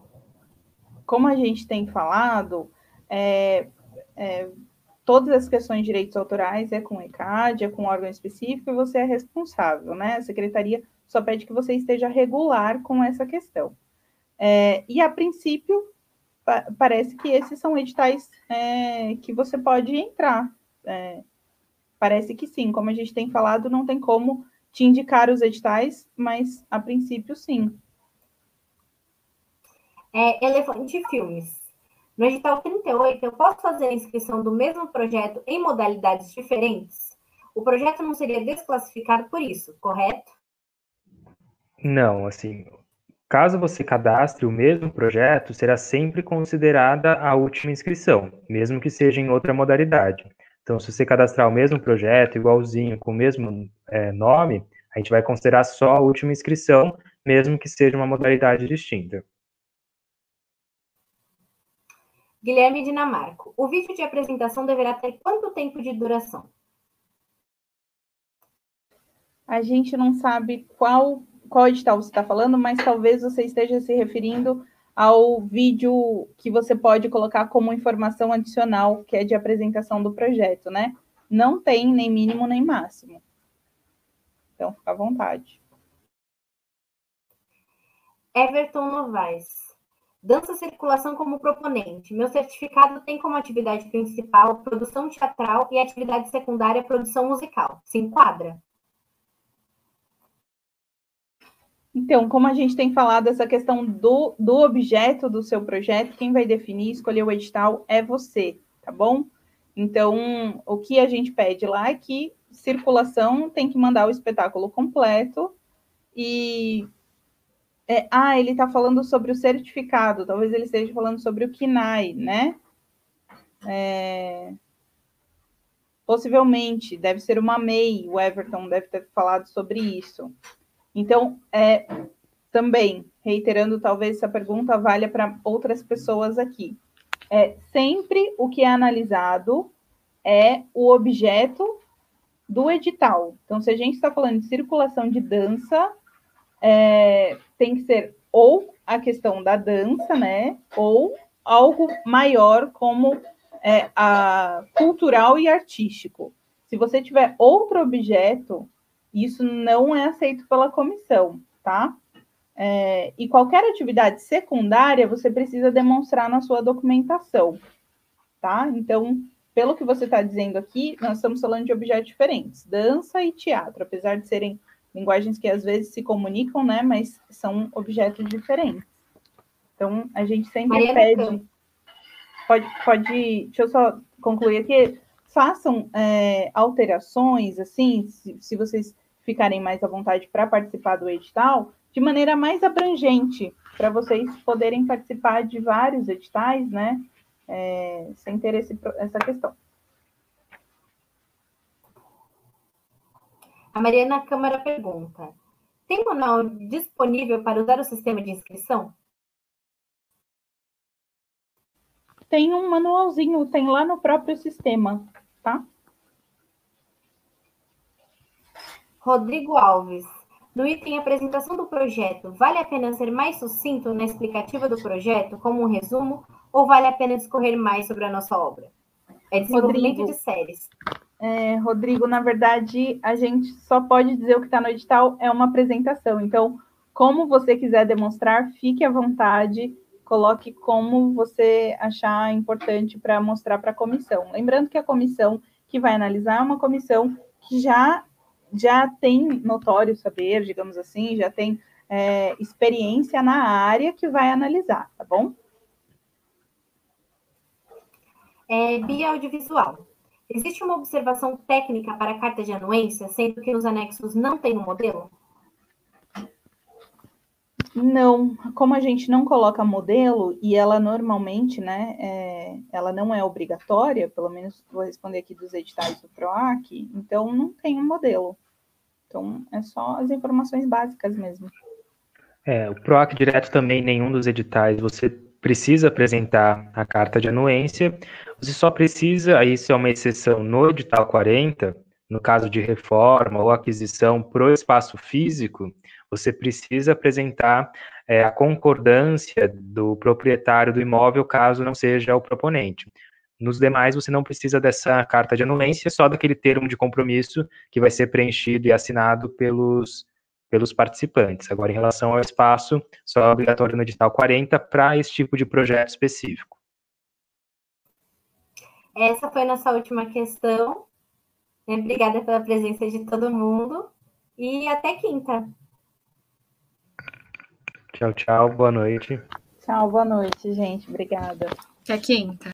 Speaker 2: Como a gente tem falado, é, é, todas as questões de direitos autorais é com o ECAD, é com um órgão específico e você é responsável, né? A secretaria só pede que você esteja regular com essa questão. É, e a princípio, parece que esses são editais é, que você pode entrar. É, parece que sim, como a gente tem falado, não tem como te indicar os editais, mas a princípio sim.
Speaker 3: É, Elefante Filmes. No edital 38, eu posso fazer a inscrição do mesmo projeto em modalidades diferentes? O projeto não seria desclassificado por isso, correto?
Speaker 4: Não, assim, Caso você cadastre o mesmo projeto, será sempre considerada a última inscrição, mesmo que seja em outra modalidade. Então, se você cadastrar o mesmo projeto, igualzinho, com o mesmo é, nome, a gente vai considerar só a última inscrição, mesmo que seja uma modalidade distinta.
Speaker 3: Guilherme Dinamarco. O vídeo de apresentação deverá ter quanto tempo de duração?
Speaker 2: A gente não sabe qual qual edital você está falando, mas talvez você esteja se referindo ao vídeo que você pode colocar como informação adicional, que é de apresentação do projeto, né? Não tem nem mínimo nem máximo. Então, fica à vontade.
Speaker 3: Everton Novaes. Dança circulação como proponente. Meu certificado tem como atividade principal produção teatral e atividade secundária produção musical. Se enquadra?
Speaker 2: Então, como a gente tem falado, essa questão do, do objeto do seu projeto, quem vai definir, escolher o edital é você, tá bom? Então, o que a gente pede lá é que circulação tem que mandar o espetáculo completo e. É, ah, ele está falando sobre o certificado, talvez ele esteja falando sobre o KINAI, né? É, possivelmente, deve ser uma MEI, o Everton deve ter falado sobre isso. Então, é, também, reiterando, talvez essa pergunta valha para outras pessoas aqui. É, sempre o que é analisado é o objeto do edital. Então, se a gente está falando de circulação de dança, é, tem que ser ou a questão da dança, né? Ou algo maior como é, a cultural e artístico. Se você tiver outro objeto, isso não é aceito pela comissão, tá? É, e qualquer atividade secundária você precisa demonstrar na sua documentação, tá? Então, pelo que você está dizendo aqui, nós estamos falando de objetos diferentes, dança e teatro, apesar de serem linguagens que às vezes se comunicam, né? Mas são objetos diferentes. Então, a gente sempre pede. Pode, pode. Deixa eu só concluir aqui façam é, alterações, assim, se, se, vocês ficarem mais à vontade para participar do edital, de maneira mais abrangente, para vocês poderem participar de vários editais, né? É, sem ter esse, essa questão.
Speaker 3: A Mariana Câmara pergunta: tem manual disponível para usar o sistema de inscrição?
Speaker 2: Tem um manualzinho, tem lá no próprio sistema, tá?
Speaker 3: Rodrigo Alves. No item apresentação do projeto, vale a pena ser mais sucinto na explicativa do projeto, como um resumo, ou vale a pena discorrer mais sobre a nossa obra? É desenvolvimento Rodrigo, de séries.
Speaker 2: É, Rodrigo, na verdade, a gente só pode dizer o que está no edital é uma apresentação. Então, como você quiser demonstrar, fique à vontade, coloque como você achar importante para mostrar para a comissão. Lembrando que a comissão que vai analisar é uma comissão que já, já tem notório saber, digamos assim, já tem é, experiência na área que vai analisar, tá bom?
Speaker 3: É, audiovisual. Existe uma observação técnica para a carta de anuência, sendo que nos anexos não tem um modelo?
Speaker 2: Não, como a gente não coloca modelo e ela normalmente, né, é, ela não é obrigatória, pelo menos vou responder aqui dos editais do PROAC, então não tem um modelo. Então é só as informações básicas mesmo.
Speaker 4: É, o PROAC direto também, nenhum dos editais, você precisa apresentar a carta de anuência, você só precisa, isso é uma exceção no edital 40, no caso de reforma ou aquisição pro espaço físico, você precisa apresentar é, a concordância do proprietário do imóvel, caso não seja o proponente. Nos demais, você não precisa dessa carta de anuência, só daquele termo de compromisso que vai ser preenchido e assinado pelos, pelos participantes. Agora, em relação ao espaço, só é obrigatório no edital 40 para esse tipo de projeto específico.
Speaker 3: Essa foi nossa última questão. Obrigada pela presença de todo mundo e até quinta.
Speaker 4: Tchau, tchau. Boa noite.
Speaker 2: Tchau, boa noite, gente. Obrigada.
Speaker 5: Até quinta.